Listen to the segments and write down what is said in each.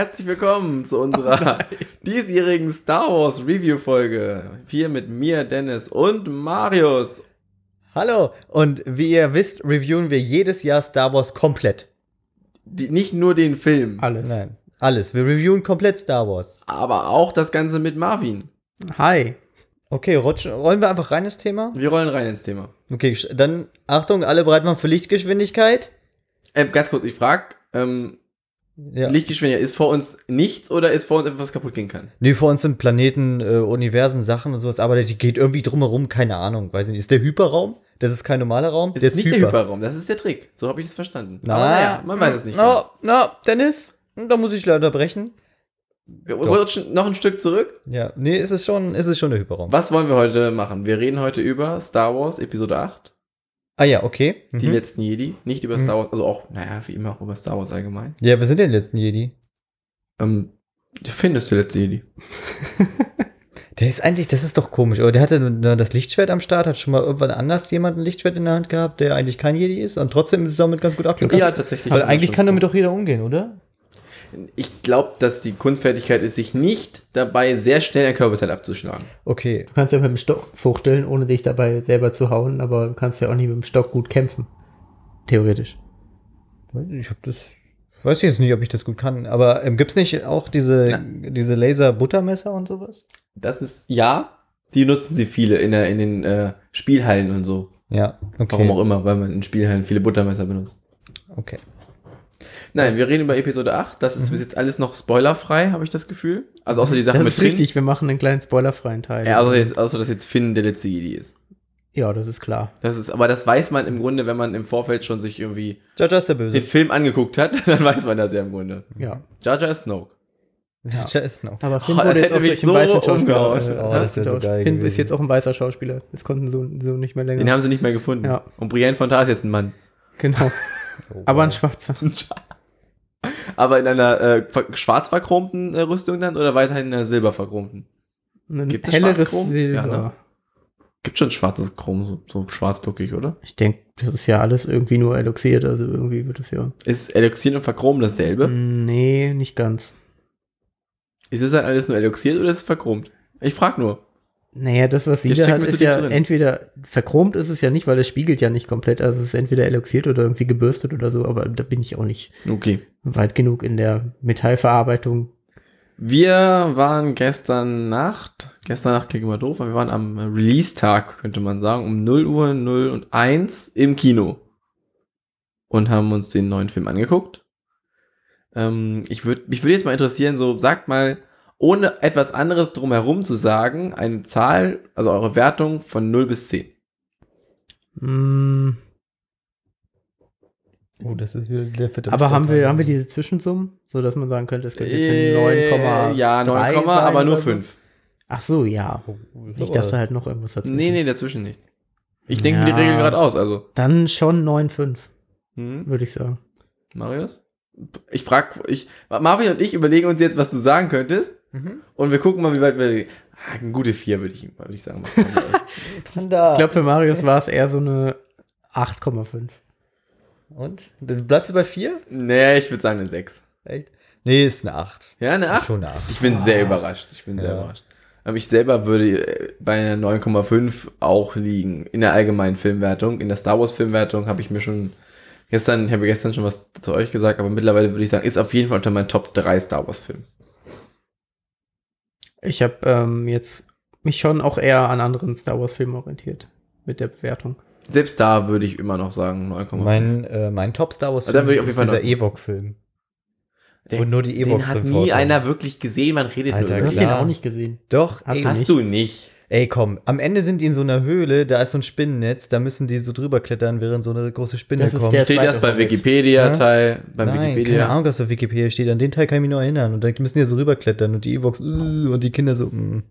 Herzlich willkommen zu unserer diesjährigen Star Wars Review Folge. Hier mit mir, Dennis und Marius. Hallo, und wie ihr wisst, reviewen wir jedes Jahr Star Wars komplett. Die, nicht nur den Film, Alles. Nein, alles. Wir reviewen komplett Star Wars. aber auch das Ganze mit Marvin. Hi. Okay, rutsch, rollen wir einfach rein ins Thema? Wir rollen rein ins Thema. Okay, dann Achtung, alle bereit machen für Lichtgeschwindigkeit? Äh, ganz kurz, ich frage, ähm, Ja. Lichtgeschwindigkeit, ist vor uns nichts oder ist vor uns etwas was kaputt gehen kann? Nee, vor uns sind Planeten, äh, Universen, Sachen und sowas, aber die geht irgendwie drumherum, keine Ahnung, weiß ich nicht. Ist der Hyperraum? Das ist kein normaler Raum? Das der ist nicht der Hyperraum, das ist der Trick. So habe ich es verstanden. Na, aber naja, man weiß es nicht. Na, na, Dennis, da muss ich leider brechen. Wir rutschen noch ein Stück zurück. Ja, nee, ist es schon, ist es schon der Hyperraum. Was wollen wir heute machen? Wir reden heute über Star Wars Episode 8. Ah ja, okay. Die Mhm. letzten Jedi, nicht über Mhm. Star Wars, also auch, naja, wie immer auch über Star Wars allgemein. Ja, wir sind ja die letzten Jedi. Ähm, der Finn ist der letzte Jedi. Der ist eigentlich, das ist doch komisch, oder? Der hatte das Lichtschwert am Start, hat schon mal irgendwann anders jemand ein Lichtschwert in der Hand gehabt, der eigentlich kein Jedi ist und trotzdem ist es damit ganz gut abgegangen. Ja, tatsächlich. Weil eigentlich kann damit doch jeder umgehen, oder? Ich glaube, dass die Kunstfertigkeit ist, sich nicht dabei sehr schnell ein Körperteil abzuschlagen. Okay. Du kannst ja mit dem Stock fuchteln, ohne dich dabei selber zu hauen, aber du kannst ja auch nicht mit dem Stock gut kämpfen. Theoretisch. Ich habe das, weiß ich jetzt nicht, ob ich das gut kann, aber ähm, gibt's nicht auch diese, diese Laser-Buttermesser und sowas? Das ist, ja, die nutzen sie viele in, der, in den äh, Spielhallen und so. Ja, okay. Warum auch immer, weil man in Spielhallen viele Buttermesser benutzt. Okay. Nein, wir reden über Episode 8. Das ist bis jetzt alles noch spoilerfrei, habe ich das Gefühl. Also außer die Sachen Das mit ist Finn. richtig, wir machen einen kleinen spoilerfreien Teil. Ja, also jetzt, außer dass jetzt Finn der letzte Jedi ist. ja, das ist klar. Das ist, aber das weiß man im Grunde, wenn man im Vorfeld schon sich irgendwie Jar Jar ist der Böse. den Film angeguckt hat, dann weiß man das ja im Grunde. Ja. Jar Jar ist Snoke. Jar Jar ist noch. Aber Finn Oh, wurde jetzt auch mich so weißen Schauspieler. äh, Oh, das so geil Finn ist gewesen. jetzt auch ein weißer Schauspieler. Das konnten so, so nicht mehr länger. Den haben sie nicht mehr gefunden. Ja. Und Brienne Fontaine ist jetzt ein Mann. genau. Oh, Aber ein schwarzer. Aber in einer äh, schwarz verchromten äh, Rüstung dann oder weiterhin in einer silber verchromten? Ein Gibt es helleres? Silber. Ja, ne? Gibt schon schwarzes Chrom, so, so schwarzlockig, oder? Ich denke, das ist ja alles irgendwie nur eloxiert, also irgendwie wird es ja. Ist Elixier und Verchrom dasselbe? Nee, nicht ganz. Ist es dann alles nur elixiert oder ist es verchromt? Ich frag nur. Naja, das, was sie da hat, ist ja drin. entweder verchromt ist es ja nicht, weil es spiegelt ja nicht komplett. Also es ist entweder eloxiert oder irgendwie gebürstet oder so, aber da bin ich auch nicht Okay. weit genug in der Metallverarbeitung. Wir waren gestern Nacht, gestern Nacht klingt immer doof, aber wir waren am Release-Tag, könnte man sagen, um 0 Uhr 0 und 1 im Kino. Und haben uns den neuen Film angeguckt. Ähm, ich würde, mich würde jetzt mal interessieren, so, sagt mal, ohne etwas anderes drumherum zu sagen, eine Zahl, also eure Wertung von 0 bis 10. Mm, Oh, das ist wieder der vierte aber haben wir, haben wir diese Zwischensummen, so dass man sagen könnte, es könnte Äh, jetzt ein 9,3 Ja, 9, sein aber nur oder so? 5. Ach so, ja. Oh, Ich dachte halt noch irgendwas dazwischen. Nee, nee, dazwischen nicht. Ich denke die Ja. Regel gerade aus, also. Dann schon 9,5, Hm? würde ich sagen. Marius? Ich frag, ich, Marvin und ich überlegen uns jetzt, was du sagen könntest. Mhm. Und wir gucken mal, wie weit wir. Ah, eine gute 4, würde ich, würde ich sagen. Panda. Ich glaube, für Marius war es eher so eine 8,5. Und? Dann bleibst du bei vier? nee, ich würde sagen eine 6. Echt? Nee, ist eine 8. Ja, eine 8? Schon eine 8. Ich bin sehr überrascht. Ich bin sehr Ja. überrascht. Aber ich selber würde äh, bei einer 9,5 auch liegen. In der allgemeinen Filmwertung. In der Star Wars Filmwertung habe ich mir schon gestern, ich habe gestern schon was zu euch gesagt, aber mittlerweile würde ich sagen, ist auf jeden Fall unter meinen Top 3 Star Wars Filmen. Ich habe ähm, jetzt mich schon auch eher an anderen Star Wars Filmen orientiert mit der Bewertung. Selbst da würde ich immer noch sagen 9,5. Mein, äh, mein Top Star Wars dann würde ich auf ist jeden Fall dieser Ewok-Film. Der- Wo nur die Den Ewoks hat drin nie vorkommen. einer wirklich gesehen, man redet Alter, nur Du über hast ihn. den klar. auch nicht gesehen. Doch, Hast ey, du Hast nicht? du nicht. Ey, komm. Am Ende sind die in so einer Höhle, da ist so ein Spinnennetz, da müssen die so drüber klettern, während so eine große Spinne Das ist kommt. der- Steht zweite das bei Hobbit. Wikipedia-Teil? Beim Nein, keine Wikipedia? Ahnung, was auf Wikipedia steht. An den Teil kann ich mich noch erinnern. Und dann müssen die ja so rüberklettern und die Ewoks äh, und die Kinder so. mm.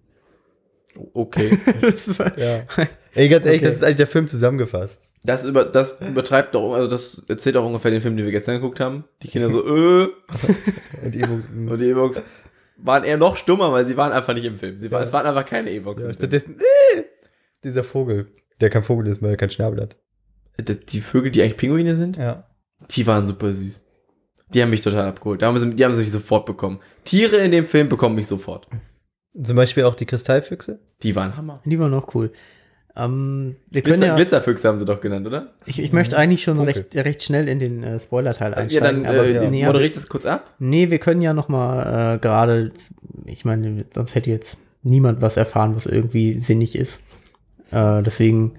Okay. Ja. Ey, ganz ehrlich, Okay. das ist eigentlich der Film zusammengefasst. Das, über, das übertreibt doch, also das erzählt auch ungefähr den Film, den wir gestern geguckt haben. Die Kinder so, äh, Und die Ewoks. mm. und die Ewoks waren eher noch stummer, weil sie waren einfach nicht im Film. Sie war, Ja. Es waren einfach keine Ewoks Ja, stattdessen, äh, dieser Vogel, der kein Vogel ist, weil er keinen Schnabel hat. die Vögel, die eigentlich Pinguine sind, Ja. die waren super süß. Die haben mich total abgeholt. Da haben sie, die haben sie mich sofort bekommen. Tiere in dem Film bekommen mich sofort. Zum Beispiel auch die Kristallfüchse. Die waren Hammer. Die waren auch cool. Ähm, wir können Glitzer, ja, Glitzerfüchse haben sie doch genannt, oder? ich, ich möchte eigentlich schon recht, recht schnell in den äh, Spoiler-Teil Ja, einsteigen. dann aber äh, wir, nee, moderiert das kurz ab. nee, wir können ja noch mal äh, gerade, ich meine, sonst hätte jetzt niemand was erfahren, was irgendwie sinnig ist. Äh, deswegen,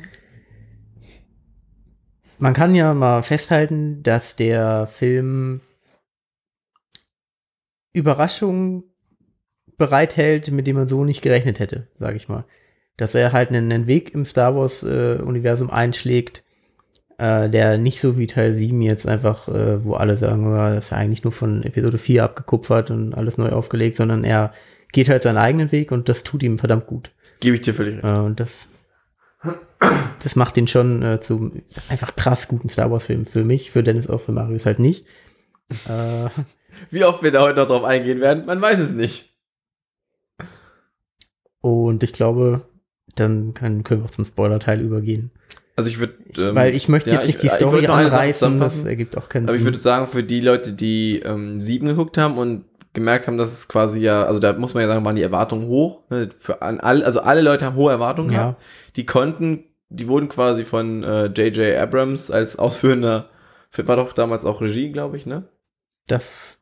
man kann ja mal festhalten, dass der Film Überraschungen bereithält, mit denen man so nicht gerechnet hätte, sage ich mal. Dass er halt einen, einen Weg im Star Wars-Universum einschlägt, äh, der nicht so wie Teil 7 jetzt einfach, äh, wo alle sagen, ja, das ist eigentlich nur von Episode 4 abgekupfert und alles neu aufgelegt, sondern er geht halt seinen eigenen Weg und das tut ihm verdammt gut. Gebe ich dir völlig recht. Äh, und das, das macht ihn schon äh, zu einfach krass guten Star Wars-Film für mich, für Dennis auch, für Marius halt nicht. äh, Wie oft wir da heute noch drauf eingehen werden, man weiß es nicht. und ich glaube, dann kann, können wir auch zum Spoiler-Teil übergehen. Also ich würde. Weil ich möchte jetzt nicht die Story anreißen, das ergibt auch keinen Aber ich Sinn. würde sagen, für die Leute, die ähm, sieben geguckt haben und gemerkt haben, dass es quasi ja, also da muss man ja sagen, waren die Erwartungen hoch. Ne? Für an all, also alle Leute haben hohe Erwartungen Ja. gehabt. Die konnten, die wurden quasi von äh, J.J. Abrams als ausführender, war doch damals auch Regie, glaube ich, ne? das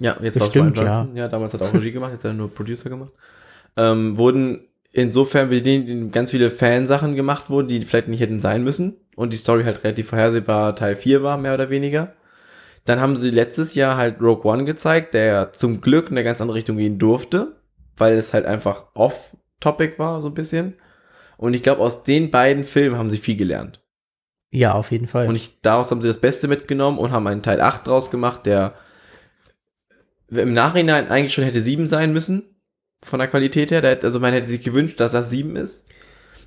Ja, jetzt war es Johnson. Ja. damals hat er auch Regie gemacht, jetzt hat er nur Producer gemacht. Ähm, wurden insofern, wie denen ganz viele Fansachen gemacht wurden, die vielleicht nicht hätten sein müssen. Und die Story halt relativ vorhersehbar Teil 4 war, mehr oder weniger. Dann haben sie letztes Jahr halt Rogue One gezeigt, der zum Glück in eine ganz andere Richtung gehen durfte, weil es halt einfach off-topic war, so ein bisschen. Und ich glaube, aus den beiden Filmen haben sie viel gelernt. Ja, auf jeden Fall. Und ich, daraus haben sie das Beste mitgenommen und haben einen Teil 8 draus gemacht, der im Nachhinein eigentlich schon hätte 7 sein müssen. Von der Qualität her. Also man hätte sich gewünscht, dass das 7 ist.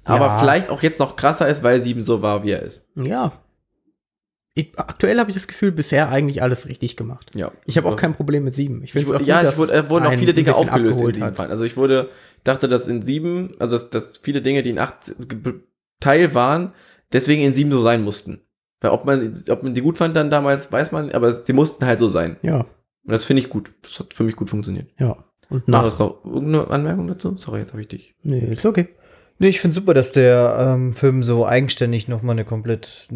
Aber Ja. vielleicht auch jetzt noch krasser ist, weil 7 so war, wie er ist. ja. Ich, aktuell habe ich das Gefühl, bisher eigentlich alles richtig gemacht. Ja. Ich habe auch kein Problem mit sieben. Ich Ich, finde ja, ich wurde, äh, wurden auch viele Dinge aufgelöst in 7 Fall. Also ich wurde, dachte, dass in 7, also dass, dass viele Dinge, die in 8 ge- Teil waren, deswegen in 7 so sein mussten. Weil ob man, ob man die gut fand dann damals, weiß man, aber sie mussten halt so sein. Ja, Und das finde ich gut. Das hat für mich gut funktioniert. ja. Und nach. es noch irgendeine Anmerkung dazu? Sorry, jetzt habe ich dich. Nee, ist okay. Nee, ich finde super, dass der ähm, Film so eigenständig nochmal eine komplett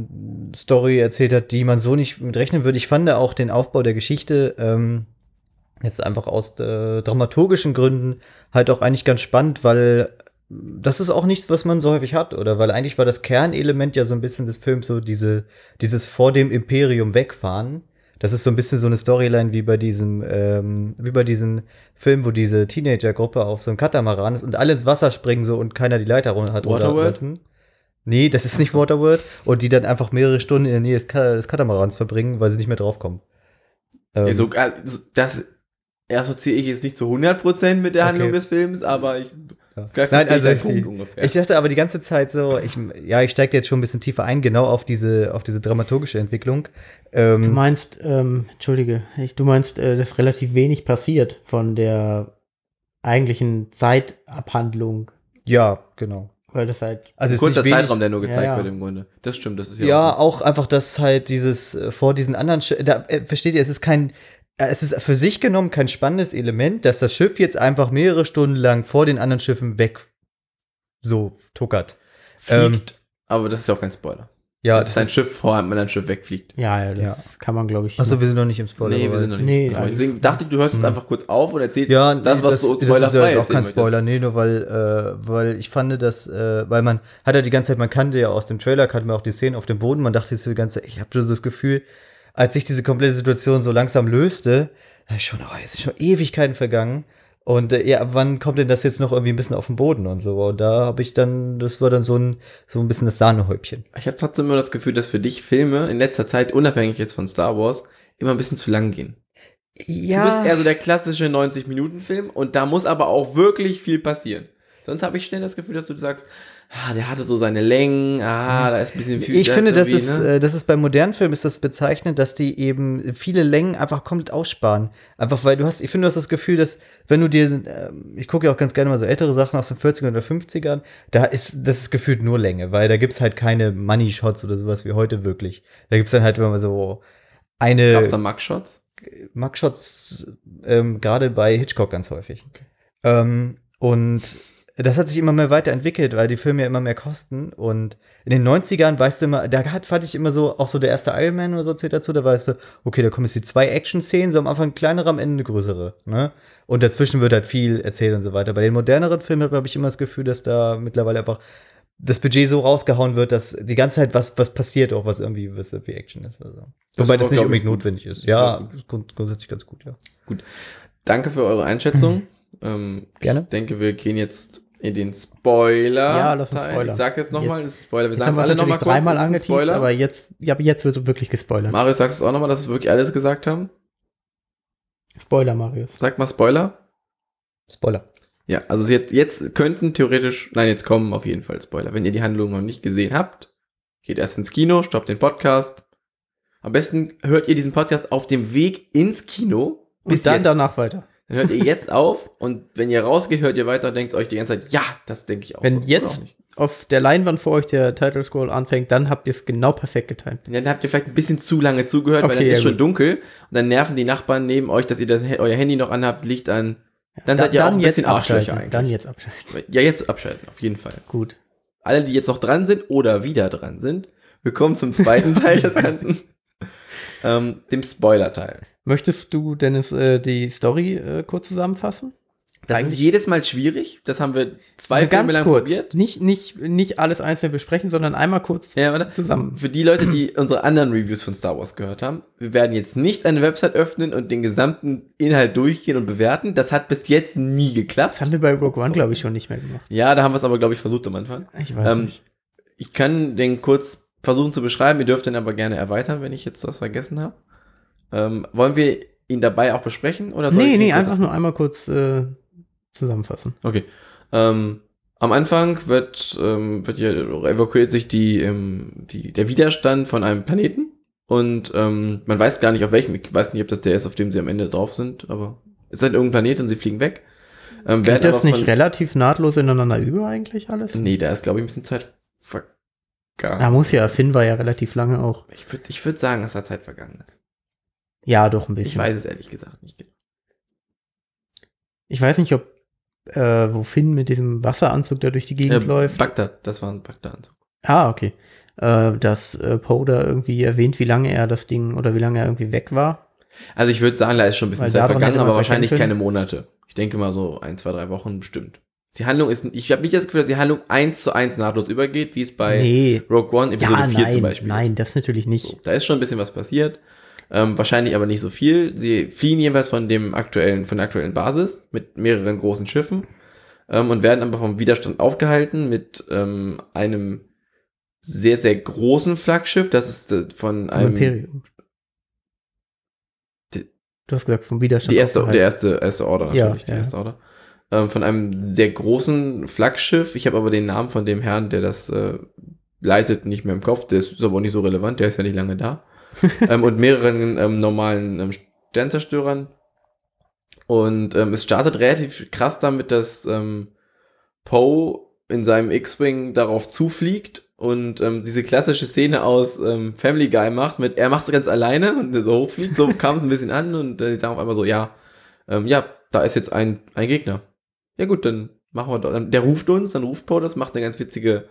Story erzählt hat, die man so nicht mit rechnen würde. Ich fand auch den Aufbau der Geschichte ähm, jetzt einfach aus äh, dramaturgischen Gründen halt auch eigentlich ganz spannend, weil das ist auch nichts, was man so häufig hat, oder? Weil eigentlich war das Kernelement ja so ein bisschen des Films so diese, dieses vor dem Imperium wegfahren. Das ist so ein bisschen so eine Storyline wie bei diesem, ähm, wie bei diesem Film, wo diese Teenager-Gruppe auf so einem Katamaran ist und alle ins Wasser springen so und keiner die Leiter runter hat Waterworld? Nee, das ist nicht Waterworld. Und die dann einfach mehrere Stunden in der Nähe des, Ka des Katamarans verbringen, weil sie nicht mehr draufkommen. Ähm, Also, das assoziiere ich jetzt nicht zu 100% mit der Okay. Handlung des Films, aber ich, vielleicht Nein, also ich Punkt ungefähr. ich dachte aber die ganze Zeit so, ich, ja, ich steige jetzt schon ein bisschen tiefer ein, genau auf diese, auf diese dramaturgische Entwicklung. Ähm, Du meinst, ähm, entschuldige, ich, du meinst, äh, dass relativ wenig passiert von der eigentlichen Zeitabhandlung, ja, genau. weil das halt, Also Ein kurzer nicht wenig, Zeitraum, der nur gezeigt Ja, ja. wird im Grunde. Das stimmt, das ist ja, Ja, auch auch einfach, dass halt dieses äh, vor diesen anderen Sch da äh, versteht ihr, es ist kein es ist für sich genommen kein spannendes Element, dass das Schiff jetzt einfach mehrere Stunden lang vor den anderen Schiffen weg so tuckert. fliegt. aber das ist ja auch kein Spoiler. Ja, das ist ein Schiff vor einem anderen Schiff wegfliegt. ja, ja, das Ja. kann man, glaube ich. Achso, wir sind noch nicht im Spoiler. nee, wir sind noch nicht Nee, im Spoiler. also- Deswegen dachte ich, du hörst es Hm. einfach kurz auf und erzählst ja, das, was so das ist spoilerfrei ja auch kein. Spoiler, nee, nur weil, äh, weil ich fand, dass, äh, weil man hat ja die ganze Zeit, man kannte ja aus dem Trailer, kannte man auch die Szenen auf dem Boden, man dachte so die ganze Zeit, ich habe schon so das Gefühl, als sich diese komplette Situation so langsam löste, schon, oh, es ist schon Ewigkeiten vergangen. Und äh, ja, wann kommt denn das jetzt noch irgendwie ein bisschen auf den Boden und so? Und da habe ich dann, das war dann so ein, so ein bisschen das Sahnehäubchen. Ich habe trotzdem immer das Gefühl, dass für dich Filme in letzter Zeit, unabhängig jetzt von Star Wars, immer ein bisschen zu lang gehen. Du bist eher so der klassische 90-Minuten-Film und da muss aber auch wirklich viel passieren. Sonst habe ich schnell das Gefühl, dass du sagst, ah, der hatte so seine Längen, ah, da ist ein bisschen viel. Ich da finde, das ist, ne? äh, das ist bei modernen Filmen ist das bezeichnend, dass die eben viele Längen einfach komplett aussparen. Einfach weil du hast, ich finde, du hast das Gefühl, dass wenn du dir, ähm, ich gucke ja auch ganz gerne mal so ältere Sachen aus den 40ern oder 50ern, da ist, das ist gefühlt nur Länge, weil da gibt's halt keine Money Shots oder sowas wie heute wirklich. Da gibt's dann halt immer so eine Gab's da Mugshots? Mugshots ähm, gerade bei Hitchcock ganz häufig. Ähm, und das hat sich immer mehr weiterentwickelt, weil die Filme ja immer mehr kosten. Und in den 90ern weißt du immer, da hat, fand ich immer so, auch so der erste Iron Man oder so zählt dazu, da weißt du, okay, da kommen jetzt die zwei Action-Szenen, so am Anfang kleinere, am Ende eine größere. Ne? Und dazwischen wird halt viel erzählt und so weiter. Bei den moderneren Filmen habe ich immer das Gefühl, dass da mittlerweile einfach das Budget so rausgehauen wird, dass die ganze Zeit was, was passiert, auch was irgendwie was wie Action ist. Oder so. Das Wobei das nicht unbedingt gut. notwendig ist. Das Ja, gut. ist grund grundsätzlich ganz gut, ja. Danke für eure Einschätzung. ähm, Gerne. Ich denke, wir gehen jetzt in den Spoiler. Ja, uns Teil. Spoiler. Ich sag jetzt nochmal, es ist Spoiler. Wir sagen haben es alle nochmal kurz. dreimal ist angeteased, aber jetzt, ja, jetzt wird wirklich gespoilert. Marius, sagst du es auch nochmal, dass wir wirklich alles gesagt haben? Spoiler, Marius. Sag mal Spoiler. Spoiler. Ja, also jetzt, jetzt könnten theoretisch, nein, jetzt kommen auf jeden Fall Spoiler. Wenn ihr die Handlung noch nicht gesehen habt, geht erst ins Kino, stoppt den Podcast. Am besten hört ihr diesen Podcast auf dem Weg ins Kino. Und dann jetzt. danach weiter. Dann hört ihr jetzt auf und wenn ihr rausgeht, hört ihr weiter und denkt euch die ganze Zeit, ja, das denke ich auch Wenn so. Jetzt auf der Leinwand vor euch der Title Scroll anfängt, dann habt ihr es genau perfekt getimt. Dann habt ihr vielleicht ein bisschen zu lange zugehört, weil Okay, dann ja, ist schon gut. dunkel und dann nerven die Nachbarn neben euch, dass ihr das, euer Handy noch anhabt, Licht an. Dann seid ihr auch ein bisschen Arschlöcher eigentlich. Dann jetzt abschalten. Ja, jetzt abschalten, auf jeden Fall. Gut. Alle, die jetzt noch dran sind oder wieder dran sind, willkommen zum zweiten Teil des Ganzen, ähm, dem Spoiler-Teil. Möchtest du, Dennis, äh, die Story äh, kurz zusammenfassen? Das ist Eigentlich- jedes Mal schwierig. Das haben wir zwei Filme lang kurz. probiert. Nicht, nicht, nicht alles einzeln besprechen, sondern einmal kurz Ja, zusammen. Für die Leute, die unsere anderen Reviews von Star Wars gehört haben, wir werden jetzt nicht eine Website öffnen und den gesamten Inhalt durchgehen und bewerten. Das hat bis jetzt nie geklappt. Das haben wir bei Rogue One, glaube ich, schon nicht mehr gemacht. Ja, da haben wir es aber, glaube ich, versucht am Anfang. Ich weiß Ähm, nicht. Ich kann den kurz versuchen zu beschreiben. Ihr dürft den aber gerne erweitern, wenn ich jetzt das vergessen habe. Ähm, wollen wir ihn dabei auch besprechen? Oder soll Nee, ich nee, einfach nur einmal kurz äh, zusammenfassen. Okay. Ähm, am Anfang wird, ähm, wird hier, evakuiert sich die, ähm, die, der Widerstand von einem Planeten. Und ähm, man weiß gar nicht auf welchem. Ich weiß nicht, ob das der ist, auf dem sie am Ende drauf sind, aber es ist halt irgendein Planet und sie fliegen weg. Ähm, Geht das nicht relativ nahtlos ineinander über eigentlich alles? Nee, da ist, glaube ich, ein bisschen Zeit vergangen. Da muss ja, Finn war ja relativ lange auch. Ich würde ich würd sagen, dass da Zeit vergangen ist. Ja, doch ein Ich bisschen. weiß es ehrlich gesagt nicht. genau. Ich weiß nicht, ob äh, wo Finn mit diesem Wasseranzug da durch die Gegend Äh, läuft. Bagdad, das war ein Bagdad-Anzug. Ah, okay. Äh, dass äh, Poe da irgendwie erwähnt, wie lange er das Ding oder wie lange er irgendwie weg war. Also ich würde sagen, da ist schon ein bisschen Weil Zeit vergangen, aber wahrscheinlich keine Monate. Ich denke mal so ein, zwei, drei Wochen bestimmt. Die Handlung ist, ich habe nicht das Gefühl, dass die Handlung eins zu eins nahtlos übergeht, wie es bei nee. Rogue One Episode Ja, 4 nein, zum Beispiel nein, ist. das natürlich nicht. So, da ist schon ein bisschen was passiert. Ähm, wahrscheinlich aber nicht so viel. Sie fliehen jeweils von dem aktuellen, von der aktuellen Basis mit mehreren großen Schiffen ähm, und werden aber vom Widerstand aufgehalten mit ähm, einem sehr, sehr großen Flaggschiff. Das ist äh, von einem Imperium. Die- Du hast gesagt, vom Widerstand. Die erste, der erste, erste Order Ja, natürlich, die ja. erste Order. Ähm, von einem sehr großen Flaggschiff. Ich habe aber den Namen von dem Herrn, der das äh, leitet, nicht mehr im Kopf. Der ist aber auch nicht so relevant, der ist ja nicht lange da. ähm, und mehreren ähm, normalen ähm, Sternzerstörern. Und ähm, es startet relativ krass damit, dass ähm, Poe in seinem X-Wing darauf zufliegt und ähm, diese klassische Szene aus ähm, Family Guy macht mit, er macht es ganz alleine und so hochfliegt, so kam es ein bisschen an und äh, die sagen auf einmal so, ja, ähm, ja, da ist jetzt ein, ein Gegner. Ja gut, dann machen wir doch, der ruft uns, dann ruft Poe, das macht eine ganz witzige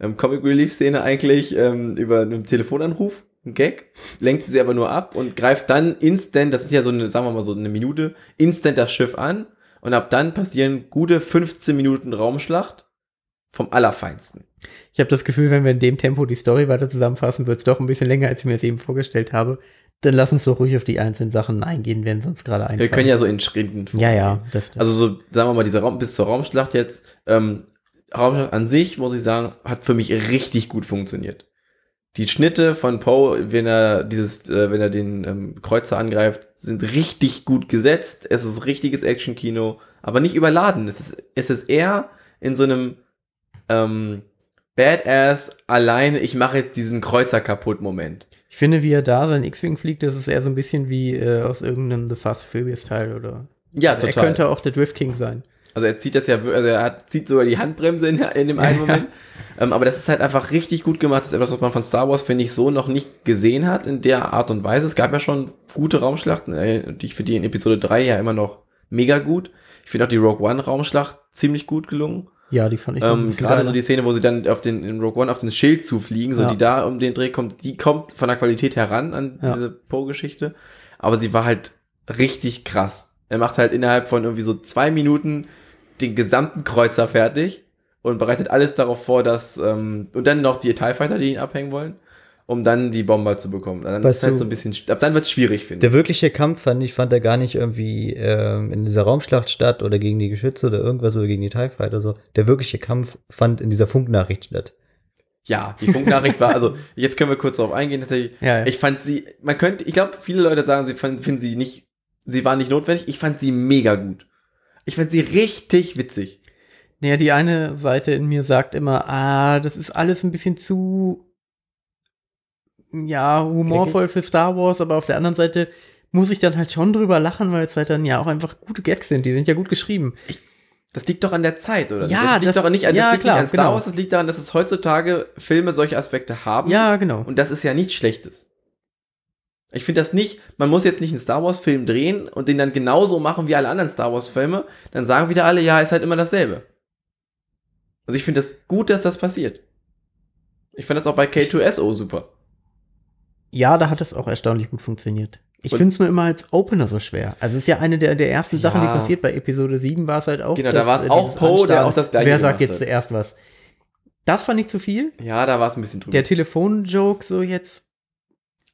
ähm, Comic Relief Szene eigentlich ähm, über einen Telefonanruf, ein Gag, lenkt sie aber nur ab und greift dann instant, das ist ja so eine, sagen wir mal so eine Minute, instant das Schiff an und ab dann passieren gute 15 Minuten Raumschlacht vom Allerfeinsten. Ich habe das Gefühl, wenn wir in dem Tempo die Story weiter zusammenfassen, wird es doch ein bisschen länger, als ich mir das eben vorgestellt habe. Dann lass uns doch ruhig auf die einzelnen Sachen eingehen, wenn sonst gerade einfallen. Wir können ja so in Schritten Ja, ja. Also so, sagen wir mal, dieser Raum bis zur Raumschlacht jetzt, ähm, Raumschlacht an sich, muss ich sagen, hat für mich richtig gut funktioniert. Die Schnitte von Poe, wenn er dieses, äh, wenn er den ähm, Kreuzer angreift, sind richtig gut gesetzt. Es ist richtiges Actionkino, aber nicht überladen. Es ist, es ist eher in so einem ähm, Badass, alleine, ich mache jetzt diesen Kreuzer kaputt Moment. Ich finde, wie er da sein X-Wing fliegt, das ist eher so ein bisschen wie äh, aus irgendeinem The Fast and Furious Teil oder. Ja, Er könnte auch der Drift King sein. Also er zieht das ja, also er hat, zieht sogar die Handbremse in, in dem einen. Moment. Ähm, aber das ist halt einfach richtig gut gemacht. Das ist etwas, was man von Star Wars, finde ich, so noch nicht gesehen hat in der Art und Weise. Es gab ja schon gute Raumschlachten, äh, ich finde die in Episode 3 ja immer noch mega gut. Ich finde auch die Rogue One Raumschlacht ziemlich gut gelungen. Ja, die fand ich Ähm, Gerade so die Szene, wo sie dann auf den, in Rogue One auf den Schild zufliegen, so Ja. die da um den Dreh kommt, die kommt von der Qualität heran an Ja. diese Poe-Geschichte. Aber sie war halt richtig krass. Er macht halt innerhalb von irgendwie so zwei Minuten den gesamten Kreuzer fertig und bereitet alles darauf vor, dass, ähm, und dann noch die TIE Fighter, die ihn abhängen wollen, um dann die Bomber zu bekommen. Dann Weißt ist halt du- so ein bisschen, ab dann wird's schwierig, finde ich. Der wirkliche Kampf fand ich, fand er gar nicht irgendwie ähm, in dieser Raumschlacht statt oder gegen die Geschütze oder irgendwas oder gegen die TIE Fighter so. Der wirkliche Kampf fand in dieser Funknachricht statt. Ja, die Funknachricht war, also jetzt können wir kurz darauf eingehen, tatsächlich. Ja, ja. Ich fand sie, man könnte, ich glaube, viele Leute sagen, sie finden sie nicht, sie war nicht notwendig. Ich fand sie mega gut. Ich fand sie richtig witzig. Naja, die eine Seite in mir sagt immer, ah, das ist alles ein bisschen zu, ja, humorvoll für Star Wars, aber auf der anderen Seite muss ich dann halt schon drüber lachen, weil es halt dann ja auch einfach gute Gags sind. Die sind ja gut geschrieben. Das liegt doch an der Zeit, oder? Ja, das liegt das- doch nicht an, ja, das liegt klar, nicht an Star genau. Wars, das liegt daran, dass es heutzutage Filme solche Aspekte haben. Ja, genau. Und das ist ja nichts Schlechtes. Ich finde das nicht, man muss jetzt nicht einen Star Wars Film drehen und den dann genauso machen wie alle anderen Star Wars Filme, dann sagen wieder alle, ja, ist halt immer dasselbe. Also ich finde das gut, dass das passiert. Ich fand das auch bei K2SO super. Ja, da hat es auch erstaunlich gut funktioniert. Ich finde es nur immer als Opener so schwer. Also es ist ja eine der, der ersten Sachen, die Ja. passiert. Bei Episode 7 war es halt auch. Genau, da war es äh, auch Poe, der auch das Gleiche Wer sagt jetzt hat. zuerst was? Das fand ich zu viel. Ja, da war es ein bisschen drüber. Der Telefonjoke so jetzt.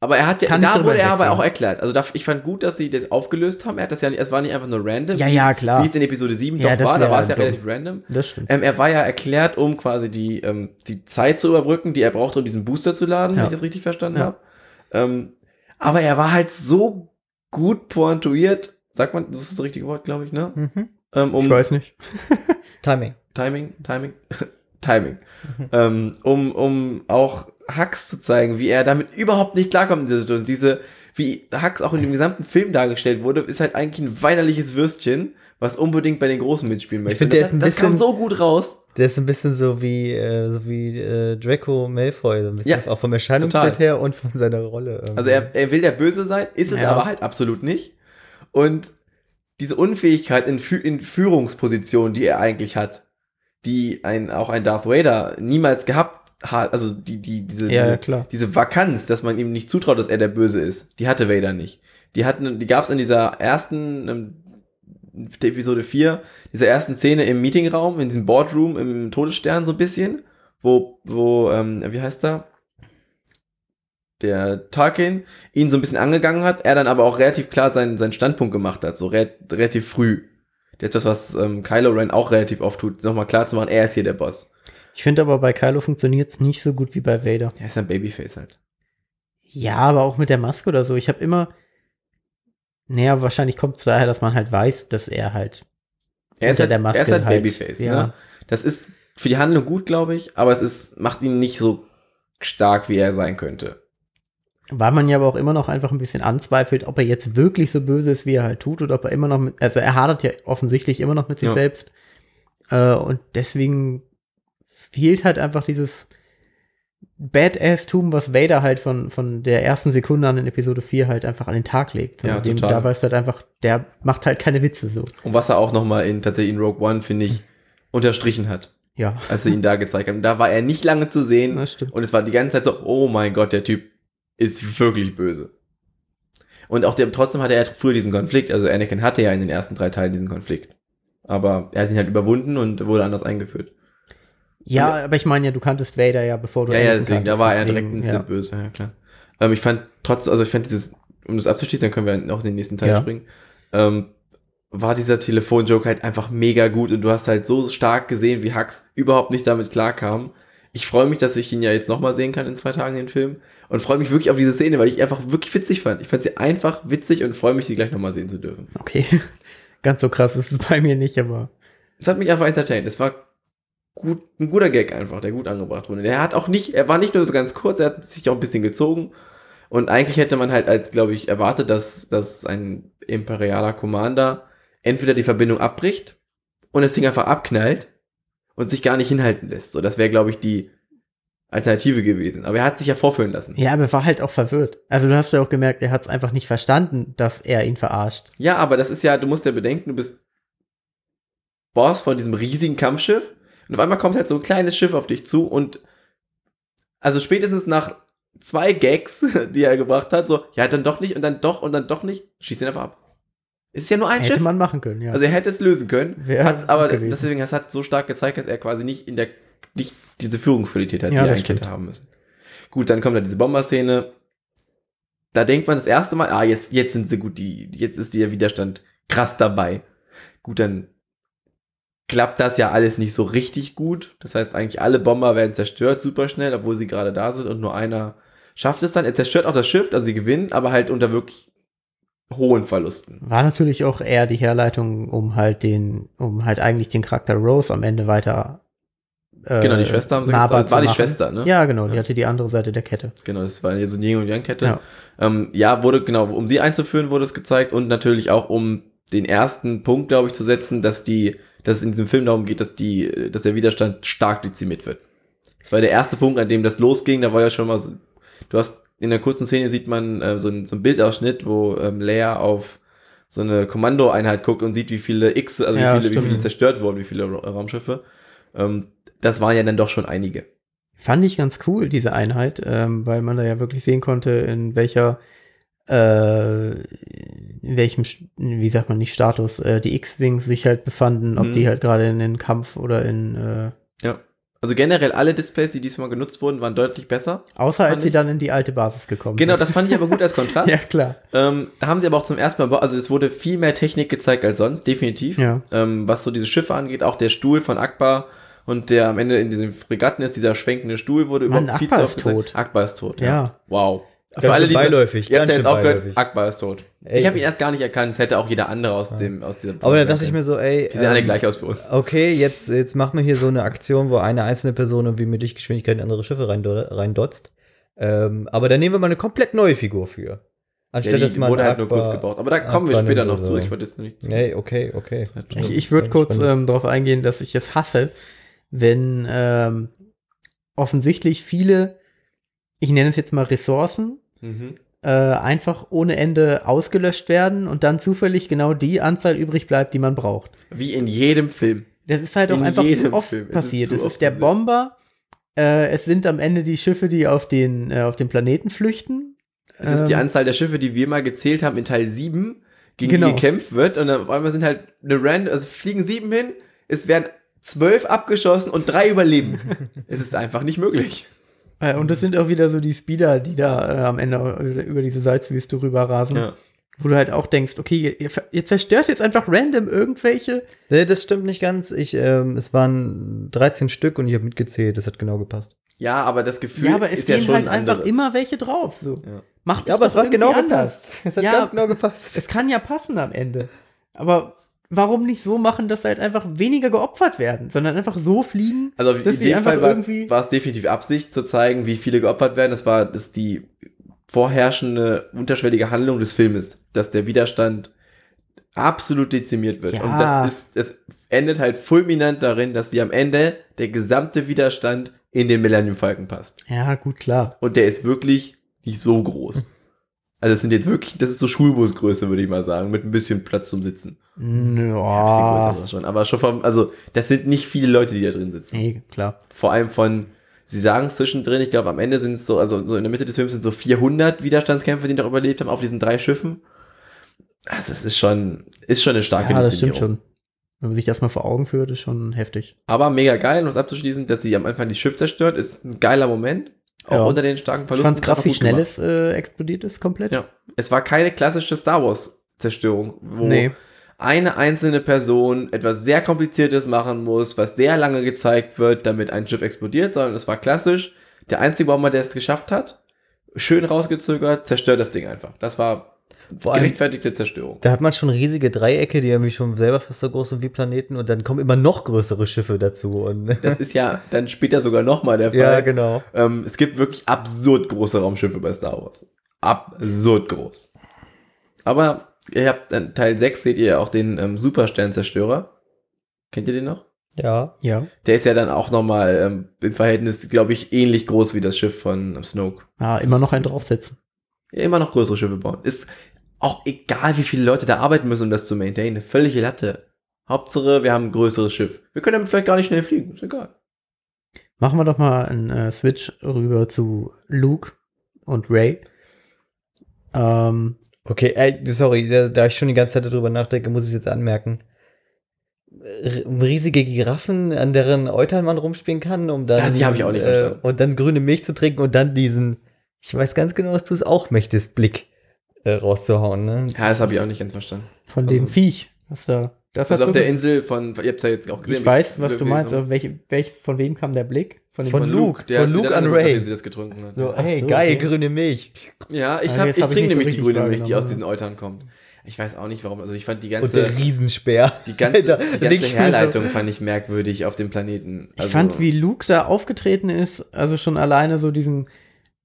Aber er hat ja, da wurde er aber auch erklärt. Also da, ich fand gut, dass sie das aufgelöst haben. Er hat das ja nicht, es war nicht einfach nur random. Ja, ja, klar. Wie es in Episode 7 Ja, doch war, da war es ja dumm. relativ random. Das stimmt. Ähm, er war ja erklärt, um quasi die, ähm, die Zeit zu überbrücken, die er brauchte, um diesen Booster zu laden, Ja. wenn ich das richtig verstanden Ja. habe. Ähm, aber er war halt so gut pointuiert, sagt man, das ist das richtige Wort, glaube ich, ne? Mhm. Ähm, um ich weiß nicht. Timing. Timing, Timing, Timing. ähm, um, um auch Hux zu zeigen, wie er damit überhaupt nicht klarkommt in dieser Situation. Diese, wie Hux auch in dem gesamten Film dargestellt wurde, ist halt eigentlich ein weinerliches Würstchen, was unbedingt bei den Großen mitspielen möchte. find, Und der das, ist ein das kam bisschen- so gut raus. Der ist ein bisschen so wie, äh, so wie äh, Draco Malfoy, so ein bisschen Ja, auch vom Erscheinungsbild her und von seiner Rolle. irgendwie. Also er, er will der Böse sein, ist es Ja. aber halt absolut nicht. Und diese Unfähigkeit in, Fü in Führungspositionen, die er eigentlich hat, die ein, auch ein Darth Vader niemals gehabt hat, also die, die, diese, Ja, diese, diese Vakanz, dass man ihm nicht zutraut, dass er der Böse ist, die hatte Vader nicht. Die hatten, die gab es in dieser ersten ähm, Episode 4, dieser ersten Szene im Meetingraum, in diesem Boardroom im Todesstern so ein bisschen, wo, wo, ähm, wie heißt er? Der Tarkin ihn so ein bisschen angegangen hat, er dann aber auch relativ klar seinen, seinen Standpunkt gemacht hat, so re relativ früh. Etwas, was ähm, Kylo Ren auch relativ oft tut, nochmal klar zu machen, er ist hier der Boss. Ich finde aber bei Kylo funktioniert es nicht so gut wie bei Vader. Er ist ein Babyface halt. Ja, aber auch mit der Maske oder so. Ich habe immer. Naja, wahrscheinlich kommt es daher, dass man halt weiß, dass er halt. Er ist halt, der Maske er ist halt halt, Babyface, ja. ne? Das ist für die Handlung gut, glaube ich, aber es ist, macht ihn nicht so stark, wie er sein könnte. Weil man ja aber auch immer noch einfach ein bisschen anzweifelt, ob er jetzt wirklich so böse ist, wie er halt tut, oder ob er immer noch mit, also er hadert ja offensichtlich immer noch mit sich Ja. selbst. Äh, und deswegen fehlt halt einfach dieses Badass-Tum, was Vader halt von, von der ersten Sekunde an in Episode 4 halt einfach an den Tag legt. So, Ja, dem, total. Da weißt du halt einfach, der macht halt keine Witze so. Und was er auch nochmal in, tatsächlich in Rogue One, finde ich, unterstrichen hat, Ja, als sie ihn da gezeigt haben. Da war er nicht lange zu sehen das stimmt. und es war die ganze Zeit so, oh mein Gott, der Typ ist wirklich böse. Und auch der, trotzdem hatte er früher diesen Konflikt, also Anakin hatte ja in den ersten drei Teilen diesen Konflikt. Aber er hat ihn halt überwunden und wurde anders eingeführt. Ja, aber ich meine ja, du kanntest Vader ja, bevor du Ja, ja, deswegen, da war er direkt instant ja. böse, ja klar. Ähm, ich fand trotz, also ich fand dieses, um das abzuschließen, dann können wir auch in den nächsten Teil Ja. springen, ähm, war dieser Telefonjoke halt einfach mega gut und du hast halt so stark gesehen, wie Hux überhaupt nicht damit klarkam. Ich freue mich, dass ich ihn ja jetzt nochmal sehen kann in zwei Tagen, den Film. Und freue mich wirklich auf diese Szene, weil ich einfach wirklich witzig fand. Ich fand sie einfach witzig und freue mich, sie gleich nochmal sehen zu dürfen. Okay, ganz so krass ist es bei mir nicht, aber Es hat mich einfach entertained. Es war gut, ein guter Gag einfach, der gut angebracht wurde. Der hat auch nicht, er war nicht nur so ganz kurz, er hat sich auch ein bisschen gezogen. Und eigentlich hätte man halt als, glaube ich, erwartet, dass, dass ein imperialer Commander entweder die Verbindung abbricht und das Ding einfach abknallt und sich gar nicht hinhalten lässt. So, das wäre, glaube ich, die Alternative gewesen. Aber er hat sich ja vorführen lassen. Ja, aber er war halt auch verwirrt. Also du hast ja auch gemerkt, er hat es einfach nicht verstanden, dass er ihn verarscht. Ja, aber das ist ja, du musst ja bedenken, du bist Boss von diesem riesigen Kampfschiff und auf einmal kommt halt so ein kleines Schiff auf dich zu und also spätestens nach zwei Gags, die er gebracht hat, so, ja, dann doch nicht und dann doch und dann doch nicht, schießt ihn einfach ab. Es ist ja nur ein Hätte Schiff. man machen können, ja. Also er hätte es lösen können, hat, aber gewesen. deswegen, das hat so stark gezeigt, dass er quasi nicht in der, nicht diese Führungsqualität hat, Ja, die eigentlich hätte haben müssen. Gut, dann kommt da diese Bomberszene. Da denkt man das erste Mal, ah, jetzt, jetzt sind sie gut, die, jetzt ist der Widerstand krass dabei. Gut, dann klappt das ja alles nicht so richtig gut. Das heißt, eigentlich alle Bomber werden zerstört super schnell, obwohl sie gerade da sind und nur einer schafft es dann. Er zerstört auch das Schiff, also sie gewinnen, aber halt unter wirklich hohen Verlusten. War natürlich auch eher die Herleitung, um halt den, um halt eigentlich den Charakter Rose am Ende weiter. Äh, Genau, die Schwester haben sie gezeigt. Das war die machen. Schwester, ne? Ja, genau, die Ja. hatte die andere Seite der Kette. Genau, das war ja so eine Yin und Yang-Kette. Ja. Ähm, ja, wurde, genau, um sie einzuführen, wurde es gezeigt und natürlich auch um den ersten Punkt, glaube ich, zu setzen, dass die, dass es in diesem Film darum geht, dass die, dass der Widerstand stark dezimiert wird. Das war der erste Punkt, an dem das losging, da war ja schon mal, so, du hast, in der kurzen Szene sieht man äh, so, ein, so ein Bildausschnitt, wo ähm, Leia auf so eine Kommandoeinheit guckt und sieht, wie viele X, also Ja, wie, viele, wie viele zerstört wurden, wie viele Ra Raumschiffe. Ähm, das waren ja dann doch schon einige. Fand ich ganz cool, diese Einheit, ähm, weil man da ja wirklich sehen konnte, in welcher, äh, in welchem, wie sagt man nicht Status, äh, die X-Wings sich halt befanden, ob Mhm. die halt gerade in den Kampf oder in, äh, Ja. Also generell alle Displays, die diesmal genutzt wurden, waren deutlich besser. außer als sie ich- dann in die alte Basis gekommen Genau, sind. das fand ich aber gut als Kontrast. ja, klar. ähm, da haben sie aber auch zum ersten Mal, also es wurde viel mehr Technik gezeigt als sonst, definitiv. Ja. Ähm, was so diese Schiffe angeht, auch der Stuhl von Akbar und der am Ende in diesen Fregatten ist, dieser schwenkende Stuhl wurde Mann, überhaupt viel Akbar ist tot. Akbar ist tot, Ja. Wow. Ganz schön beiläufig, Ihr habt ja jetzt auch gehört. Akbar ist tot. Ey. Ich habe ihn erst gar nicht erkannt, es hätte auch jeder andere aus dem, aus dieser Aber da dachte ich mir so, ey. Die sehen alle ähm, gleich aus für uns. Okay, jetzt, jetzt machen wir hier so eine Aktion, wo eine einzelne Person irgendwie mit Lichtgeschwindigkeit in andere Schiffe rein, reindotzt. Ähm, aber da nehmen wir mal eine komplett neue Figur für. Ja, Anstatt die, dass die man wurde halt nur Akbar- kurz gebaut. Aber da kommen wir später noch oder zu. so. Ich wollte jetzt noch nicht zu. Nee, okay, okay. Ich, ich würde kurz ähm, darauf eingehen, dass ich es hasse, wenn ähm, offensichtlich viele, ich nenne es jetzt mal Ressourcen, Mhm. äh, einfach ohne Ende ausgelöscht werden und dann zufällig genau die Anzahl übrig bleibt, die man braucht. Wie in jedem Film. Das ist halt auch In einfach zu oft Film. Es ist passiert. Es ist, der passiert. Bomber, äh, es sind am Ende die Schiffe, die auf den, äh, auf den Planeten flüchten. Es ist die Ähm, Anzahl der Schiffe, die wir mal gezählt haben in Teil 7, gegen Genau. die gekämpft wird. Und dann auf einmal sind halt eine Random, also fliegen sieben hin, es werden zwölf abgeschossen und drei überleben. es ist einfach nicht möglich. Äh, und das sind auch wieder so die Speeder, die da äh, am Ende über- diese Salzwüste rüberrasen. Ja. Wo du halt auch denkst, okay, ihr, ihr, zerstört jetzt einfach random irgendwelche. Nee, das stimmt nicht ganz. Ich, ähm, es waren 13 Stück und ich habe mitgezählt. Das hat genau gepasst. ja, aber das Gefühl Ja, aber es ist ja gehen schon halt ein einfach anderes. immer welche drauf. So. Ja. Macht Ja, aber es hat genau anders. gepasst. Es hat Ja. ganz genau gepasst. Es kann ja passen am Ende. Aber warum nicht so machen, dass halt einfach weniger geopfert werden, sondern einfach so fliegen? Also dass in dem Fall war es- definitiv Absicht zu zeigen, wie viele geopfert werden. Das war das die vorherrschende unterschwellige Handlung des Filmes, dass der Widerstand absolut dezimiert wird. Ja. Und das ist, es endet halt fulminant darin, dass sie am Ende der gesamte Widerstand in den Millennium Falcon passt. Ja, gut, klar. Und der ist wirklich nicht so groß. Also es sind jetzt wirklich, das ist so Schulbusgröße, würde ich mal sagen, mit ein bisschen Platz zum Sitzen. Ja. schon, aber schon vom, also das sind nicht viele Leute, die da drin sitzen Nee, klar. vor allem von, sie sagen es zwischendrin, ich glaube am Ende sind es so, also so in der Mitte des Films sind so 400 Widerstandskämpfer, die noch überlebt haben auf diesen drei Schiffen. Also es ist schon, ist schon eine starke Ja, das stimmt schon. Wenn man sich das mal vor Augen führt, ist schon heftig. Aber mega geil, um es abzuschließen, dass sie am Anfang die Schiff zerstört, ist ein geiler Moment. Auch Ja. unter den starken Ich Verlusten. fand's krass, einfach wie schnell es äh, explodiert ist, komplett. Ja. Es war keine klassische Star Wars Zerstörung, wo Nee. Eine einzelne Person etwas sehr Kompliziertes machen muss, was sehr lange gezeigt wird, damit ein Schiff explodiert, sondern es war klassisch. Der einzige Bomber, der es geschafft hat, schön rausgezögert, zerstört das Ding einfach. Das war Vor gerechtfertigte Zerstörung. da hat man schon riesige Dreiecke, die irgendwie schon selber fast so groß sind wie Planeten und dann kommen immer noch größere Schiffe dazu. Und Das ist ja dann später sogar nochmal der Fall. ja, genau. Ähm, es gibt wirklich absurd große Raumschiffe bei Star Wars. Absurd groß. Aber ihr habt in Teil 6 seht ihr ja auch den ähm, Supersternzerstörer. Kennt ihr den noch? Ja. Ja. Der ist ja dann auch nochmal ähm, im Verhältnis, glaube ich, ähnlich groß wie das Schiff von ähm, Snoke. Ah, immer noch einen draufsetzen. Ja, immer noch größere Schiffe bauen. Ist auch egal, wie viele Leute da arbeiten müssen, um das zu maintainen. Völlige Latte. Hauptsache, wir haben ein größeres Schiff. Wir können damit vielleicht gar nicht schnell fliegen. Ist egal. Machen wir doch mal einen äh, Switch rüber zu Luke und Ray. Ähm, Okay, ey, sorry, da, da ich schon die ganze Zeit darüber nachdenke, muss ich es jetzt anmerken. R riesige Giraffen, an deren Eutern man rumspielen kann, um dann. Ja, die hab ich auch nicht verstanden. Und dann grüne Milch zu trinken und dann diesen, ich weiß ganz genau, dass du es auch möchtest, Blick äh, rauszuhauen, ne? Ja, das habe ich auch nicht ganz verstanden. von Also- dem Viech. Was da, das Also auf der Insel von, ihr habt ja jetzt auch gesehen. Ich weiß, was du meinst, aber welch, welch, von wem kam der Blick? Dem- Von Luke, der von Luke an Ray. nachdem sie das getrunken hat. So, hey, so, geil, okay. grüne Milch. Ja, ich, Ah, hab, ich hab ich trinke nicht so nämlich die grüne Milch, die aus diesen Eutern kommt. Ich weiß auch nicht warum. Also ich fand die Und ganze, der Riesenspeer. die ganze, Alter, die ganze ich mir so- Herleitung fand ich merkwürdig auf dem Planeten. Also, Ich fand, wie Luke da aufgetreten ist, also schon alleine so diesen,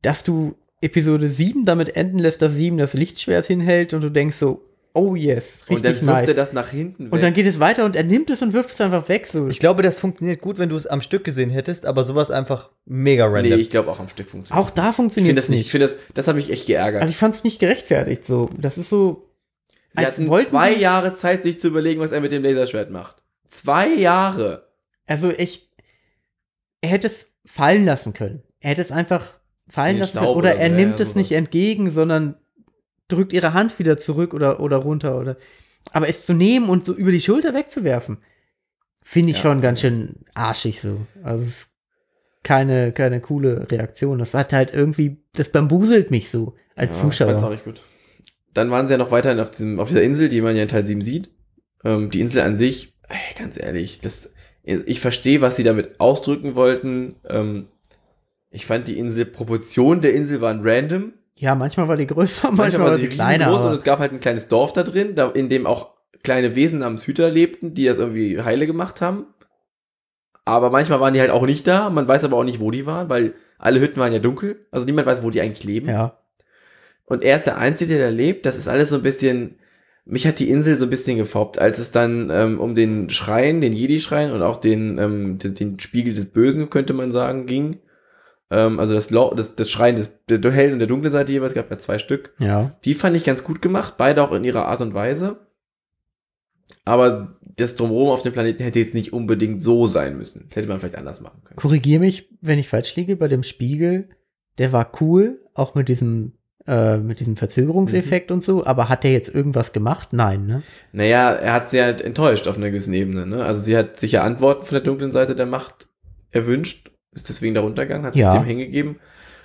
dass du Episode 7 damit enden lässt, dass 7 das Lichtschwert hinhält und du denkst so, oh yes, richtig Und dann wirft nice. er das nach hinten weg. und dann geht es weiter und er nimmt es und wirft es einfach weg. So. Ich glaube, das funktioniert gut, wenn du es am Stück gesehen hättest, aber sowas einfach mega nee, random. ich glaube auch am Stück funktioniert auch da Ich funktioniert finde es das nicht. nicht. Ich finde das, das hat mich echt geärgert. Also ich fand es nicht gerechtfertigt. So, das ist so. Sie hatten zwei sie- Jahre Zeit, sich zu überlegen, was er mit dem Laserschwert macht. Zwei Jahre. Also ich, er hätte es fallen lassen können. Er hätte es einfach fallen lassen Staub können. Oder oder er nimmt ja, es nicht sowas. entgegen, sondern drückt ihre Hand wieder zurück oder, oder runter. Oder, aber es zu nehmen und so über die Schulter wegzuwerfen, finde ich Ja. schon ganz schön arschig so. Also es ist keine, keine coole Reaktion. Das hat halt irgendwie, das bambuselt mich so als Ja, Ich fand's auch Zuschauer. nicht gut. Dann waren sie ja noch weiterhin auf, diesem, auf dieser Insel, die man ja in Teil 7 sieht. Ähm, die Insel an sich, ey, ganz ehrlich, das, ich verstehe, was sie damit ausdrücken wollten. Ähm, ich fand die Insel, Proportionen der Insel waren random. Ja, manchmal war die größer, manchmal, war sie kleiner. riesengroß und Aber es gab halt ein kleines Dorf da drin, da, in dem auch kleine Wesen namens Hüter lebten, die das irgendwie heile gemacht haben. Aber manchmal waren die halt auch nicht da. Man weiß aber auch nicht, wo die waren, weil alle Hütten waren ja dunkel. Also niemand weiß, wo die eigentlich leben. ja. Und er ist der Einzige, der da lebt. Das ist alles so ein bisschen. Mich hat die Insel so ein bisschen gefoppt, als es dann ähm, um den Schrein, den Jedi-Schrein und auch den, ähm, den, den Spiegel des Bösen, könnte man sagen, ging. Ähm, also das, Lo das, das Schrein des, der hellen und der dunklen Seite jeweils, gab ja zwei Stück. Ja. Die fand ich ganz gut gemacht, beide auch in ihrer Art und Weise. Aber das Drumherum auf dem Planeten hätte jetzt nicht unbedingt so sein müssen. Das hätte man vielleicht anders machen können. Korrigiere mich, wenn ich falsch liege, bei dem Spiegel, der war cool, auch mit diesem, äh, mit diesem Verzögerungseffekt und so, aber hat der jetzt irgendwas gemacht? Nein, ne? Naja, er hat sie halt enttäuscht auf einer gewissen Ebene. Ne? Also sie hat sich ja Antworten von der dunklen Seite der Macht erwünscht, ist deswegen da runtergegangen, hat Ja. sich dem hingegeben,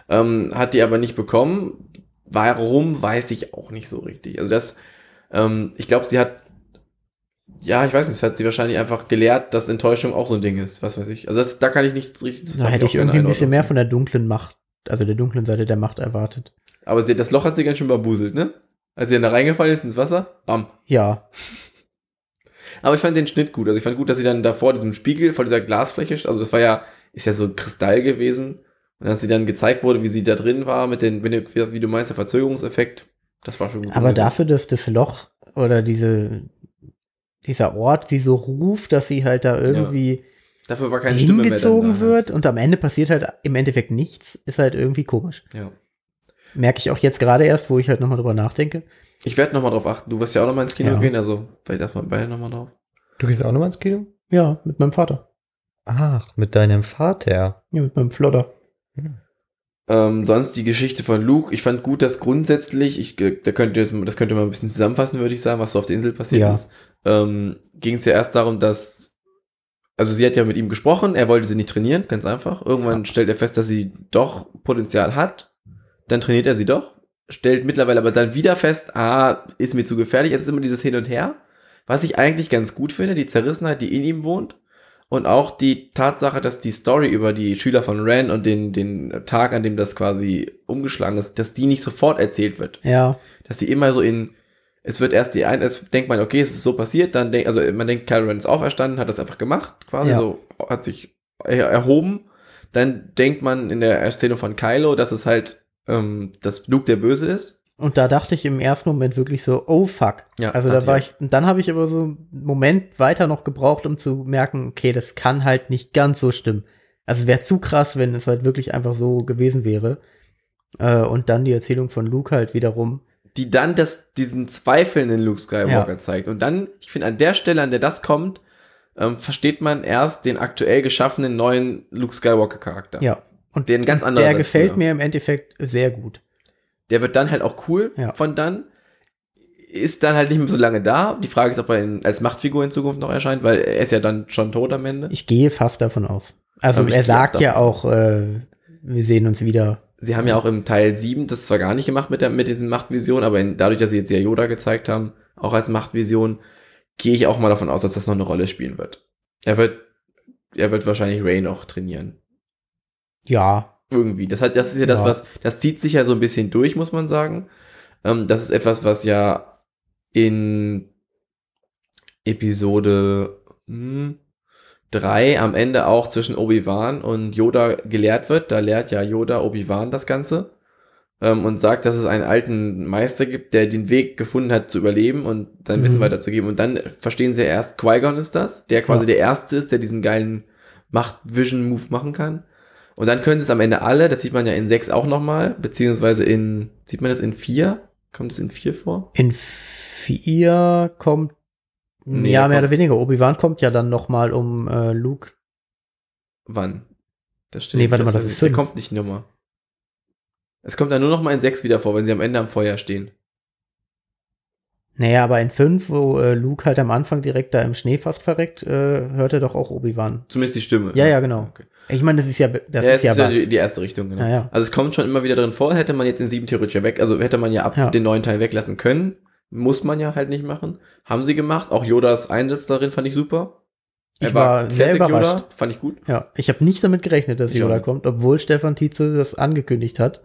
ähm, hat die aber nicht bekommen. Warum, weiß ich auch nicht so richtig. Also das, ähm, ich glaube, sie hat, ja, ich weiß nicht, das hat sie wahrscheinlich einfach gelehrt, dass Enttäuschung auch so ein Ding ist. Was weiß ich. Also das, da kann ich nichts richtig Da hätte ich irgendwie ein bisschen mehr von der dunklen Macht, also der dunklen Seite der Macht erwartet. Aber sie, das Loch hat sie ganz schön bambuselt, ne? Als sie dann da reingefallen ist ins Wasser, bam. Ja, Aber ich fand den Schnitt gut. Also ich fand gut, dass sie dann da vor diesem Spiegel, vor dieser Glasfläche, also das war ja, ist ja so ein Kristall gewesen. Und dass sie dann gezeigt wurde, wie sie da drin war, mit den, wenn du, wie du meinst, der Verzögerungseffekt, das war schon gut. aber dafür, dass das Loch oder diese, dieser Ort sie so ruft, dass sie halt da irgendwie Dafür war keine Stimme mehr dann hingezogen da, ne? wird und am Ende passiert halt im Endeffekt nichts, ist halt irgendwie komisch. Ja. Merke ich auch jetzt gerade erst, wo ich halt nochmal drüber nachdenke. Ich werde nochmal drauf achten. Du wirst ja auch nochmal ins Kino Ja. gehen, also vielleicht achten wir beide nochmal drauf. Du gehst auch nochmal ins Kino? Ja, mit meinem Vater. Ach, mit deinem Vater. Ja, mit meinem Flodder. Ähm, sonst die Geschichte von Luke. Ich fand gut, dass grundsätzlich, ich, äh, da könnte jetzt, das könnte man ein bisschen zusammenfassen, würde ich sagen, was so auf der Insel passiert Ja. ist. Ähm, Ging es ja erst darum, dass, also sie hat ja mit ihm gesprochen, er wollte sie nicht trainieren, ganz einfach. Irgendwann stellt er fest, dass sie doch Potenzial hat. Dann trainiert er sie doch. Stellt mittlerweile aber dann wieder fest, ah, ist mir zu gefährlich. Es ist immer dieses Hin und Her. Was ich eigentlich ganz gut finde, die Zerrissenheit, die in ihm wohnt. Und auch die Tatsache, dass die Story über die Schüler von Ren und den, den Tag, an dem das quasi umgeschlagen ist, dass die nicht sofort erzählt wird. Ja. Dass sie immer so in, es wird erst die ein, es denkt man, okay, es ist so passiert, dann denkt, also man denkt, Kylo Ren ist auferstanden, hat das einfach gemacht, quasi Ja. so, hat sich er- erhoben. Dann denkt man in der Erzählung von Kylo, dass es halt, ähm, dass Luke der Böse ist. Und da dachte ich im ersten Moment wirklich so, oh fuck. Ja, also da war ich und dann habe ich aber so einen Moment weiter noch gebraucht, um zu merken, okay, das kann halt nicht ganz so stimmen. Also wäre zu krass, wenn es halt wirklich einfach so gewesen wäre. Äh, und dann die Erzählung von Luke halt wiederum. die dann das, diesen zweifelnden Luke Skywalker Ja. zeigt. Und dann, ich finde, an der Stelle, an der das kommt, ähm, versteht man erst den aktuell geschaffenen neuen Luke Skywalker Charakter. Ja. Und Der ein ganz anderer der gefällt früher. mir im Endeffekt sehr gut. Der wird dann halt auch cool Ja. von dann. Ist dann halt nicht mehr so lange da. Die Frage ist, ob er in, als Machtfigur in Zukunft noch erscheint, weil er ist ja dann schon tot am Ende. Ich gehe fast davon aus. Also Aber er sagt ja auch, äh, wir sehen uns wieder. Sie haben ja auch im Teil 7 das zwar gar nicht gemacht mit, der, mit diesen Machtvisionen, aber in, dadurch, dass sie jetzt ja Yoda gezeigt haben, auch als Machtvision, gehe ich auch mal davon aus, dass das noch eine Rolle spielen wird. Er wird, er wird wahrscheinlich Ray noch trainieren. Ja, Irgendwie. Das hat, das ist ja das, Ja. was, das zieht sich ja so ein bisschen durch, muss man sagen. Ähm, das ist etwas, was ja in Episode 3 am Ende auch zwischen Obi-Wan und Yoda gelehrt wird. Da lehrt ja Yoda Obi-Wan das Ganze. Ähm, und sagt, dass es einen alten Meister gibt, der den Weg gefunden hat zu überleben und sein Wissen Mhm. weiterzugeben. Und dann verstehen sie erst, Qui-Gon ist das, der quasi Ja. der Erste ist, der diesen geilen Macht-Vision-Move machen kann. Und dann können sie es am Ende alle, das sieht man ja in 6 auch nochmal, beziehungsweise in, sieht man das in 4? Kommt es in 4 vor? in vier kommt, Nee, ja, mehr kommt- oder weniger. Obi-Wan kommt ja dann noch mal um äh, Luke. Wann? Das steht Nee, warte mal, das ist ich. Der fünf. kommt nicht nochmal. Es kommt dann nur noch mal in 6 wieder vor, wenn sie am Ende am Feuer stehen. Naja, aber in fünf, wo äh, Luke halt am Anfang direkt da im Schnee fast verreckt, äh, hört er doch auch Obi-Wan. Zumindest die Stimme. Ja, ja, genau. Okay. Ich meine, das ist ja, das ja, ist ja ist ja die, die erste Richtung, genau. Ja, ja. Also es kommt schon immer wieder drin vor, hätte man jetzt in sieben theoretisch ja weg, also hätte man ja ab Ja. den neuen Teil weglassen können. Muss man ja halt nicht machen. Haben sie gemacht. Auch Yodas Einsatz darin fand ich super. Ich war sehr überrascht. fand ich gut. Ja, ich habe nicht damit gerechnet, dass Ich Yoda kommt, obwohl Stefan Tietze das angekündigt hat,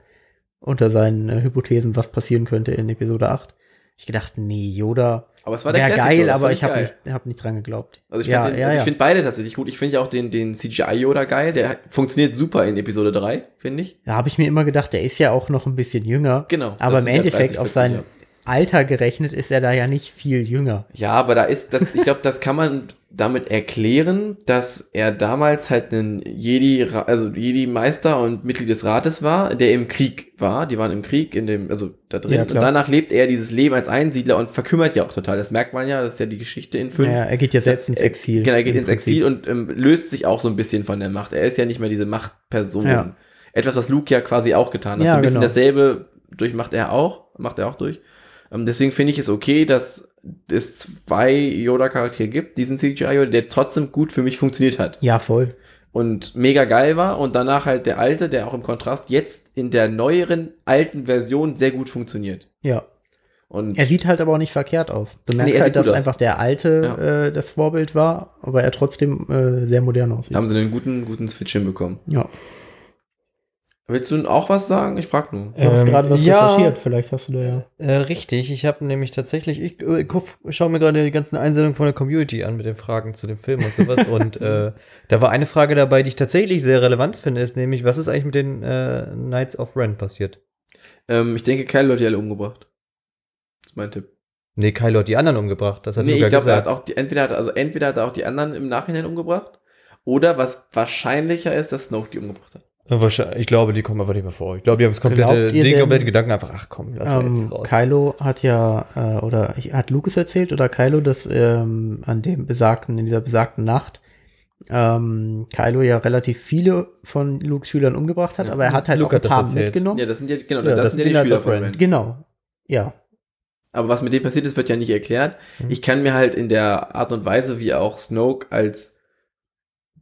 unter seinen äh, Hypothesen, was passieren könnte in Episode 8. Ich gedacht, nee, Yoda Aber es war der Classic geil, Yoda, aber ich habe nicht, hab nicht dran geglaubt. Also ich ja, finde ja, also ja. ich find beide tatsächlich gut. Ich finde ja auch den, den CGI-Yoda geil. Der funktioniert super in Episode 3, finde ich. Da habe ich mir immer gedacht, der ist ja auch noch ein bisschen jünger. Genau. Aber im Endeffekt 30, auf 40 sein. Alter gerechnet ist er da ja nicht viel jünger. Ja, aber da ist das, ich glaube, das kann man damit erklären, dass er damals halt ein Jedi, also Jedi-Meister und Mitglied des Rates war, der im Krieg war. Die waren im Krieg, in dem, also da drin. Ja, und danach lebt er dieses Leben als Einsiedler und verkümmert ja auch total. Das merkt man ja, das ist ja die Geschichte in 5. Ja, er geht ja selbst ins Exil. Genau, er geht ins Prinzip. Exil und ähm, löst sich auch so ein bisschen von der Macht. Er ist ja nicht mehr diese Machtperson. Ja. Etwas, was Luke ja quasi auch getan hat. Ja, so ein bisschen genau. dasselbe durchmacht er auch, macht er auch durch. Ähm, deswegen finde ich es okay, dass es zwei Yoda-Charaktere gibt, diesen CGI, der trotzdem gut für mich funktioniert hat Ja, voll. und mega geil war und danach halt der alte, der auch im Kontrast jetzt in der neueren alten Version sehr gut funktioniert. Ja. Und Er sieht halt aber auch nicht verkehrt aus. Du merkst Nee, er halt, dass aus. einfach der alte äh, das Vorbild war, aber er trotzdem äh, sehr modern aussieht. haben sie einen guten, guten Switch hinbekommen. ja. Willst du auch was sagen? Ich frag nur. Du hast Ähm, gerade was ja. recherchiert, vielleicht hast du da ja. Äh, richtig, ich habe nämlich tatsächlich, ich, äh, guck- schaue mir gerade die ganzen Einsendungen von der Community an mit den Fragen zu dem Film und sowas. und äh, da war eine Frage dabei, die ich tatsächlich sehr relevant finde, ist nämlich, was ist eigentlich mit den äh, Knights of Ren passiert? Ähm, ich denke, Kyle hat die alle umgebracht. Das ist mein Tipp. Nee, Kylo hat die anderen umgebracht. Das hat nee, Luca ich glaube, er hat auch die, entweder hat, er- also entweder hat er auch die anderen im Nachhinein umgebracht, oder was wahrscheinlicher ist, dass Snoke die umgebracht hat. Ich glaube, die kommen einfach nicht mehr vor. Ich glaube, die haben das komplette, den denn- kompletten Gedanken einfach, ach komm, lass mal Ähm, jetzt raus. Kylo hat ja, äh, oder ich, hat Lucas erzählt oder Kylo, dass ähm, an dem besagten, in dieser besagten Nacht, ähm, Kylo ja relativ viele von Lukes Schülern umgebracht hat, Ja. aber er hat halt Luke auch ein paar mitgenommen. Ja, das sind ja, genau, Ja, das, das sind ja die Schüler von. Ren. Genau. Ja. Aber was mit dem passiert ist, wird ja nicht erklärt. Mhm. Ich kann mir halt in der Art und Weise, wie auch Snoke als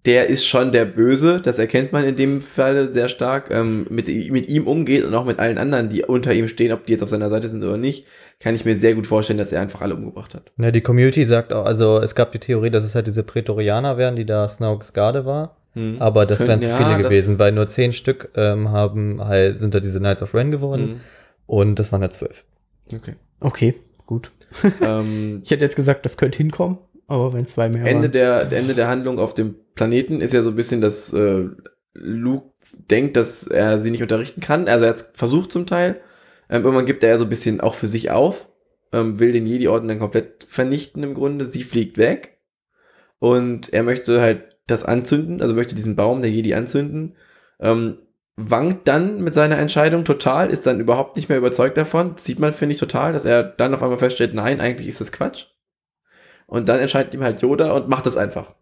der ist schon der Böse, das erkennt man in dem Fall sehr stark, ähm, mit, mit ihm umgeht und auch mit allen anderen, die unter ihm stehen, ob die jetzt auf seiner Seite sind oder nicht, kann ich mir sehr gut vorstellen, dass er einfach alle umgebracht hat. Ja, die Community sagt auch, also es gab die Theorie, dass es halt diese Prätorianer wären, die da Snokes Garde war. Hm. Aber das wären zu Ja, viele gewesen, weil nur zehn Stück ähm, haben halt, sind da diese Knights of Ren geworden. Hm. Und das waren halt zwölf. Okay. Okay, gut. ähm, Ich hätte jetzt gesagt, das könnte hinkommen, aber wenn zwei mehr Ende waren. der, Ende der Handlung auf dem Planeten ist ja so ein bisschen, dass äh, Luke denkt, dass er sie nicht unterrichten kann. Also er hat versucht zum Teil. Ähm, irgendwann gibt er ja so ein bisschen auch für sich auf, ähm, will den Jedi-Orden dann komplett vernichten im Grunde. Sie fliegt weg und er möchte halt das anzünden, also möchte diesen Baum der Jedi anzünden. Ähm, wankt dann mit seiner Entscheidung total, ist dann überhaupt nicht mehr überzeugt davon. Das sieht man, finde ich, total, dass er dann auf einmal feststellt, nein, eigentlich ist das Quatsch. Und dann entscheidet ihm halt Yoda und macht das einfach.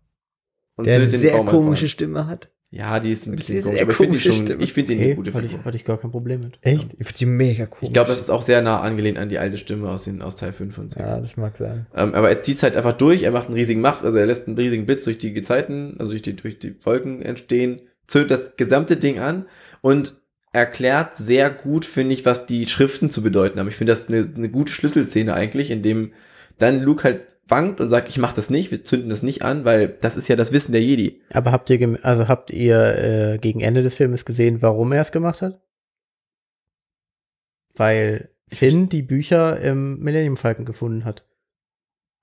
Und Der eine sehr Baum komische einfach Stimme hat. Ja, die ist ein bisschen ist komisch, aber ich finde die schon, Stimme. ich finde die eine gute hatte, Figur. ich, hatte ich gar kein Problem mit. Echt? Ich finde die mega komisch. Ich glaube, das ist auch sehr nah angelehnt an die alte Stimme aus, den, aus Teil 5 und 6. Ja, das mag sein. Ähm, aber er zieht halt einfach durch, er macht einen riesigen Macht, also er lässt einen riesigen Blitz durch die Gezeiten, also durch die, durch die Wolken entstehen, zündet das gesamte Ding an und erklärt sehr gut, finde ich, was die Schriften zu bedeuten haben. Ich finde das eine, eine gute Schlüsselszene eigentlich, in dem dann Luke halt wankt und sagt, ich mach das nicht, wir zünden das nicht an, weil das ist ja das Wissen der Jedi. Aber habt ihr, also habt ihr äh, gegen Ende des Filmes gesehen, warum er es gemacht hat? Weil Finn die Bücher im Millennium Falcon gefunden hat.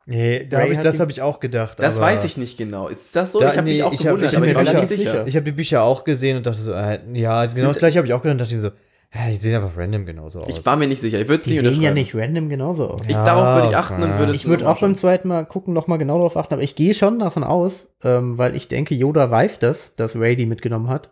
Nee, da hab ich, das habe ich auch gedacht. Das aber weiß ich nicht genau. Ist das so? Da- ich habe nee, mich auch ich hab- gewundert, ich aber hab ich war mir relativ sicher. Ich habe die Bücher auch gesehen und dachte so, äh, ja, genau das gleiche habe ich auch gedacht und dachte mir so, ja, die sehen einfach random genauso aus. Ich war mir nicht sicher. Ich würde es Die nicht sehen ja nicht random genauso aus. Ich, Ja, darauf würde ich achten und ja. würde es Ich würde auch beim zweiten Mal gucken, nochmal genau darauf achten, aber ich gehe schon davon aus, ähm, weil ich denke, Yoda weiß das, dass Ray die mitgenommen hat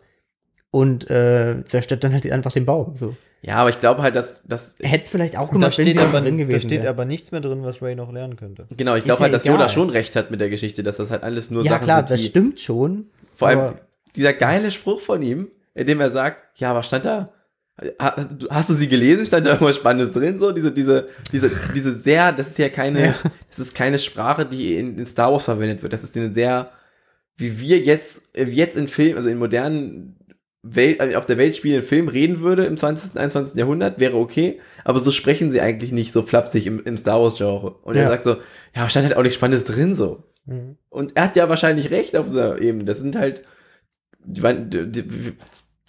und äh, zerstört dann halt einfach den Baum. So. Ja, aber ich glaube halt, dass, dass Er hätte vielleicht auch da gemacht, wenn steht, noch aber, drin da gewesen steht wäre. aber nichts mehr drin, was Ray noch lernen könnte. Genau, ich glaube ja halt, dass egal. Yoda schon recht hat mit der Geschichte, dass das halt alles nur Ja Sachen klar, sind, das die, stimmt schon. Vor allem dieser geile Spruch von ihm, in dem er sagt, ja, was stand da? Ha- Hast du sie gelesen? Stand da irgendwas Spannendes drin? So, diese, diese, diese, diese sehr, das ist ja keine, Ja. das ist keine Sprache, die in, in Star Wars verwendet wird. Das ist eine sehr, wie wir jetzt, äh, jetzt in Film, also in modernen Welt, äh, auf der Welt spielenden Film reden würde im 20., 21. Jahrhundert, wäre okay, aber so sprechen sie eigentlich nicht so flapsig im, im Star Wars-Genre. Und er Ja. sagt so, ja, stand halt auch nichts Spannendes drin, so. Mhm. Und er hat ja wahrscheinlich recht auf dieser Ebene. Das sind halt die, die, die,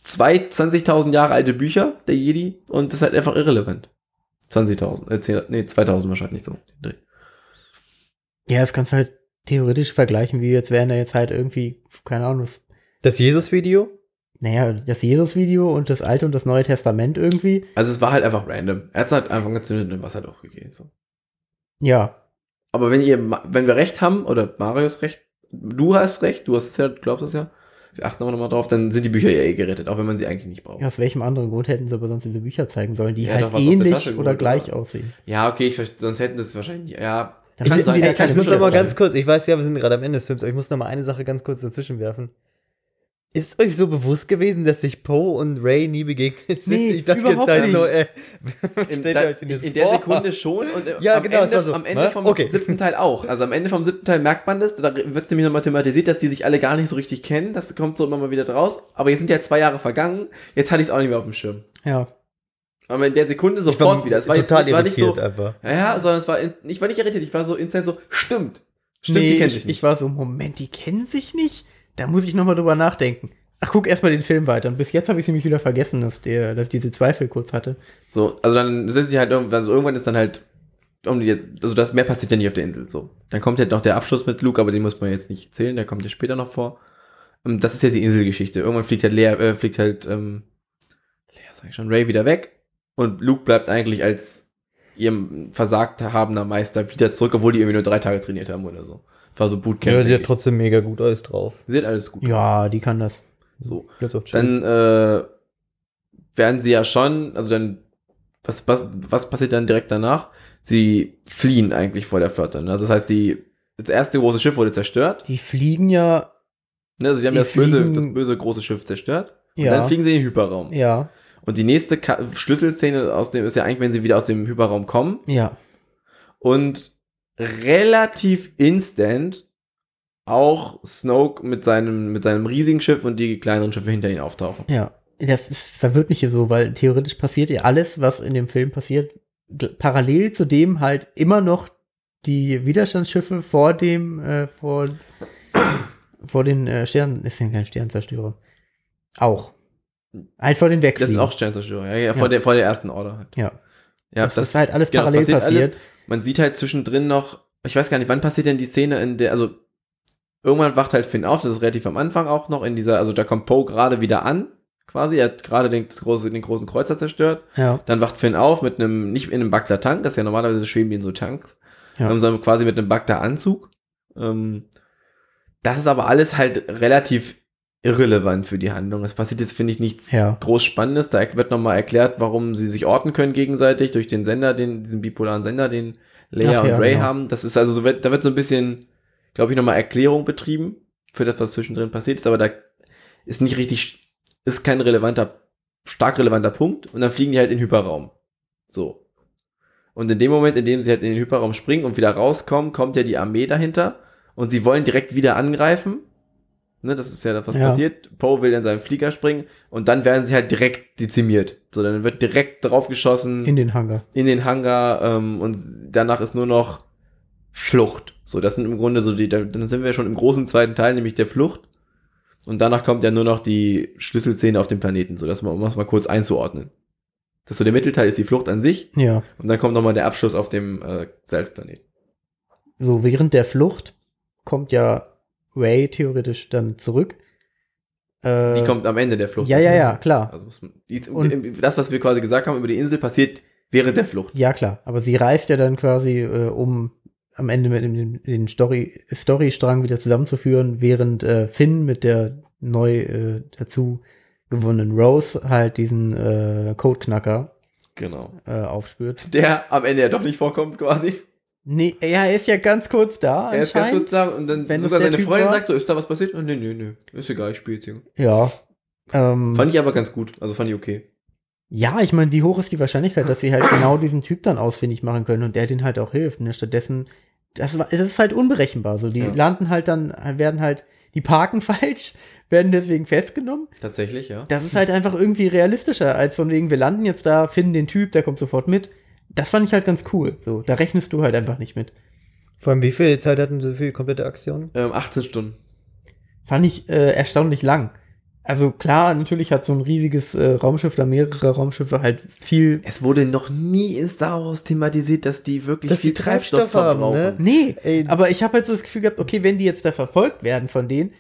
zwei 20.000 Jahre alte Bücher der Jedi und das ist halt einfach irrelevant. 20.000, äh, 10, nee, 2000 wahrscheinlich so. Ja, das kannst du halt theoretisch vergleichen, wie jetzt wären da jetzt halt irgendwie, keine Ahnung, das, Das Jesus-Video? naja, das Jesus-Video und das Alte und das Neue Testament irgendwie. Also es war halt einfach random. Er hat es halt einfach gezündet und dem Wasser durchgegeben. So. Ja, Aber wenn ihr, wenn wir recht haben, oder Marius recht, du hast recht, du hast es ja, glaubst es ja, wir achten aber nochmal drauf, dann sind die Bücher ja eh gerettet, auch wenn man sie eigentlich nicht braucht. aus welchem anderen Grund hätten sie aber sonst diese Bücher zeigen sollen, die Ja, halt ähnlich Tasche oder geholt, gleich oder? aussehen. Ja, okay, ich, sonst hätten das wahrscheinlich, ja. Ja, kann keine Ich muss aber sein. ganz kurz, ich weiß ja, wir sind gerade am Ende des Films, aber ich muss noch mal eine Sache ganz kurz dazwischen werfen. Ist euch so bewusst gewesen, dass sich Poe und Ray nie begegnet sind? Nee, ich dachte jetzt überhaupt halt nicht. so, äh, In, stellt da, euch den in, jetzt in der vor. Sekunde schon und äh, Ja, am, genau, Ende, war so, am Ende vom Okay. siebten Teil auch. Also am Ende vom siebten Teil merkt man das, da wird es nämlich nochmal thematisiert, dass die sich alle gar nicht so richtig kennen. Das kommt so immer mal wieder draus. Aber jetzt sind ja zwei Jahre vergangen, jetzt hatte ich es auch nicht mehr auf dem Schirm. Ja. Aber in der Sekunde Ich sofort wieder. Es war, total ich war nicht so, irritiert einfach. ja, sondern es war, in, ich war nicht irritiert, ich war so instant so, stimmt. Stimmt, nee, die kennen ich, sich nicht. ich war so, Moment, die kennen sich nicht? Da muss ich nochmal drüber nachdenken. Ach, guck erstmal den Film weiter. Und bis jetzt habe ich nämlich wieder vergessen, dass, der, dass ich diese Zweifel kurz hatte. So, also dann sind sie halt irgendwann, also irgendwann ist dann halt, um jetzt, also das mehr passiert ja nicht auf der Insel, so. Dann kommt halt noch der Abschluss mit Luke, aber den muss man jetzt nicht erzählen, der kommt ja später noch vor. Ähm, Das ist ja die Inselgeschichte. Irgendwann fliegt halt Lea, äh, fliegt halt, ähm, Lea, sag ich schon, Ray wieder weg und Luke bleibt eigentlich als ihrem versagt habender Meister wieder zurück, obwohl die irgendwie nur drei Tage trainiert haben oder so. War so Bootcamp. Ja, sie hat trotzdem mega gut alles drauf. sie hat alles gut. Ja, die kann das. So. Dann äh, werden sie ja schon, also dann, was, was, was passiert dann direkt danach? Sie fliehen eigentlich vor der Flotte. Ne? Also das heißt, die, das erste große Schiff wurde zerstört. Die fliegen ja, Ne? Also sie haben Die das böse, das böse große Schiff zerstört. Und ja, dann fliegen sie in den Hyperraum. ja, Und die nächste Ka Schlüsselszene aus dem ist ja eigentlich, wenn sie wieder aus dem Hyperraum kommen ja. und relativ instant auch Snoke mit seinem, mit seinem riesigen Schiff und die kleineren Schiffe hinter ihm auftauchen. Ja, das ist, verwirrt mich hier so, weil theoretisch passiert ja alles, was in dem Film passiert, parallel zu dem halt immer noch die Widerstandsschiffe vor dem, äh, vor, vor den äh, Sternen, ist ja kein Sternzerstörer. Auch. Halt vor den Das Wegfliegen. ist auch Sternzerstörer, ja, ja, vor, Ja. Der, vor der ersten Order halt. ja. Ja, das, ist halt alles genau, parallel passiert passiert. alles. Man sieht halt zwischendrin noch, ich weiß gar nicht, wann passiert denn die Szene, in der, also irgendwann wacht halt Finn auf, das ist relativ am Anfang auch noch in dieser, also da kommt Poe gerade wieder an, quasi, er hat gerade den, große, den großen Kreuzer zerstört, Ja. dann wacht Finn auf mit einem, nicht in einem Bagler Tank, das ist ja normalerweise schweben die in so Tanks, Ja. ähm, sondern quasi mit einem Bagler Anzug. Ähm, das ist aber alles halt relativ irrelevant für die Handlung. Es passiert jetzt, finde ich, nichts Ja. groß Spannendes. Da wird nochmal erklärt, warum sie sich orten können gegenseitig durch den Sender, den, diesen bipolaren Sender, den Leia Ach und ja, Ray genau. haben. Das ist also so, da wird so ein bisschen, glaube ich, nochmal Erklärung betrieben für das, was zwischendrin passiert ist, aber da ist nicht richtig, ist kein relevanter, stark relevanter Punkt und dann fliegen die halt in den Hyperraum. So. Und in dem Moment, in dem sie halt in den Hyperraum springen und wieder rauskommen, kommt ja die Armee dahinter und sie wollen direkt wieder angreifen. Ne, das ist ja das, was Ja. passiert. Poe will in seinen Flieger springen und dann werden sie halt direkt dezimiert. So, dann wird direkt drauf geschossen In den Hangar. in den Hangar ähm, und danach ist nur noch Flucht. So, das sind im Grunde so die, da- dann sind wir schon im großen zweiten Teil, nämlich der Flucht. Und danach kommt ja nur noch die Schlüsselszene auf dem Planeten, so dass man, um das mal kurz einzuordnen. Das ist so der Mittelteil ist die Flucht an sich Ja. und dann kommt nochmal der Abschluss auf dem äh, Salzplaneten. So, während der Flucht kommt ja Ray theoretisch dann zurück. Äh, Die kommt am Ende der Flucht. ja, ja, ja, klar. Also die, Und- das, was wir quasi gesagt haben über die Insel, passiert während der Flucht. Ja, klar. Aber sie reist ja dann quasi, äh, um am Ende mit dem den Story, Storystrang wieder zusammenzuführen, während äh, Finn mit der neu äh, dazu gewonnenen Rose halt diesen äh, Codeknacker Genau. äh, aufspürt. Der am Ende ja doch nicht vorkommt, quasi. Nee, ja, er ist ja ganz kurz da. Er ist ganz kurz da und dann Wenn sogar das seine Typ Freundin war. sagt so, ist da was passiert? Und nee, nee, nee, ist egal, ich spiele jetzt hier. Ja. Ähm, Fand ich aber ganz gut, also fand ich okay. ja, ich meine, wie hoch ist die Wahrscheinlichkeit, dass sie halt genau diesen Typ dann ausfindig machen können und der den halt auch hilft. Ne? Stattdessen, das, war- es ist halt unberechenbar. So, die Ja. landen halt dann, werden halt, die parken falsch, werden deswegen festgenommen. Tatsächlich, ja. Das ist halt einfach irgendwie realistischer, als von wegen, wir landen jetzt da, finden den Typ, der kommt sofort mit. Das fand ich halt ganz cool. So, da rechnest du halt einfach nicht mit. Vor allem, wie viel Zeit hatten sie für die komplette Aktion? Ähm, 18 Stunden. Fand ich äh, erstaunlich lang. Also klar, natürlich hat so ein riesiges äh, Raumschiff oder mehrere Raumschiffe halt viel. Es wurde noch nie in Star Wars thematisiert, dass die wirklich Dass viel die Treibstoff Treibstoff haben, verbrauchen. ne? Nee, Ey. aber ich habe halt so das Gefühl gehabt, okay, wenn die jetzt da verfolgt werden von denen,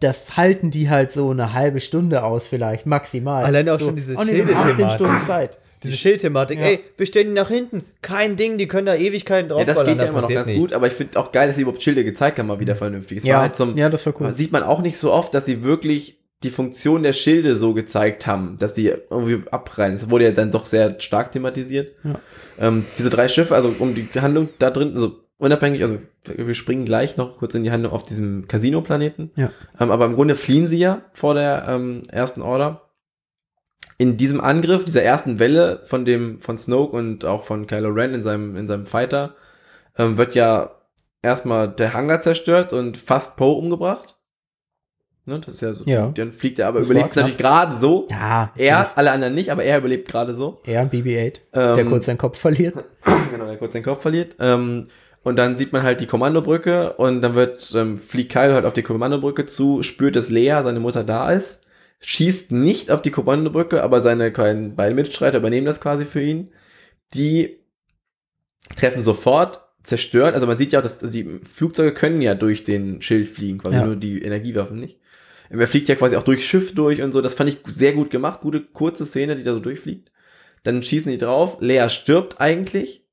das halten die halt so eine halbe Stunde aus vielleicht, maximal. Alleine auch so, schon diese oh, haben 18 Schilde-Thematik. Stunden Zeit. Diese Schildthematik, Ja. ey, wir stellen die nach hinten. Kein Ding, die können da Ewigkeiten drauf Ja, das geht ja immer noch ganz nichts. gut, aber ich finde auch geil, dass sie überhaupt Schilde gezeigt haben, mal wieder vernünftig. Es Ja, war halt zum, ja, das war cool. sieht man auch nicht so oft, dass sie wirklich die Funktion der Schilde so gezeigt haben, dass die irgendwie abprallen. Das wurde ja dann doch sehr stark thematisiert. Ja. Ähm, diese drei Schiffe, also um die Handlung da drin, also unabhängig, also wir springen gleich noch kurz in die Handlung auf diesem Casino-Planeten. Ja. Ähm, aber im Grunde fliehen sie ja vor der ähm, ersten Order. In diesem Angriff, dieser ersten Welle von dem, von Snoke und auch von Kylo Ren in seinem, in seinem Fighter, ähm, wird ja erstmal der Hangar zerstört und fast Poe umgebracht. Ne, das ist ja so, Ja. dann fliegt er aber, Das überlebt knapp. natürlich gerade so. Ja, Er, alle anderen nicht, aber er überlebt gerade so. er und BB-8, der Ähm, kurz seinen Kopf verliert. genau, der kurz den Kopf verliert. Ähm, und dann sieht man halt die Kommandobrücke und dann wird, ähm, fliegt Kyle halt auf die Kommandobrücke zu, spürt, dass Lea, seine Mutter, da ist, schießt nicht auf die Kommandobrücke, aber seine kleinen beiden Mitstreiter übernehmen das quasi für ihn. Die treffen sofort, zerstört, also man sieht ja auch, dass also die Flugzeuge können ja durch den Schild fliegen, quasi Ja. nur die Energiewaffen nicht. Er fliegt ja quasi auch durchs Schiff durch und so, das fand ich sehr gut gemacht, gute kurze Szene, die da so durchfliegt. Dann schießen die drauf, Lea stirbt eigentlich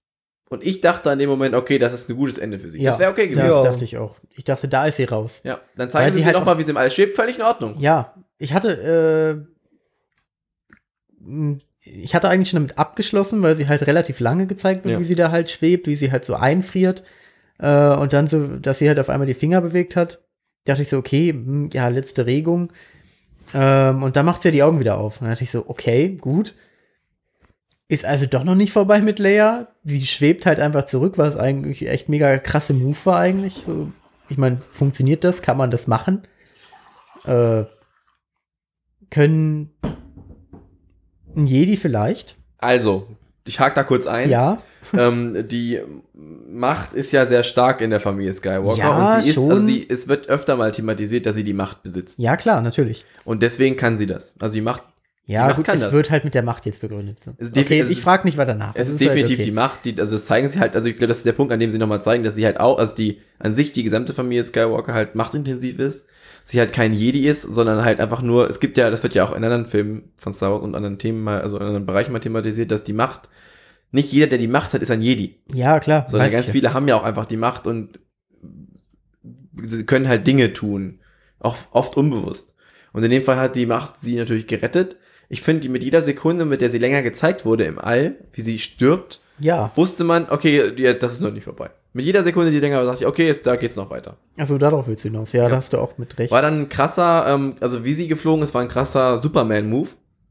und ich dachte an dem Moment, okay, das ist ein gutes Ende für sie. Ja, das wäre okay Das gewesen. Ja. dachte ich auch. Ich dachte, da ist sie raus. Ja, dann Weil zeigen sie sie, halt halt nochmal, wie sie im All schwebt, völlig in Ordnung. Ja, ich hatte, äh, ich hatte eigentlich schon damit abgeschlossen, weil sie halt relativ lange gezeigt wird, Ja. wie sie da halt schwebt, wie sie halt so einfriert. Äh, und dann so, dass sie halt auf einmal die Finger bewegt hat. Dachte ich so, okay, hm, ja, letzte Regung. Ähm, und dann macht sie ja die Augen wieder auf. Und dann dachte ich so, okay, gut. Ist also doch noch nicht vorbei mit Leia. Sie schwebt halt einfach zurück, was eigentlich echt mega krasse Move war eigentlich. So, Ich meine, funktioniert das? Kann man das machen? Äh, können ein Jedi vielleicht? Also, ich hake da kurz ein. Ja. ähm, die Macht ist ja sehr stark in der Familie Skywalker Ja, und sie ist, schon. also sie, es wird öfter mal thematisiert, dass sie die Macht besitzt. Ja, klar, natürlich. Und deswegen kann sie das. Also die Macht, Ja, Macht gut, kann es das. wird halt mit der Macht jetzt begründet. Ist Okay, ich ist- frage nicht weiter nach. es Das ist halt definitiv okay. die Macht, die, also das zeigen sie halt, also ich glaube, das ist der Punkt, an dem sie nochmal zeigen, dass sie halt auch, also die, an sich die gesamte Familie Skywalker halt machtintensiv ist, sie halt kein Jedi ist, sondern halt einfach nur, es gibt ja, das wird ja auch in anderen Filmen von Star Wars und anderen Themen mal, also in anderen Bereichen mal thematisiert, dass die Macht, nicht jeder, der die Macht hat, ist ein Jedi. Ja, klar. Sondern ganz viele haben ja auch einfach die Macht und sie können halt Dinge tun. Auch oft unbewusst. Und in dem Fall hat die Macht sie natürlich gerettet. Ich finde, mit jeder Sekunde, mit der sie länger gezeigt wurde im All, wie sie stirbt, Ja. wusste man, okay, das ist noch nicht vorbei. Mit jeder Sekunde, die länger war, dachte ich, okay, jetzt, da geht's noch weiter. Also darauf willst du hinaus. Ja, Ja. da hast du auch mit recht. War dann ein krasser, ähm, also wie sie geflogen ist, war ein krasser Superman-Move.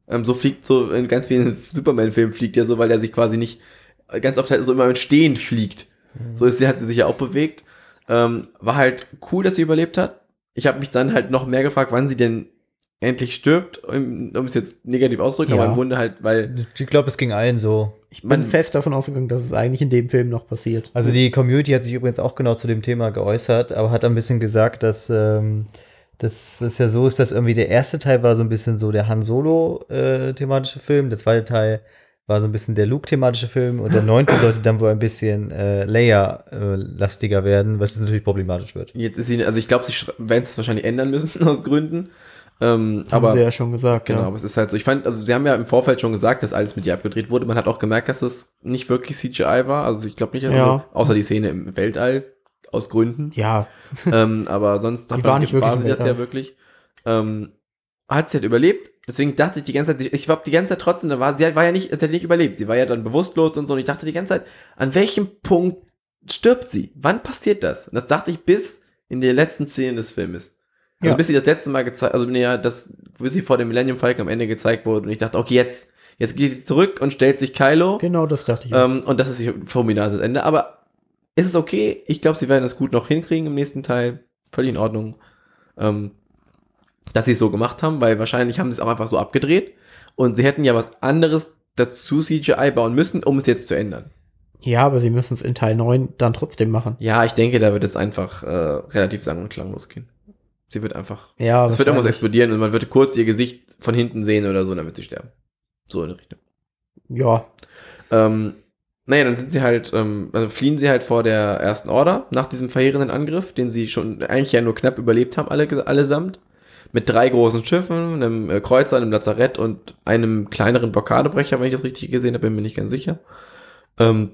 Ähm, so fliegt so in ganz vielen Superman-Filmen fliegt er so, weil er sich quasi nicht äh, ganz oft halt so immer im Stehen fliegt. So ist sie, hat sie sich ja auch bewegt. Ähm, war halt cool, dass sie überlebt hat. Ich habe mich dann halt noch mehr gefragt, wann sie denn endlich stirbt, um, um es jetzt negativ auszudrücken, Ja. aber im Grunde halt, weil Ich glaube, es ging allen so. Ich bin fest davon ausgegangen, dass es eigentlich in dem Film noch passiert. Also die Community hat sich übrigens auch genau zu dem Thema geäußert, aber hat ein bisschen gesagt, dass ähm, dass es ja so ist, dass irgendwie der erste Teil war so ein bisschen so der Han Solo äh, thematische Film, der zweite Teil war so ein bisschen der Luke thematische Film und der neunte sollte dann wohl ein bisschen äh, Leia äh, lastiger werden, was natürlich problematisch wird. jetzt ist sie, also ich glaube, sie werden es wahrscheinlich ändern müssen aus Gründen. Ähm, Haben aber sie ja schon gesagt. Genau, Ja. aber es ist halt so. Ich fand, also sie haben ja im Vorfeld schon gesagt, dass alles mit ihr abgedreht wurde. Man hat auch gemerkt, dass es nicht wirklich CGI war. Also ich glaube nicht, also, Ja. außer die Szene im Weltall aus Gründen. ja, ähm, aber sonst hat war man- nicht wirklich war sie das ja wirklich. Ähm, hat sie halt überlebt. Deswegen dachte ich die ganze Zeit, ich war die ganze Zeit trotzdem, da war sie war ja nicht, sie hat nicht überlebt. Sie war ja dann bewusstlos und so. Und ich dachte die ganze Zeit, an welchem Punkt stirbt sie? Wann passiert das? Und das dachte ich bis in der letzten Szene des Filmes. Also Ja. bis sie das letzte Mal gezeigt, also nee, ja, das, bis sie vor dem Millennium Falcon am Ende gezeigt wurde und ich dachte, okay, jetzt, jetzt geht sie zurück und stellt sich Kylo. genau das dachte ich. Ähm, und das ist ihr fulminantes Ende. Aber ist es okay? Ich glaube, sie werden das gut noch hinkriegen im nächsten Teil. Völlig in Ordnung. Ähm, dass sie es so gemacht haben, weil wahrscheinlich haben sie es auch einfach so abgedreht. Und sie hätten ja was anderes dazu CGI bauen müssen, um es jetzt zu ändern. ja, aber sie müssen es in Teil 9 dann trotzdem machen. Ja, ich denke, da wird es einfach äh, relativ sang- und klanglos gehen. Sie wird einfach. Ja, es wird irgendwas explodieren und man wird kurz ihr Gesicht von hinten sehen oder so, dann wird sie sterben. So in der Richtung. Ja, Ähm, naja, dann sind sie halt, ähm, also fliehen sie halt vor der ersten Order nach diesem verheerenden Angriff, den sie schon eigentlich ja nur knapp überlebt haben, alle, allesamt. Mit drei großen Schiffen, einem äh, Kreuzer, einem Lazarett und einem kleineren Blockadebrecher, wenn ich das richtig gesehen habe, bin mir nicht ganz sicher. Ähm,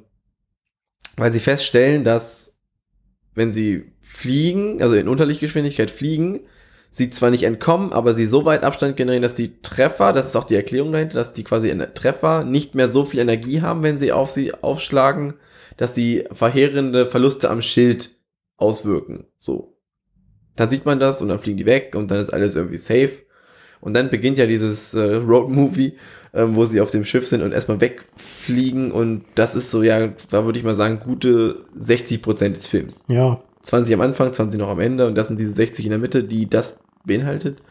weil sie feststellen, dass wenn sie fliegen, also in Unterlichtgeschwindigkeit fliegen, sie zwar nicht entkommen, aber sie so weit Abstand generieren, dass die Treffer, das ist auch die Erklärung dahinter, dass die quasi Treffer nicht mehr so viel Energie haben, wenn sie auf sie aufschlagen, dass sie verheerende Verluste am Schild auswirken. So. Dann sieht man das und dann fliegen die weg und dann ist alles irgendwie safe. Und dann beginnt ja dieses äh, Road-Movie, ähm, wo sie auf dem Schiff sind und erstmal wegfliegen und das ist so, ja, da würde ich mal sagen, gute 60% des Films. ja. 20 am Anfang, 20 noch am Ende und das sind diese 60 in der Mitte, die das beinhaltet.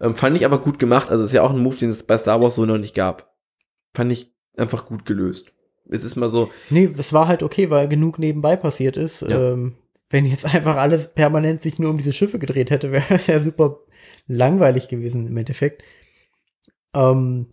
Ähm, fand ich aber gut gemacht. Also ist ja auch ein Move, den es bei Star Wars so noch nicht gab. Fand ich einfach gut gelöst. Es ist mal so, Nee, es war halt okay, weil genug nebenbei passiert ist. Ja. Ähm, wenn jetzt einfach alles permanent sich nur um diese Schiffe gedreht hätte, wäre es ja super langweilig gewesen im Endeffekt. Ähm,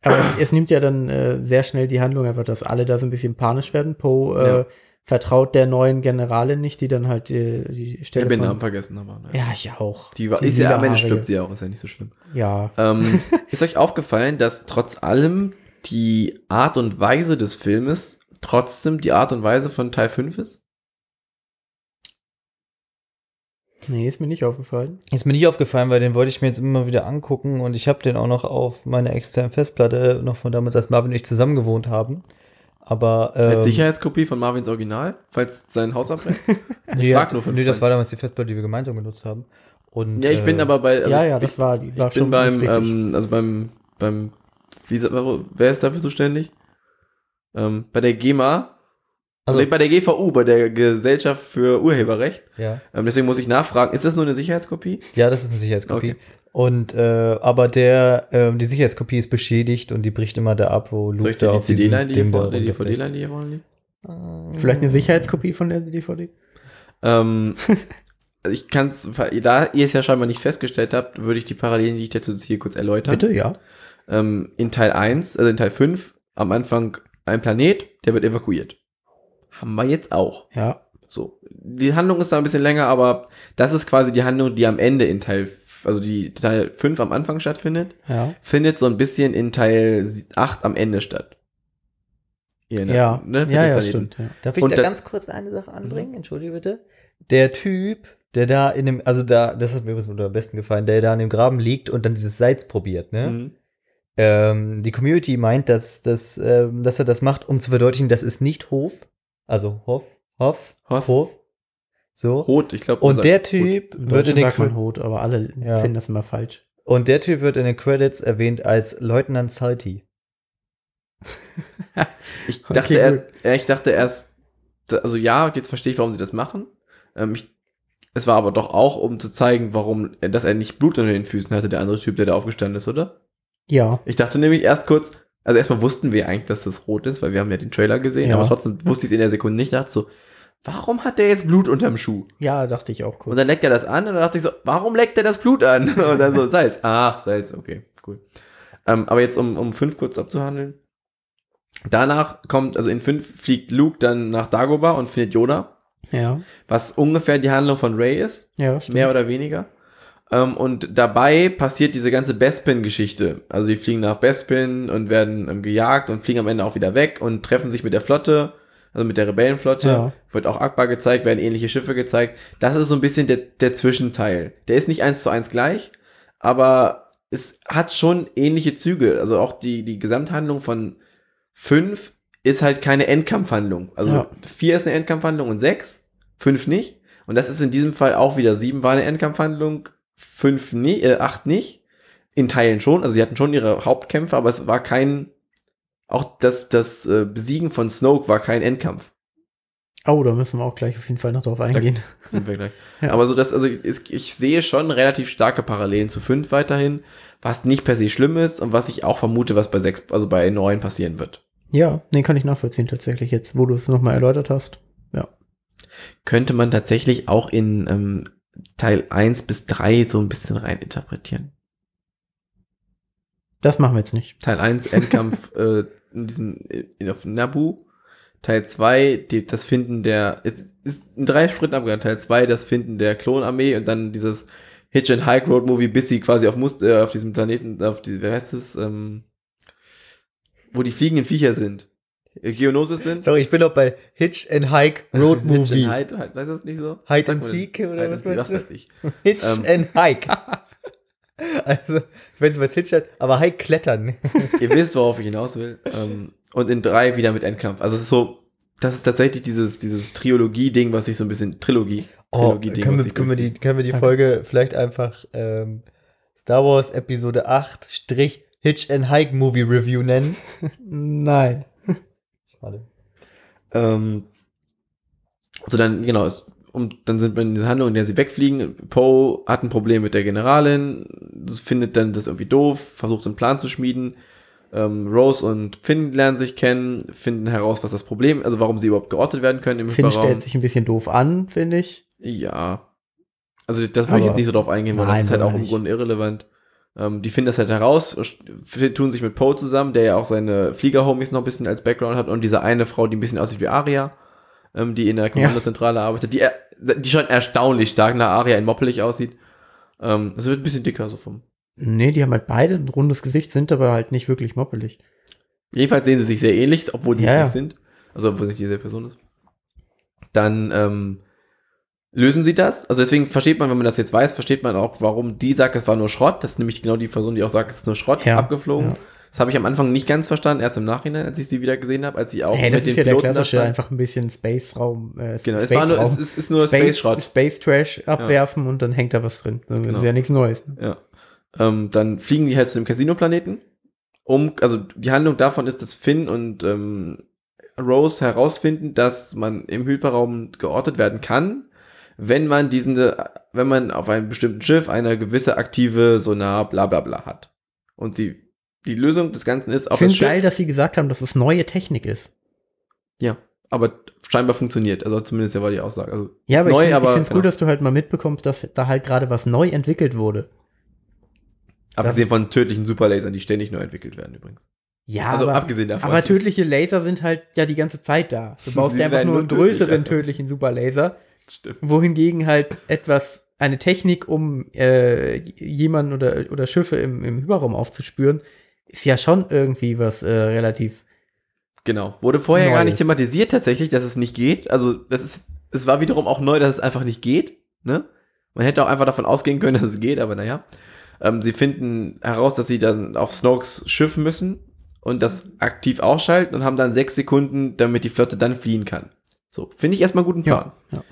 aber es, es nimmt ja dann äh, sehr schnell die Handlung einfach, dass alle da so ein bisschen panisch werden. Poe äh, Ja. Vertraut der neuen Generalin nicht, die dann halt äh, die ich Stelle habe den Namen vergessen, aber ne. Ja, ich auch. Die war, Die ist ja, am Ende stirbt sie auch, ist ja nicht so schlimm. Ja. Ähm, ist euch aufgefallen, dass trotz allem die Art und Weise des Filmes trotzdem die Art und Weise von Teil 5 ist? Nee, ist mir nicht aufgefallen. Ist mir nicht aufgefallen, weil den wollte ich mir jetzt immer wieder angucken und ich habe den auch noch auf meiner externen Festplatte, noch von damals, als Marvin und ich zusammen gewohnt haben. Aber ähm, Als Sicherheitskopie von Marvins Original, falls sein Haus abbrennt? nee, frag nur für nee, das war damals die Festplatte, die wir gemeinsam genutzt haben. Und, Ja, ich bin äh, aber bei. also ja, ja, ich, das war die. War ich bin ist beim, ähm, also beim, beim, wie, wer ist dafür zuständig? Ähm, bei der GEMA Also Also- bei der GVU, bei der Gesellschaft für Urheberrecht. Ja. Ähm, deswegen muss ich nachfragen, ist das nur eine Sicherheitskopie? Ja, das ist eine Sicherheitskopie. Okay. Und äh, aber der, ähm, die Sicherheitskopie ist beschädigt und die bricht immer da ab, wo Soll Luke ich dir da die CD-Line, die. DVD-Line, die hier vorne liegt? Vielleicht eine Sicherheitskopie von der DVD? Ähm, ich kann es, da ihr es ja scheinbar nicht festgestellt habt, würde ich die Parallelen, die ich dazu hier kurz erläutern. Bitte, ja. Ähm, in Teil 1, also in Teil 5, am Anfang ein Planet, der wird evakuiert. Haben wir jetzt auch. Ja. So. Die Handlung ist da ein bisschen länger, aber das ist quasi die Handlung, die am Ende in Teil, f- also die Teil 5 am Anfang stattfindet, Ja. findet so ein bisschen in Teil 8 am Ende statt. Ihr ne- Ja. ne, ja, ja. Darf stimmt. Ja. ich Und Mhm. da da- ganz kurz eine Sache anbringen? Entschuldige bitte. Der Typ, der da in dem, also da, das hat mir übrigens am besten gefallen, der da in dem Graben liegt und dann dieses Salz probiert, ne? Mhm. Ähm, die Community meint, dass, dass, ähm, dass er das macht, um zu verdeutlichen, das ist nicht Hof. Also Hof, Hof, Hof. Hof. So. Rot, ich glaube. Und der Typ Im wird in den sagt man Hot, aber alle Ja. finden das immer falsch. und der Typ wird in den Credits erwähnt als Leutnant Salty. Ich Okay, dachte, er, ich dachte erst, also ja, jetzt verstehe ich, warum sie das machen. Ähm, ich, es war aber doch auch, um zu zeigen, warum, dass er nicht Blut unter den Füßen hatte, der andere Typ, der da aufgestanden ist, oder? Ja. Ich dachte nämlich erst kurz, also erstmal wussten wir eigentlich, dass das rot ist, weil wir haben ja den Trailer gesehen, Ja. aber trotzdem wusste ich es in der Sekunde nicht, dachte so, warum hat der jetzt Blut unterm Schuh? Ja, dachte ich auch kurz. Und dann leckt er das an und dann dachte ich so, warum leckt er das Blut an? Und dann so, Salz. Ach, Salz, okay, cool. Ähm, aber jetzt, um, um fünf kurz abzuhandeln. Danach kommt, also in fünf fliegt Luke dann nach Dagobah und findet Yoda, ja. was ungefähr die Handlung von Ray ist, Ja, stimmt. mehr oder weniger. Ähm, und dabei passiert diese ganze Bespin-Geschichte. Also die fliegen nach Bespin und werden ähm, gejagt und fliegen am Ende auch wieder weg und treffen sich mit der Flotte, also mit der Rebellenflotte. Ja. Wird auch Akbar gezeigt, werden ähnliche Schiffe gezeigt. Das ist so ein bisschen der, der Zwischenteil. Der ist nicht eins zu eins gleich, aber es hat schon ähnliche Züge. Also auch die, die Gesamthandlung von fünf ist halt keine Endkampfhandlung. Also Ja. vier ist eine Endkampfhandlung und sechs, fünf nicht. Und das ist in diesem Fall auch wieder sieben war eine Endkampfhandlung, fünf nie, äh, acht nicht. In Teilen schon. Also sie hatten schon ihre Hauptkämpfe, aber es war kein, auch das, das äh, Besiegen von Snoke war kein Endkampf. Oh, da müssen wir auch gleich auf jeden Fall noch drauf eingehen. sind wir gleich. Ja. Aber so das, also ich, ich sehe schon relativ starke Parallelen zu 5 weiterhin, was nicht per se schlimm ist und was ich auch vermute, was bei 6, also bei 9 passieren wird. Ja, den kann ich nachvollziehen tatsächlich jetzt, wo du es nochmal erläutert hast. Ja. Könnte man tatsächlich auch in ähm, Teil 1 bis 3 so ein bisschen rein interpretieren. Das machen wir jetzt nicht. Teil 1 Endkampf äh, in diesen in, auf Nabu. Teil 2 die, das Finden der es ist in drei Schritten abgegangen. Teil 2 das Finden der Klonarmee und dann dieses Hitch and Hike Road Movie, bis sie quasi auf Must äh, auf diesem Planeten auf die wer heißt es ähm, wo die fliegenden Viecher sind. Äh, Geonosis sind. Sorry, ich bin noch bei Hitch and Hike Road Hitch Movie. and Hide, heißt das nicht so? Hide and? Seek oder was meinst du? weiß ich. Hitch Ähm. and Hike. also, ich weiß nicht, was Hitch hat, aber Hike klettern. Ihr wisst, worauf ich hinaus will. Ähm, und in drei wieder mit Endkampf. Also es ist so, das ist tatsächlich dieses, dieses Triologie-Ding, was sich so ein bisschen, Trilogie, Oh, Trilogie-Ding, können, wir, können, wir die, können wir die Danke. Folge vielleicht einfach ähm, Star Wars Episode 8 Strich Hitch and Hike Movie Review nennen? Nein. Schade. Ähm, so dann, genau, es, und dann sind wir in dieser Handlung, in der sie wegfliegen. Poe hat ein Problem mit der Generalin, findet dann das irgendwie doof, versucht einen Plan zu schmieden. Ähm, Rose und Finn lernen sich kennen, finden heraus, was das Problem, also warum sie überhaupt geortet werden können im Finn Hyperraum. stellt sich ein bisschen doof an, finde ich. Ja. Also das wollte ich jetzt nicht so drauf eingehen, weil Nein, das ist halt auch im. Grunde irrelevant. Ähm, die finden das halt heraus, tun sich mit Poe zusammen, der ja auch seine Flieger-Homies noch ein bisschen als Background hat und diese eine Frau, die ein bisschen aussieht wie Aria, ähm, die in der Kommandozentrale arbeitet, die, er- die schon erstaunlich stark nach Aria in moppelig aussieht. Ähm, das wird ein bisschen dicker so vom. Nee, die haben halt beide ein rundes Gesicht, sind aber halt nicht wirklich moppelig. Jedenfalls sehen sie sich sehr ähnlich, obwohl die Ja, es ja. nicht sind. Also obwohl es nicht dieselbe Person ist. Dann ähm, lösen sie das. Also deswegen versteht man, wenn man das jetzt weiß, versteht man auch, warum die sagt, es war nur Schrott. Das ist nämlich genau die Person, die auch sagt, es ist nur Schrott Ja, abgeflogen. ja. Das habe ich am Anfang nicht ganz verstanden, erst im Nachhinein, als ich sie wieder gesehen habe, als sie auch hey, das ist ja der Piloten da klassische, einfach ein bisschen Space-Raum. Äh, Genau, es, war nur, es, es ist nur Space Schrott. Space Trash abwerfen und dann hängt da was drin. Das Genau. ist ja nichts Neues. Ne? Ja. Ähm, dann fliegen die halt zu dem Casino-Planeten. Um, also die Handlung davon ist, dass Finn und ähm, Rose herausfinden, dass man im Hyperraum geortet werden kann, wenn man diesen, wenn man auf einem bestimmten Schiff eine gewisse aktive Sonar bla bla bla hat. Und sie, die Lösung des Ganzen ist Ich auf finde das Schiff. geil, dass sie gesagt haben, dass es neue Technik ist. Ja, aber scheinbar funktioniert. Also zumindest ja war die Aussage. Also Ja, aber neu, ich finde es genau. gut, dass du halt mal mitbekommst, dass da halt gerade was neu entwickelt wurde. Abgesehen von tödlichen Superlasern, die ständig neu entwickelt werden übrigens. Ja, also aber, abgesehen davon. aber tödliche Laser sind halt ja die ganze Zeit da. Du dir einfach nur einen größeren tödlichen Superlaser, Stimmt. wohingegen halt etwas, eine Technik, um äh, jemanden oder, oder Schiffe im, im Hyperraum aufzuspüren, ist ja schon irgendwie was äh, relativ. Genau. Wurde vorher gar Neues. nicht thematisiert tatsächlich, dass es nicht geht. Also das ist, es war wiederum auch neu, dass es einfach nicht geht. Ne? Man hätte auch einfach davon ausgehen können, dass es geht, aber naja. Ähm, sie finden heraus, dass sie dann auf Snokes Schiff müssen und das aktiv ausschalten und haben dann sechs Sekunden, damit die Flotte dann fliehen kann. So, finde ich erstmal einen guten Plan. Ja, ja.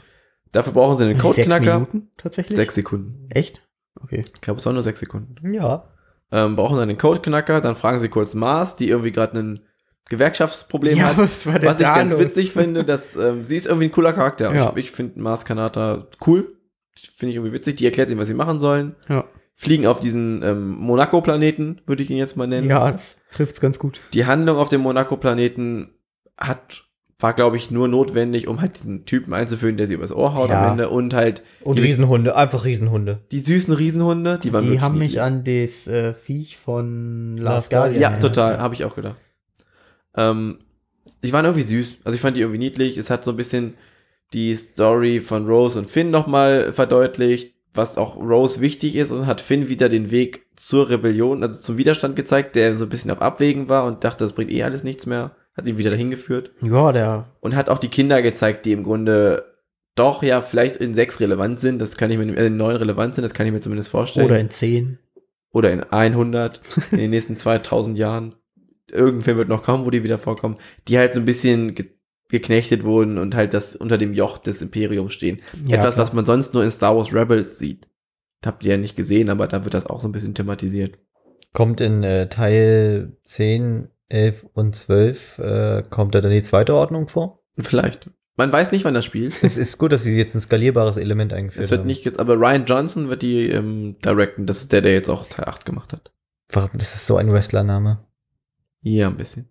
Dafür brauchen sie einen Sechs Codeknacker. Minuten tatsächlich? Sechs Sekunden. Echt? Okay. Ich glaube, es waren nur sechs Sekunden. Ja. Ähm, brauchen dann den Codeknacker, dann fragen sie kurz Mars, die irgendwie gerade ein Gewerkschaftsproblem hat. was Was ich ganz los? witzig finde, dass ähm, sie ist irgendwie ein cooler Charakter. Ja. Ich, ich finde Mars Kanata cool. Finde ich irgendwie witzig. Die erklärt ihnen, was sie machen sollen. Ja. Fliegen auf diesen ähm, Monaco-Planeten, würde ich ihn jetzt mal nennen. ja, das trifft's ganz gut. Die Handlung auf dem Monaco-Planeten hat, war, glaube ich, nur notwendig, um halt diesen Typen einzuführen, der sie übers Ohr haut Ja. am Ende. Und halt Und die, Riesenhunde, einfach Riesenhunde. die süßen Riesenhunde, die waren Die haben mich an das äh, Viech von Last Guardian. Ja, total, habe ich auch gedacht. Ähm, die waren irgendwie süß. Also ich fand die irgendwie niedlich. Es hat so ein bisschen die Story von Rose und Finn nochmal verdeutlicht, was auch Rose wichtig ist und hat Finn wieder den Weg zur Rebellion, also zum Widerstand gezeigt, der so ein bisschen auf Abwägen war und dachte, das bringt eh alles nichts mehr. Hat ihn wieder dahin geführt. Ja, der. Und hat auch die Kinder gezeigt, die im Grunde doch ja vielleicht in sechs relevant sind. Das kann ich mir, äh, in neun relevant sind, das kann ich mir zumindest vorstellen Oder in 10. oder in 100 in den nächsten 2000 Jahren. Irgendein Film wird noch kommen, wo die wieder vorkommen, die halt so ein bisschen ge geknechtet wurden und halt das unter dem Joch des Imperiums stehen. Ja, Etwas, klar. was man sonst nur in Star Wars Rebels sieht. Habt ihr ja nicht gesehen, aber da wird das auch so ein bisschen thematisiert. Kommt in äh, Teil 10, 11 und 12, äh, kommt da dann die zweite Ordnung vor? Vielleicht. Man weiß nicht, wann das spielt. es ist gut, dass sie jetzt ein skalierbares Element eingeführt Es wird haben. nicht, jetzt- aber Ryan Johnson wird die ähm, directen. Das ist der, der jetzt auch Teil 8 gemacht hat. Warum? Das ist so ein Wrestlername. Ja, ein bisschen.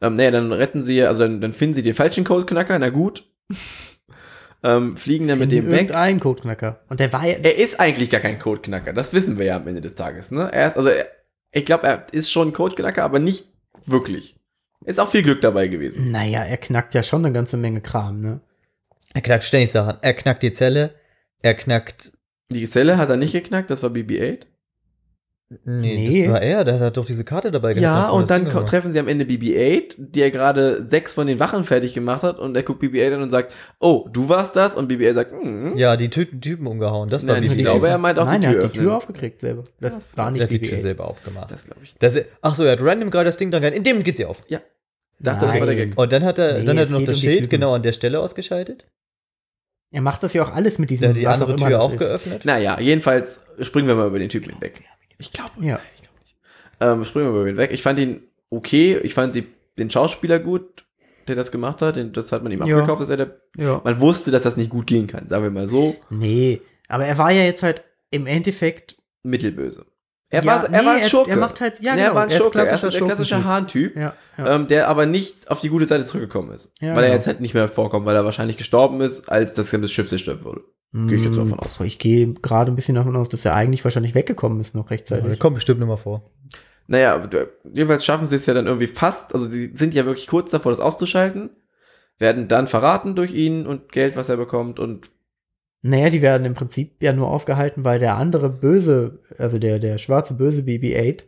Ähm, naja, dann retten sie, also dann, dann finden sie den falschen Codeknacker, na gut. ähm, fliegen dann mit dem weg. Irgendein Codeknacker. Und der war ja. Er ist eigentlich gar kein Codeknacker, das wissen wir ja am Ende des Tages. Ne? Er ist, also er, ich glaube, er ist schon ein Codeknacker, aber nicht wirklich. Ist auch viel Glück dabei gewesen. Naja, er knackt ja schon eine ganze Menge Kram, ne? Er knackt ständig Sachen. Er knackt die Zelle, er knackt. Die Zelle hat er nicht geknackt, das war BB-8. Nee, Nee. das war er, der hat doch diese Karte dabei Ja, bevor und dann Ding war. treffen sie am Ende BB-8, der gerade sechs von den Wachen fertig gemacht hat und er guckt BB-8 an und sagt, oh, du warst das? Und BB-8 sagt, hm. Ja, die Typen, Typen umgehauen. Das war Nein, wie ich viel glaube, er meint auch Nein, die er Tür hat die. Tür aufgekriegt selber. Das Das- war Er nicht hat die BB-8. Tür selber aufgemacht. Das glaube ich. Das, ach so, er hat random gerade das Ding dran gehalten. In dem geht sie auf. Dachte, das war der Nein. Gag. Und dann hat er, Nee, dann hat er noch das um Schild genau an der Stelle ausgeschaltet. Er macht das ja auch alles mit diesem Der hat die andere Tür auch geöffnet. Naja, jedenfalls springen wir mal über den Typen hinweg. Ich glaube. Ja. Ich glaube nicht. Ähm, springen wir über ihn weg. Ich fand ihn okay. Ich fand die, den Schauspieler gut, der das gemacht hat. Den, das hat man ihm Ja. abgekauft, dass er der, Ja. Man wusste, dass das nicht gut gehen kann, sagen wir mal so. Nee, aber er war ja jetzt halt im Endeffekt. Mittelböse. Er ja, war, er nee, war ein Schurke. Er macht halt, ja, Nee, er war ein er ist Schurke. Er ist klassischer der klassische. Hahn-Typ, Ja, ja. ähm, der aber nicht auf die gute Seite zurückgekommen ist. Weil er genau. jetzt halt nicht mehr vorkommt, weil er wahrscheinlich gestorben ist, als das Schiff zerstört wurde. Gehe ich jetzt Mm, davon aus. Ich gehe gerade ein bisschen davon aus, dass er eigentlich wahrscheinlich weggekommen ist noch Ja, rechtzeitig. der kommt bestimmt immer vor. Naja, jedenfalls schaffen sie es ja dann irgendwie fast, also sie sind ja wirklich kurz davor, das auszuschalten, werden dann verraten durch ihn und Geld, was er bekommt und Naja, die werden im Prinzip ja nur aufgehalten, weil der andere böse, also der, der schwarze böse BB-8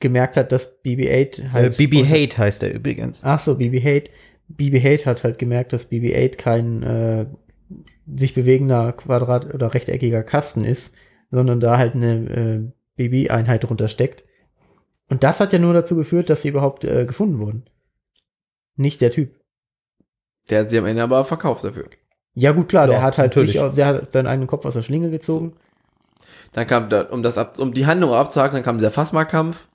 gemerkt hat, dass BB-8 Äh, halt. BB Hate heißt er übrigens. Ach so, BB-8. BB-8 hat halt gemerkt, dass BB-8 kein äh, sich bewegender Quadrat- oder rechteckiger Kasten ist, sondern da halt eine äh, BB-Einheit drunter steckt. Und das hat ja nur dazu geführt, dass sie überhaupt äh, gefunden wurden. Nicht der Typ. der hat sie am Ende aber verkauft dafür. Ja, gut, klar, der Ja, hat halt natürlich. sich der hat seinen eigenen Kopf aus der Schlinge gezogen. Dann kam da, um das ab, um die Handlung abzuhaken, dann kam dieser Phasma-Kampf,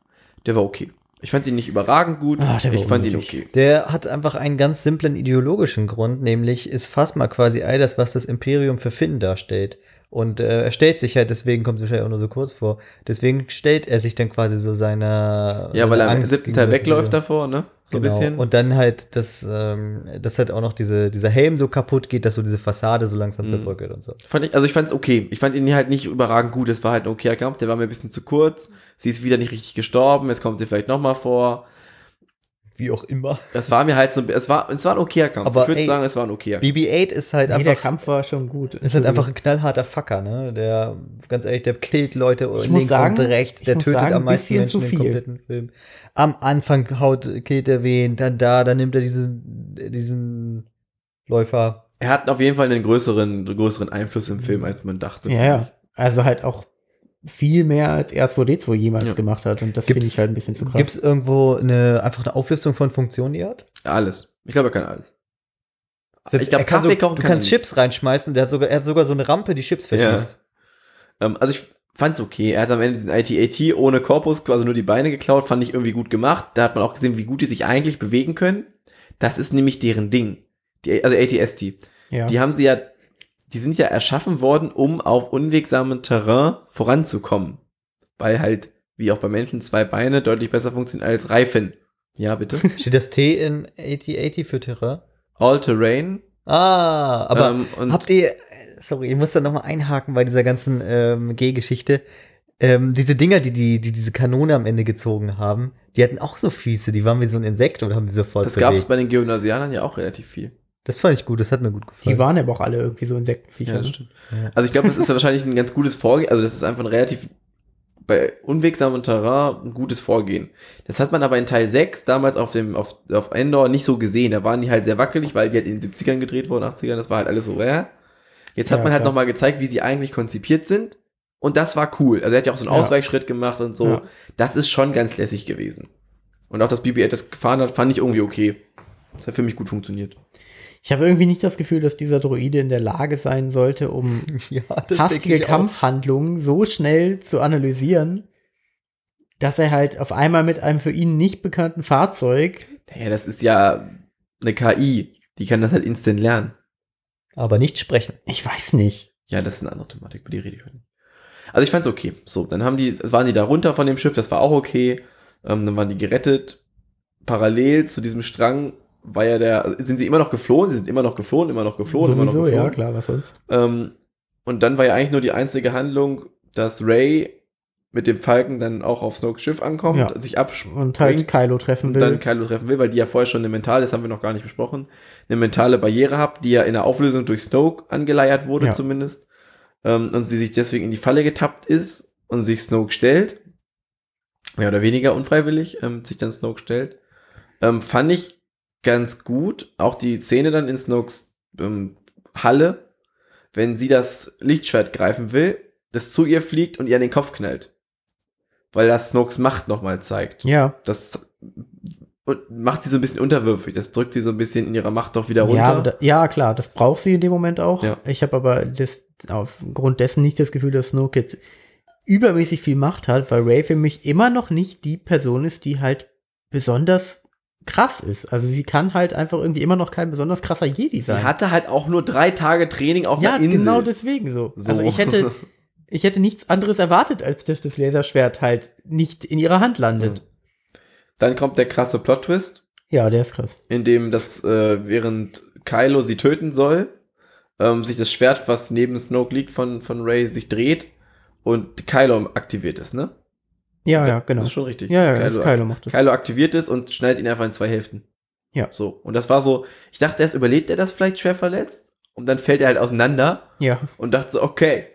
der war okay. Ich fand ihn nicht überragend gut. Der war ich fand ihn okay. Der hat einfach einen ganz simplen ideologischen Grund, nämlich ist Phasma quasi all das, was das Imperium für Finn darstellt. Und äh, er stellt sich halt, deswegen kommt es wahrscheinlich auch nur so kurz vor, deswegen stellt er sich dann quasi so seiner Ja, weil er Angst siebten Teil wegläuft davor, ne? So genau. ein bisschen. Und dann halt, dass, ähm, dass halt auch noch diese, dieser Helm so kaputt geht, dass so diese Fassade so langsam Mhm. zerbröckelt und so. Fand ich, also ich fand es okay. Ich fand ihn halt nicht überragend gut. Es war halt ein okayer Kampf, der war mir ein bisschen zu kurz. Sie ist wieder nicht richtig gestorben, jetzt kommt sie vielleicht nochmal vor. Wie auch immer. Das war mir halt so, es war, es war ein okayer Kampf. Aber ich würde sagen, es war ein okayer Kampf. BB-8 ist halt Nee, der einfach, Kampf war schon gut. ist halt einfach ein knallharter Fucker, ne? Der, ganz ehrlich, der killt Leute Ich links sagen- und rechts, der tötet sagen, am meisten Menschen im kompletten Film. Am Anfang haut, killt er wen, dann da, dann nimmt er diesen, diesen Läufer. Er hat auf jeden Fall einen größeren, größeren Einfluss im Film, als man dachte. Ja, ja. Also halt auch viel mehr als R2D2 jemals Ja. gemacht hat. Und das finde ich halt ein bisschen zu krass. Gibt es irgendwo eine, einfach eine Auflistung von Funktionen, die er hat? Alles. Ich glaube, er kann alles. Selbst ich glaube, er kann Kaffee so, kochen du kann kannst er nicht. Chips reinschmeißen, der hat sogar, er hat sogar so eine Rampe, die Chips verschießt. Ähm, also ich fand's okay. Er hat am Ende diesen IT-AT ohne Korpus quasi nur die Beine geklaut, fand ich irgendwie gut gemacht. Da hat man auch gesehen, wie gut die sich eigentlich bewegen können. Das ist nämlich deren Ding. Die, also ATST. ja. Die haben sie ja, die sind ja erschaffen worden, um auf unwegsamem Terrain voranzukommen. Weil halt, wie auch bei Menschen, zwei Beine deutlich besser funktionieren als Reifen. Ja, bitte. Steht das T in 8080 für Terrain? All Terrain. Ah, aber ähm, und habt ihr, sorry, ich muss da nochmal einhaken bei dieser ganzen ähm, G-Geschichte. Ähm, diese Dinger, die, die, die diese Kanone am Ende gezogen haben, die hatten auch so Füße, die waren wie so ein Insekt oder haben die sofort das gab es bei den Geonasianern ja auch relativ viel. Das fand ich gut, das hat mir gut gefallen. Die waren aber auch alle irgendwie so Insektenviecher. Ja, das ne? stimmt. Ja. Also ich glaube, das ist ja wahrscheinlich ein ganz gutes Vorgehen. Also das ist einfach ein relativ bei unwegsamem Terrain ein gutes Vorgehen. Das hat man aber in Teil 6 damals auf dem auf, auf Endor nicht so gesehen. Da waren die halt sehr wackelig, weil die halt in den 70ern gedreht wurden, 80ern, das war halt alles so rare. Jetzt hat Ja, man halt nochmal gezeigt, wie sie eigentlich konzipiert sind. Und das war cool. Also er hat ja auch so einen Ja. Ausweichschritt gemacht und so. Ja. Das ist schon ganz lässig gewesen. Und auch, dass BB-8 das gefahren hat, fand ich irgendwie okay. Das hat für mich gut funktioniert. Ich habe irgendwie nicht das Gefühl, dass dieser Droide in der Lage sein sollte, um ja, hastige auch. Kampfhandlungen so schnell zu analysieren, dass er halt auf einmal mit einem für ihn nicht bekannten Fahrzeug Naja, das ist ja eine KI. Die kann das halt instant lernen. Aber nicht sprechen. Ich weiß nicht. Ja, das ist eine andere Thematik, über die rede ich heute. Also ich fand's okay. So, dann haben die, waren die da runter von dem Schiff, das war auch okay. Ähm, dann waren die gerettet. Parallel zu diesem Strang war ja der, also sind sie immer noch geflohen, sie sind immer noch geflohen, immer noch geflohen, immer noch Sowieso, geflohen. ja, klar, was sonst. Ähm, und dann war ja eigentlich nur die einzige Handlung, dass Ray mit dem Falken dann auch auf Snokes Schiff ankommt, Ja. sich abspringt Und halt Kylo treffen und will. dann Kylo treffen will, weil die ja vorher schon eine mentale, das haben wir noch gar nicht besprochen, eine mentale Barriere hat, die ja in der Auflösung durch Snoke angeleiert wurde Ja. zumindest. Ähm, und sie sich deswegen in die Falle getappt ist und sich Snoke stellt. Mehr oder weniger unfreiwillig, ähm, sich dann Snoke stellt. Ähm, fand ich ganz gut. Auch die Szene dann in Snokes ähm, Halle, wenn sie das Lichtschwert greifen will, das zu ihr fliegt und ihr an den Kopf knallt. Weil das Snokes Macht nochmal zeigt ja. das und macht sie so ein bisschen unterwürfig. Das drückt sie so ein bisschen in ihrer Macht doch wieder runter. Ja, ja, klar, das braucht sie in dem Moment auch. Ja. Ich habe aber das, aufgrund dessen nicht das Gefühl, dass Snoke jetzt übermäßig viel Macht hat, weil Ray für mich immer noch nicht die Person ist, die halt besonders krass ist. Also sie kann halt einfach irgendwie immer noch kein besonders krasser Jedi sie sein. hatte halt auch nur drei Tage Training auf ja, einer Insel. genau deswegen so. So. Also ich hätte, ich hätte nichts anderes erwartet, als dass das Laserschwert halt nicht in ihrer Hand landet. Dann kommt der krasse Plot-Twist, Ja, der ist krass. in dem das, äh, während Kylo sie töten soll, ähm, sich das Schwert, was neben Snoke liegt von, von Ray, sich dreht und Kylo aktiviert ist, ne? Ja, ja, genau. Das ist schon richtig. Ja, ja, das Kylo macht das. Kylo aktiviert es und schneidet ihn einfach in zwei Hälften. Ja. So. Und das war so, ich dachte erst, überlebt er das vielleicht schwer verletzt? Und dann fällt er halt auseinander Ja. und dachte so, okay,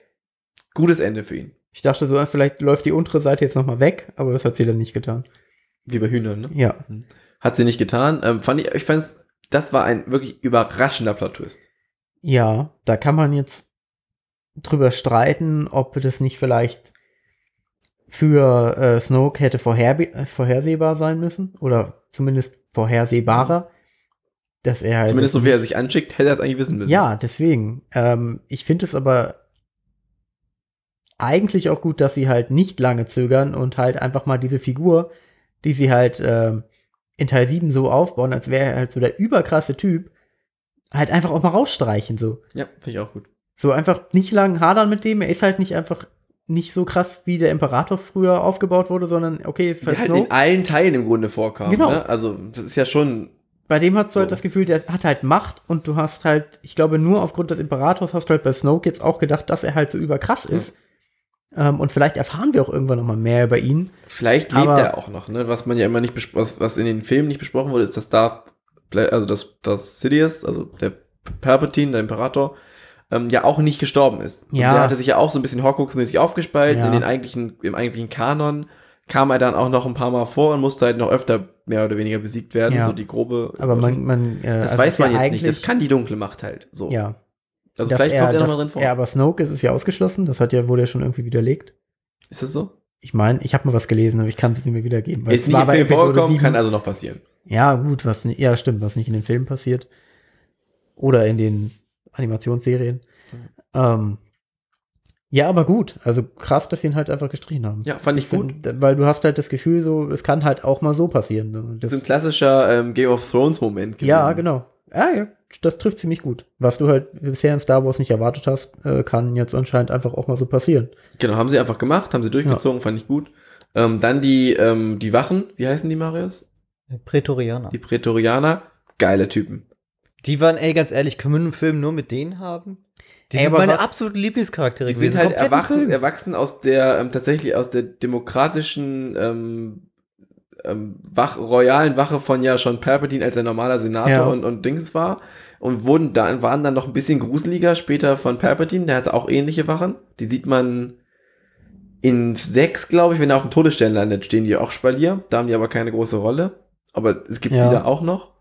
gutes Ende für ihn. Ich dachte so, vielleicht läuft die untere Seite jetzt nochmal weg, aber das hat sie dann nicht getan. Wie bei Hühnern, ne? Ja. Hat sie nicht getan. Ähm, fand ich, ich fand's, das war ein wirklich überraschender Plot-Twist. Ja, da kann man jetzt drüber streiten, ob das nicht vielleicht für äh, Snoke hätte vorher, äh, vorhersehbar sein müssen. Oder zumindest vorhersehbarer. Dass er halt. Zumindest so wie er sich anschickt, hätte er es eigentlich wissen müssen. Ja, deswegen. Ähm, ich finde es aber eigentlich auch gut, dass sie halt nicht lange zögern und halt einfach mal diese Figur die sie halt ähm, in Teil 7 so aufbauen, als wäre er halt so der überkrasse Typ, halt einfach auch mal rausstreichen, so. Ja, finde ich auch gut. So einfach nicht lang hadern mit dem, er ist halt nicht einfach nicht so krass, wie der Imperator früher aufgebaut wurde, sondern okay, ist Die halt halt Snoke. in allen Teilen im Grunde vorkam. Genau. Ne? Also, das ist ja schon. Bei dem hast du halt So. das Gefühl, der hat halt Macht und du hast halt, ich glaube, nur aufgrund des Imperators hast du halt bei Snoke jetzt auch gedacht, dass er halt so überkrass Ja. ist. Ähm, und vielleicht erfahren wir auch irgendwann noch mal mehr über ihn. Vielleicht lebt er auch noch, ne? Was man ja immer nicht was, was in den Filmen nicht besprochen wurde, ist, dass Darth, also dass, dass Sidious, also der Palpatine, der Imperator, ähm, ja auch nicht gestorben ist. Und Ja. Der hatte sich ja auch so ein bisschen Horcrux-mäßig aufgespalten. Ja. In den eigentlichen, im eigentlichen Kanon kam er dann auch noch ein paar Mal vor und musste halt noch öfter mehr oder weniger besiegt werden. Ja. So die grobe. Aber man, man äh, das also weiß man ja jetzt nicht. Das kann die dunkle Macht halt. So. Ja. Also vielleicht kommt er dass noch mal drin vor. Er, aber Snoke ist es ja ausgeschlossen. Das hat ja, wurde ja schon irgendwie widerlegt. ist das so? Ich meine, ich habe mal was gelesen, aber ich kann es nicht mehr wiedergeben. weil Ist es nicht im bei Film vorgekommen, 7. kann also noch passieren. Ja, gut, was ja, stimmt, was nicht in den Filmen passiert. Oder in den Animationsserien. Ähm, ja, aber gut. Also krass, dass sie ihn halt einfach gestrichen haben. Ja, fand ich gut. Find, weil du hast halt das Gefühl, so, es kann halt auch mal so passieren. So. Das Das, ist ein klassischer ähm, Game of Thrones-Moment gewesen. ja, genau. Ja, ja, das trifft ziemlich gut. Was du halt bisher in Star Wars nicht erwartet hast, äh, kann jetzt anscheinend einfach auch mal so passieren. Genau, haben sie einfach gemacht, haben sie durchgezogen, fand ich gut. Ähm, dann die, ähm, die Wachen, wie heißen die, Marius? Prätorianer. Die Prätorianer, geile Typen. Die waren, ey, ganz ehrlich, können wir einen Film nur mit denen haben? Die Ey, sind meine was- absoluten Lieblingscharaktere Die sind halt erwachsen, erwachsen aus der, ähm, tatsächlich aus der demokratischen, ähm, ähm, Wach, royalen Wache von ja schon Palpatine als ein normaler Senator Ja. und, und Dings war. Und wurden dann, waren dann noch ein bisschen gruseliger später von Palpatine, der hatte auch ähnliche Wachen. Die sieht man in sechs, glaube ich, wenn er auf dem Todesstern landet, stehen die auch Spalier. Da haben die aber keine große Rolle. Aber es gibt Ja. sie da auch noch.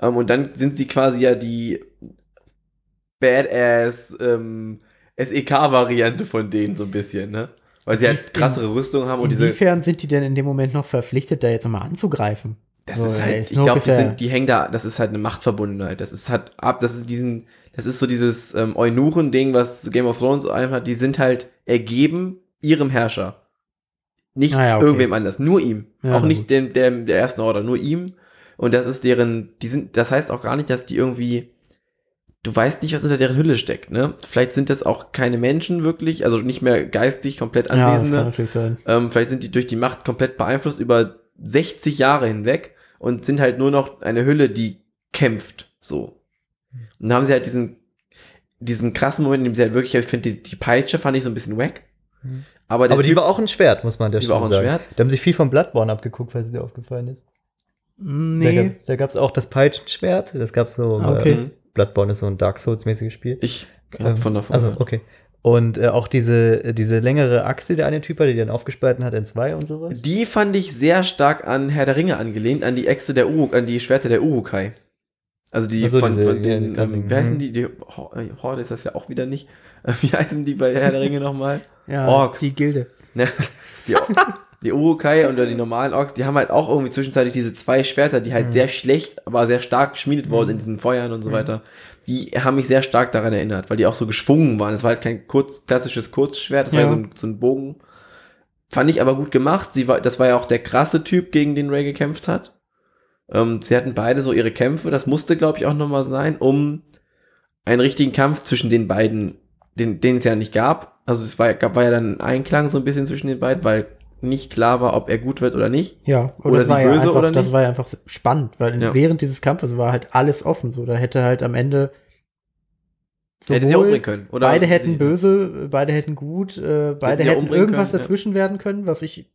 Ähm, und dann sind sie quasi ja die Badass ähm, SEK-Variante von denen so ein bisschen, ne? Weil sie halt krassere Rüstung haben und diese. Inwiefern sind die denn in dem Moment noch verpflichtet, da jetzt nochmal anzugreifen? Das So, ist halt, ich glaube, die, die hängen da, das ist halt eine Machtverbundenheit. Das ist halt ab, das ist diesen, das ist so dieses ähm, Eunuchen-Ding, was Game of Thrones einem hat, die sind halt ergeben ihrem Herrscher. Nicht Ah ja, okay. irgendwem anders, nur ihm. Ja, auch nicht gut. dem, dem, der ersten Order, nur ihm. Und das ist deren, die sind, das heißt auch gar nicht, dass die irgendwie, du weißt nicht, was unter deren Hülle steckt, ne? Vielleicht sind das auch keine Menschen wirklich, also nicht mehr geistig komplett Ja, das Anwesende. kann natürlich sein. Ähm, vielleicht sind die durch die Macht komplett beeinflusst über 60 Jahre hinweg und sind halt nur noch eine Hülle, die kämpft. So. Und dann haben sie halt diesen, diesen krassen Moment, in dem sie halt wirklich, ich finde, die, die Peitsche fand ich so ein bisschen wack. Mhm. Aber, der Aber die typ, war auch ein Schwert, muss man an der Die war Stelle auch ein sagen. Schwert? Da haben sich viel von Bloodborne abgeguckt, falls es dir aufgefallen ist. Nee. Da, gab es auch das Peitschenschwert. Das gab es so. Ah, okay. Mhm. Bloodborne ist so ein Dark Souls-mäßiges Spiel. ich hab Ähm, von davon. Also, okay. Und äh, auch diese, diese längere Achse, die der eine Typ hat, die dann aufgespalten hat in zwei und sowas. Die fand ich sehr stark an Herr der Ringe angelehnt, an die Äxte der Uruk, an die Schwerter der Urukai. Also die so, von, diese- von ja, den, die ähm, wie heißen mhm. die? die äh, Horde ist das ja auch wieder nicht. Wie heißen die bei Herr der Ringe nochmal? Ja, Orks. die Gilde. Die, die Urukai oder die normalen Orks, die haben halt auch irgendwie zwischenzeitlich diese zwei Schwerter, die halt Mhm. sehr schlecht, aber sehr stark geschmiedet wurden Mhm. in diesen Feuern und so Mhm. weiter. Die haben mich sehr stark daran erinnert, weil die auch so geschwungen waren. Es war halt kein kurz, klassisches Kurzschwert, das war Ja. ja so ein, so ein Bogen. Fand ich aber gut gemacht. Sie war, das war ja auch der krasse Typ, gegen den Ray gekämpft hat. Ähm, sie hatten beide so ihre Kämpfe. Das musste, glaube ich, auch nochmal sein, um einen richtigen Kampf zwischen den beiden, den, den es ja nicht gab. Also es war, gab, war ja dann ein Einklang so ein bisschen zwischen den beiden, weil nicht klar war, ob er gut wird oder nicht. Ja, Oder das sie war ja böse einfach, oder das nicht? war ja einfach spannend, weil Ja. während dieses Kampfes war halt alles offen. So, da hätte halt am Ende hätte sie umbringen können. Oder beide hätten sie- böse, beide hätten gut, äh, beide hätten umbringen irgendwas können, ja. dazwischen werden können, was ich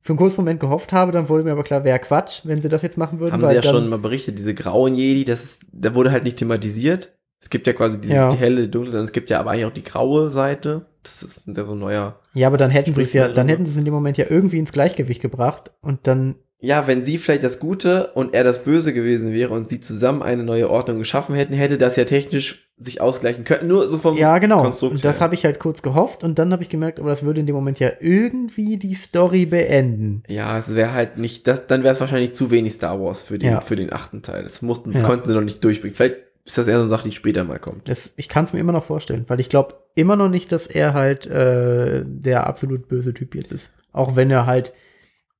für einen kurzen Moment gehofft habe. Dann wurde mir aber klar, wäre Quatsch, wenn sie das jetzt machen würden. Haben weil sie ja schon mal berichtet, diese grauen Jedi, das ist, da wurde halt nicht thematisiert. Es gibt ja quasi dieses, Ja. die helle, die dunkle Seite, es gibt ja aber eigentlich auch die graue Seite. Das ist ein sehr so neuer. Ja, aber dann hätten sie es ja, dann darüber? hätten sie es in dem Moment ja irgendwie ins Gleichgewicht gebracht und dann Ja, wenn sie vielleicht das Gute und er das Böse gewesen wäre und sie zusammen eine neue Ordnung geschaffen hätten, hätte das ja technisch sich ausgleichen können. Nur so vom Ja, genau. Konstrukt Und das habe ich halt kurz gehofft und dann habe ich gemerkt, aber das würde in dem Moment ja irgendwie die Story beenden. Ja, es wäre halt nicht, das, dann wäre es wahrscheinlich zu wenig Star Wars für den, Ja. für den achten Teil. Das mussten, das Ja. konnten sie noch nicht durchbringen. Vielleicht ist das eher so eine Sache, die später mal kommt. Das, ich kann es mir immer noch vorstellen, weil ich glaube immer noch nicht, dass er halt äh, der absolut böse Typ jetzt ist. Auch wenn er halt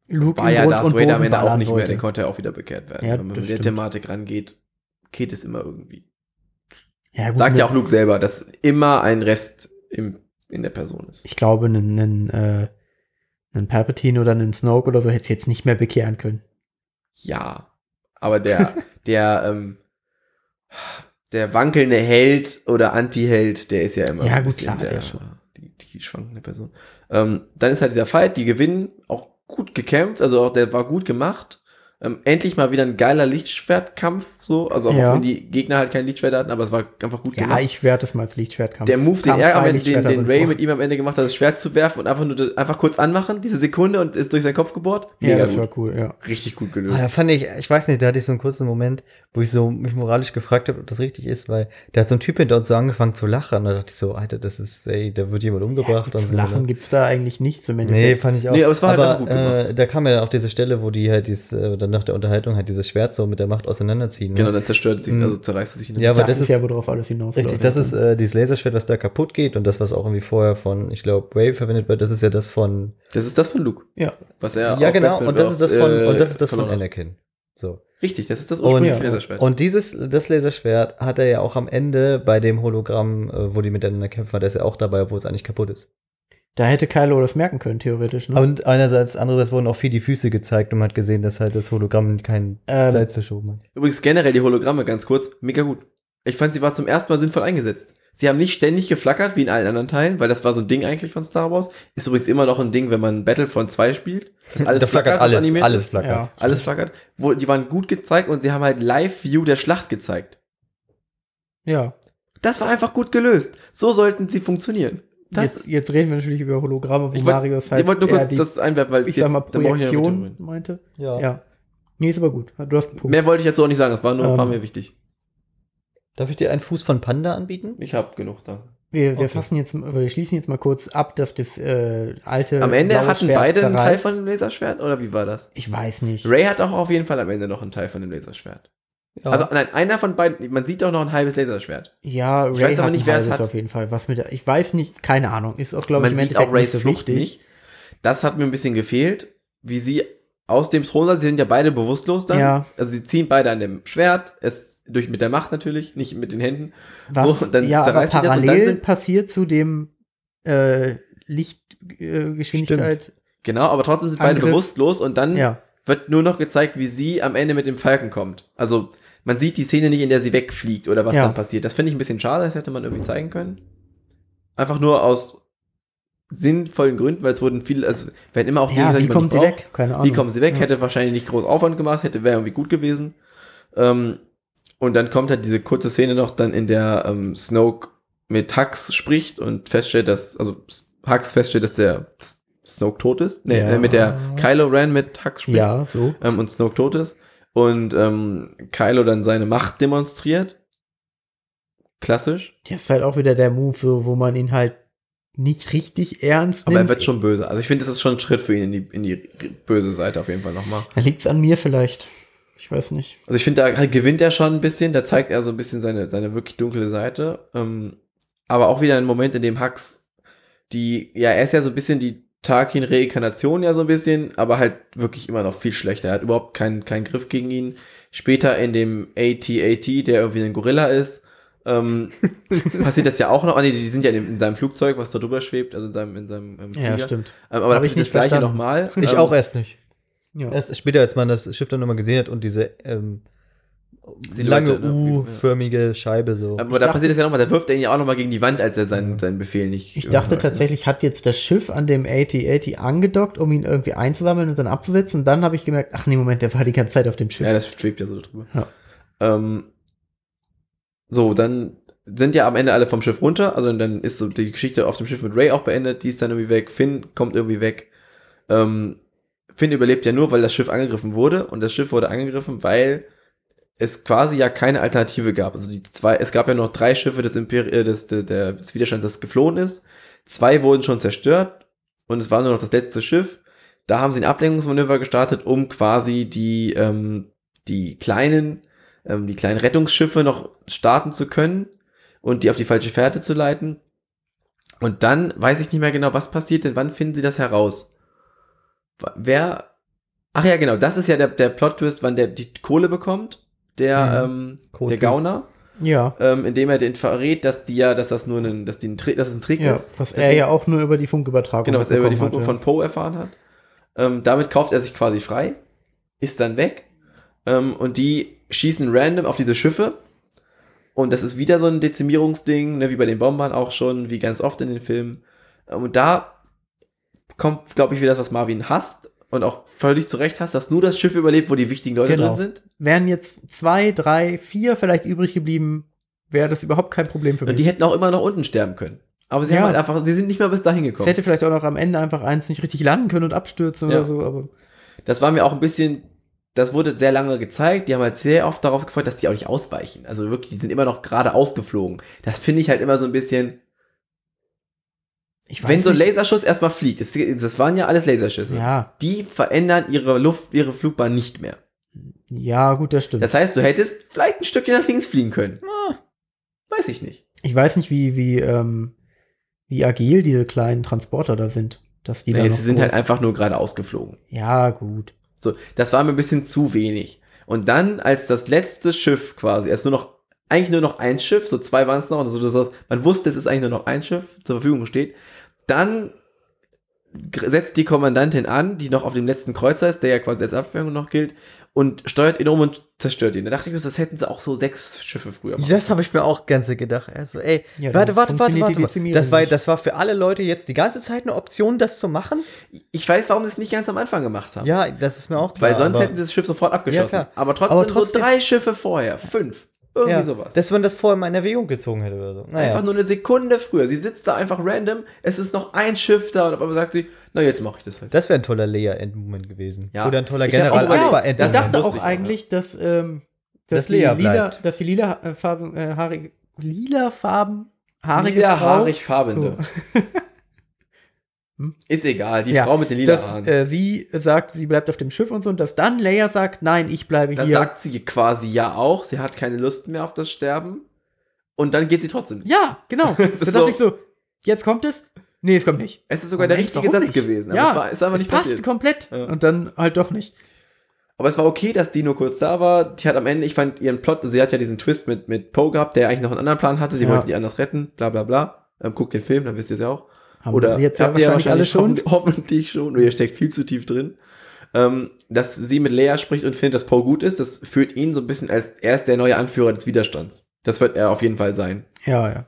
Luke war ja Grund Darth und Vader am Ende auch nicht mehr, wollte. der konnte ja auch wieder bekehrt werden. Ja, Wenn man mit der. Thematik rangeht, geht es immer irgendwie. Ja, gut, Sagt ja auch Luke selber, dass immer ein Rest im, in der Person ist. Ich glaube, einen, einen, äh, einen Palpatine oder einen Snoke oder so hätte es jetzt nicht mehr bekehren können. Ja, aber der, der, ähm, der wankelnde Held oder Anti-Held, der ist ja immer Ja, gut, klar, der, der schon. Die, die schwankende Person. Ähm, dann ist halt dieser Fight, die gewinnen, auch gut gekämpft, also auch der war gut gemacht. Ähm, endlich mal wieder ein geiler Lichtschwertkampf, so, also auch Ja. wenn die Gegner halt kein Lichtschwert hatten, aber es war einfach gut Ja, gemacht. ich werte es mal als Lichtschwertkampf. Der Move, den Kam er am Ende, den, den Ray vor. mit ihm am Ende gemacht hat, das Schwert zu werfen und einfach nur einfach kurz anmachen, diese Sekunde und ist durch seinen Kopf gebohrt. Ja, das gut. war cool, ja. Richtig gut Ah, gelöst. da fand ich, ich weiß nicht, da hatte ich so einen kurzen Moment, wo ich so mich moralisch gefragt habe, ob das richtig ist, weil da hat so ein Typ hinter uns so angefangen zu lachen. Und da dachte ich so, Alter, das ist, ey, da wird jemand umgebracht. und Zu so, lachen ne? gibt's da eigentlich nichts im Nee, Endeffekt. fand ich auch. Nee, aber es war halt einfach gut äh, gemacht. da kam ja dann auch diese Stelle, wo die halt dieses, äh, dann nach der Unterhaltung halt dieses Schwert so mit der Macht auseinanderziehen. Ne? Genau, dann zerstört es sich, Mhm. also zerreißt es sich. in Ja, aber das, das ist ja, worauf alles hinaus Richtig, das ist äh, dieses Laserschwert, was da kaputt geht und das, was auch irgendwie vorher von, ich glaube, Ray verwendet wird, das ist ja das von. Das ist das von Luke. Ja. Was er ja, genau, und das ist das von, äh, und das ist das von hat. Anakin. So. Richtig, das ist das Und, ursprüngliche Laserschwert. und dieses, das Laserschwert hat er ja auch am Ende bei dem Hologramm, äh, wo die miteinander kämpfen, hat er ist ja auch dabei, obwohl es eigentlich kaputt ist. Da hätte Kylo das merken können, theoretisch. Ne? Und einerseits, andererseits wurden auch viel die Füße gezeigt und man hat gesehen, dass halt das Hologramm kein Ähm, Salz verschoben hat. Übrigens generell die Hologramme, ganz kurz, mega gut. Ich fand, sie war zum ersten Mal sinnvoll eingesetzt. Sie haben nicht ständig geflackert, wie in allen anderen Teilen, weil das war so ein Ding eigentlich von Star Wars. Ist übrigens immer noch ein Ding, wenn man Battlefront 2 spielt. dass Alles da flackert alles, animiert alles flackert. Ja. Alles flackert. Wo, die waren gut gezeigt und sie haben halt Live-View der Schlacht gezeigt. ja. Das war einfach gut gelöst. So sollten sie funktionieren. Das, jetzt, jetzt reden wir natürlich über Hologramme, wo ich wollt- Marius halt ich wollte nur kurz die, das einwerfen, weil ich jetzt- sag mal, Projektion meinte. Ja. Ja. Nee, ist aber gut. Du hast einen. Punkt. Mehr wollte ich jetzt auch nicht sagen, das war nur, Ähm, war mir wichtig. Darf ich dir einen Fuß von Panda anbieten? Ich habe genug da. Wir, wir Okay. fassen jetzt, wir schließen jetzt mal kurz ab, dass das äh, alte. Am Ende blaue hatten Schwert beide einen Teil von dem Laserschwert, oder wie war das? Ich weiß nicht. Ray hat auch auf jeden Fall am Ende noch einen Teil von dem Laserschwert. Ja. Also nein, einer von beiden, man sieht auch noch ein halbes Laserschwert. Ja, Ray Ich weiß aber nicht, wer es hat. auf jeden Fall. Was mit der, ich weiß nicht, keine Ahnung. Ist auch, glaube ich, im sieht Endeffekt auch Rays so Flucht wichtig. nicht. Das hat mir ein bisschen gefehlt, wie sie aus dem Thron, sie sind ja beide bewusstlos dann. Ja. Also sie ziehen beide an dem Schwert, es durch mit der Macht natürlich, nicht mit den Händen. Was, So, dann ja, aber parallel sind- passiert zu dem äh, Lichtgeschwindigkeit. Äh. Genau, aber trotzdem sind beide Angriff. bewusstlos und dann ja. wird nur noch gezeigt, wie sie am Ende mit dem Falken kommt. Also man sieht die Szene nicht, in der sie wegfliegt oder was Ja. dann passiert. Das finde ich ein bisschen schade, das hätte man irgendwie zeigen können. Einfach nur aus sinnvollen Gründen, weil es wurden viele, also werden immer auch Ja, Dinge wie die kommen sie braucht. weg? Keine Ahnung. Wie kommen sie weg? Ja. Hätte wahrscheinlich nicht groß Aufwand gemacht, hätte wäre irgendwie gut gewesen. Ähm, und dann kommt halt diese kurze Szene noch dann, in der ähm, Snoke mit Hux spricht und feststellt, dass, also Hux feststellt, dass der Snoke tot ist. Nee, Ja. äh, mit der Kylo Ren mit Hux spricht Ja, so. ähm, und Snoke tot ist. Und ähm, Kylo dann seine Macht demonstriert. Klassisch. Das ist halt auch wieder der Move, wo man ihn halt nicht richtig ernst Aber nimmt. er wird schon böse. Also ich finde, das ist schon ein Schritt für ihn in die, in die böse Seite auf jeden Fall nochmal. Da liegt's an mir vielleicht. Ich weiß nicht. Also ich finde, da halt gewinnt er schon ein bisschen, da zeigt er so ein bisschen seine, seine wirklich dunkle Seite. Ähm, aber auch wieder ein Moment, in dem Hux die, ja, er ist ja so ein bisschen die Tarkin-Reinkarnation ja so ein bisschen, aber halt wirklich immer noch viel schlechter. Er hat überhaupt keinen, keinen Griff gegen ihn. Später in dem AT-AT, der irgendwie ein Gorilla ist, ähm, passiert das ja auch noch. Ah, nee, die sind ja in, in seinem Flugzeug, was da drüber schwebt, also in seinem, in seinem ähm, Ja, stimmt. Ähm, aber da Hab ich passiert das nicht gleiche nochmal. Ich ähm, auch erst nicht. Ja. Erst später, als man das Schiff dann nochmal gesehen hat und diese ähm, Silhouette, lange ne? U-förmige Scheibe so. Aber Ich da dachte- passiert das ja nochmal, da wirft er ihn ja auch nochmal gegen die Wand, als er seinen, seinen Befehl nicht. Ich dachte hört, ne? tatsächlich, hat jetzt das Schiff an dem AT-AT angedockt, um ihn irgendwie einzusammeln und dann abzusetzen. Und dann habe ich gemerkt, ach nee, Moment, der war die ganze Zeit auf dem Schiff. Ja, das schwebt ja so drüber. Ja. Ähm, so, dann sind ja am Ende alle vom Schiff runter. Also dann ist so die Geschichte auf dem Schiff mit Ray auch beendet. Die ist dann irgendwie weg. Finn kommt irgendwie weg. Ähm, Finn überlebt ja nur, weil das Schiff angegriffen wurde. Und das Schiff wurde angegriffen, weil es quasi ja keine Alternative gab. Also die zwei, es gab ja noch drei Schiffe des, Imperi äh, des, der, des Widerstands, das geflohen ist. Zwei wurden schon zerstört und es war nur noch das letzte Schiff. Da haben sie ein Ablenkungsmanöver gestartet, um quasi die, ähm, die kleinen, ähm, die kleinen Rettungsschiffe noch starten zu können und die auf die falsche Fährte zu leiten. Und dann weiß ich nicht mehr genau, was passiert, denn wann finden sie das heraus? Wer Ach ja, genau, das ist ja der, der Plot-Twist, wann der die Kohle bekommt, der, ähm, Kohle. der Gauner, Ja. ähm, indem er den verrät, dass die ja, dass das nur ein, dass die ein Trick, dass es ein Trick ja. ist. Was er ja auch nur über die Funkübertragung Genau, was er über die hat, von Poe erfahren hat. Ähm, damit kauft er sich quasi frei, ist dann weg. Ähm, und die schießen random auf diese Schiffe. Und das ist wieder so ein Dezimierungsding, ne, wie bei den Bombern auch schon, wie ganz oft in den Filmen. Ähm, und da kommt, glaube ich, wieder das, was Marvin hasst und auch völlig zu Recht hasst, dass nur das Schiff überlebt, wo die wichtigen Leute Genau. drin sind. Wären jetzt zwei, drei, vier vielleicht übrig geblieben, wäre das überhaupt kein Problem für mich. Und die hätten auch immer noch unten sterben können. Aber sie Ja. haben halt einfach, sie sind nicht mehr bis dahin es gekommen. hätte vielleicht auch noch am Ende einfach eins nicht richtig landen können und abstürzen Ja. oder so, aber Das war mir auch ein bisschen, das wurde sehr lange gezeigt. Die haben halt sehr oft darauf gefreut, dass die auch nicht ausweichen. Also wirklich, die sind immer noch gerade ausgeflogen. Das finde ich halt immer so ein bisschen, wenn so ein. Laserschuss erstmal fliegt, das, das waren ja alles Laserschüsse. Ja, Die verändern ihre Luft, ihre Flugbahn nicht mehr. ja, gut, das stimmt. Das heißt, du hättest vielleicht ein Stückchen nach links fliegen können. Ah. Weiß ich nicht. ich weiß nicht, wie, wie, ähm, wie agil diese kleinen Transporter da sind. Dass die da Nee, noch sie sind halt einfach nur gerade ausgeflogen. Ja, gut. So, das war mir ein bisschen zu wenig. Und dann, als das letzte Schiff quasi, es nur noch, eigentlich nur noch ein Schiff, so zwei waren es noch, also das, man wusste, es ist eigentlich nur noch ein Schiff zur Verfügung steht, dann setzt die Kommandantin an, die noch auf dem letzten Kreuzer ist, der ja quasi als Abwehrung noch gilt, und steuert ihn um und zerstört ihn. Da dachte ich mir, das hätten sie auch so sechs Schiffe früher machen. Das habe ich mir auch ganz gedacht. Also, ey, Ja, warte, warte, warte, warte. warte. Das war, das war für alle Leute jetzt die ganze Zeit eine Option, das zu machen. Ich weiß, warum sie es nicht ganz am Anfang gemacht haben. Ja, das ist mir auch klar. Weil sonst hätten sie das Schiff sofort abgeschossen. Ja, aber, trotzdem Aber trotzdem- so drei Schiffe vorher, fünf, irgendwie ja, sowas. Dass man das vorher mal in Erwägung gezogen hätte oder so. Naja. Einfach nur eine Sekunde früher. Sie sitzt da einfach random, es ist noch ein Schiff da und auf einmal sagt sie, na jetzt mache ich das halt. das wäre ein toller Leia-Endmoment gewesen. Ja. Oder ein toller General ja, Alpha Ich Das Endmoment. dachte auch ich, eigentlich, dass, ähm, dass, Dass die Lea lila, dass die lila äh, Farben, äh, haarig, lila Farben, haarige Lila, haarig, farbende. So. Ist egal, die Ja, Frau mit den lila Haaren. äh, sie sagt, sie bleibt auf dem Schiff und so, und dass dann Leia sagt, nein, ich bleibe das hier. sagt sie quasi ja auch. Sie hat keine Lust mehr auf das Sterben. Und dann geht sie trotzdem. ja, genau. Es da ist dachte so- ich so, jetzt kommt es. Nee, es kommt nicht. Es ist sogar der Moment, richtige Satz nicht? gewesen. Aber ja, es war, einfach nicht passt passiert. komplett. Ja. Und dann halt doch nicht. Aber es war okay, dass die nur kurz da war. Die hat am Ende, ich fand ihren Plot, sie hat ja diesen Twist mit, mit Poe gehabt, der eigentlich noch einen anderen Plan hatte. Die Ja. wollte die anders retten, bla bla bla. Ähm, guckt den Film, dann wisst ihr es ja auch. Haben Oder wir jetzt ja habt ihr wahrscheinlich alle schon. hoffentlich, schon. Oder ihr steckt viel zu tief drin. Ähm, dass sie mit Leia spricht und findet, dass Poe gut ist, das führt ihn so ein bisschen als er ist der neue Anführer des Widerstands. Das wird er auf jeden Fall sein. Ja, ja.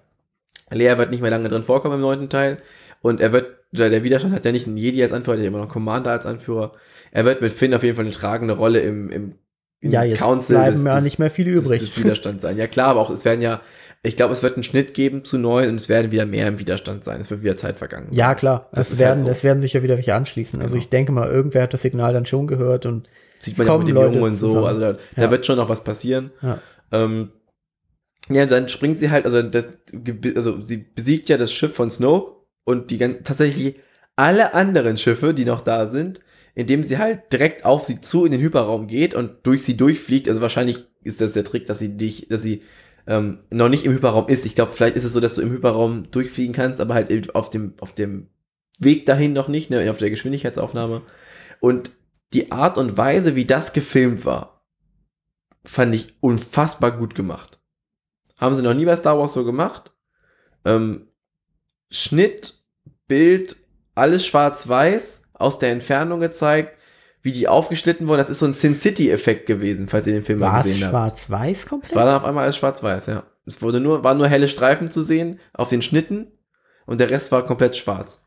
Leia wird nicht mehr lange drin vorkommen im neunten Teil. Und er wird, der Widerstand hat ja nicht einen Jedi als Anführer, der hat immer noch einen Commander als Anführer. Er wird mit Finn auf jeden Fall eine tragende Rolle im, im, im Ja, jetzt bleiben ja nicht mehr viele des- übrig. Des Widerstands sein. Ja klar, aber auch es werden ja, ich glaube, es wird einen Schnitt geben zu neu und es werden wieder mehr im Widerstand sein. Es wird wieder Zeit vergangen. sein. Ja, klar. Das ist werden, halt so. das werden sicher wieder welche anschließen. Also Genau. ich denke mal, irgendwer hat das Signal dann schon gehört und Sieht Es man ja mit dem Leute Jungen und so. zusammen. Also da, da Ja. wird schon noch was passieren. ja. Ähm, ja, und dann springt sie halt, also, das, also sie besiegt ja das Schiff von Snoke und die ganzen, tatsächlich alle anderen Schiffe, die noch da sind, indem sie halt direkt auf sie zu in den Hyperraum geht und durch sie durchfliegt. Also wahrscheinlich ist das der Trick, dass sie dich, dass sie ähm, noch nicht im Hyperraum ist. Ich glaube, vielleicht ist es so, dass du im Hyperraum durchfliegen kannst, aber halt auf dem, auf dem Weg dahin noch nicht, ne, auf der Geschwindigkeitsaufnahme. Und die Art und Weise, wie das gefilmt war, fand ich unfassbar gut gemacht. Haben sie noch nie bei Star Wars so gemacht. Ähm, Schnitt, Bild, alles schwarz-weiß, aus der Entfernung gezeigt, wie die aufgeschnitten wurden. Das ist so ein Sin City-Effekt gewesen, falls ihr den Film mal War es gesehen habt. schwarz-weiß komplett? Es war dann auf einmal alles schwarz-weiß, ja. Es wurde nur, waren nur helle Streifen zu sehen auf den Schnitten und der Rest war komplett schwarz.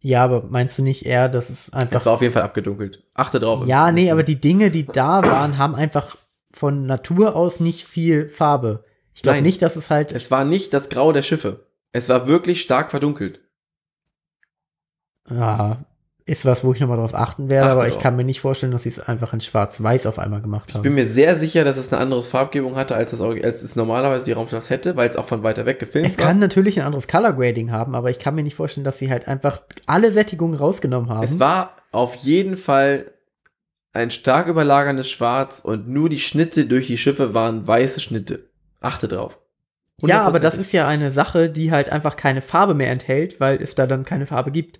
ja, aber meinst du nicht eher, dass es Das einfach. war auf jeden Fall abgedunkelt. Achte drauf. ja, nee, aber die Dinge, die da waren, haben einfach von Natur aus nicht viel Farbe. Ich glaube nicht, dass es halt. Es war nicht das Grau der Schiffe. Es war wirklich stark verdunkelt. ja, ist was, wo ich nochmal drauf achten werde, Achte aber ich drauf. kann mir nicht vorstellen, dass sie es einfach in schwarz-weiß auf einmal gemacht Ich haben. bin mir sehr sicher, dass es eine andere Farbgebung hatte, als es, als es normalerweise die Raumstadt hätte, weil es auch von weiter weg gefilmt es kann natürlich ein anderes Color Grading haben, aber ich kann mir nicht vorstellen, dass sie halt einfach alle Sättigungen rausgenommen haben. Es war auf jeden Fall ein stark überlagerndes Schwarz und nur die Schnitte durch die Schiffe waren weiße Schnitte. Achte drauf. ja, aber das 100%. ist ja eine Sache, die halt einfach keine Farbe mehr enthält, weil es da dann keine Farbe gibt.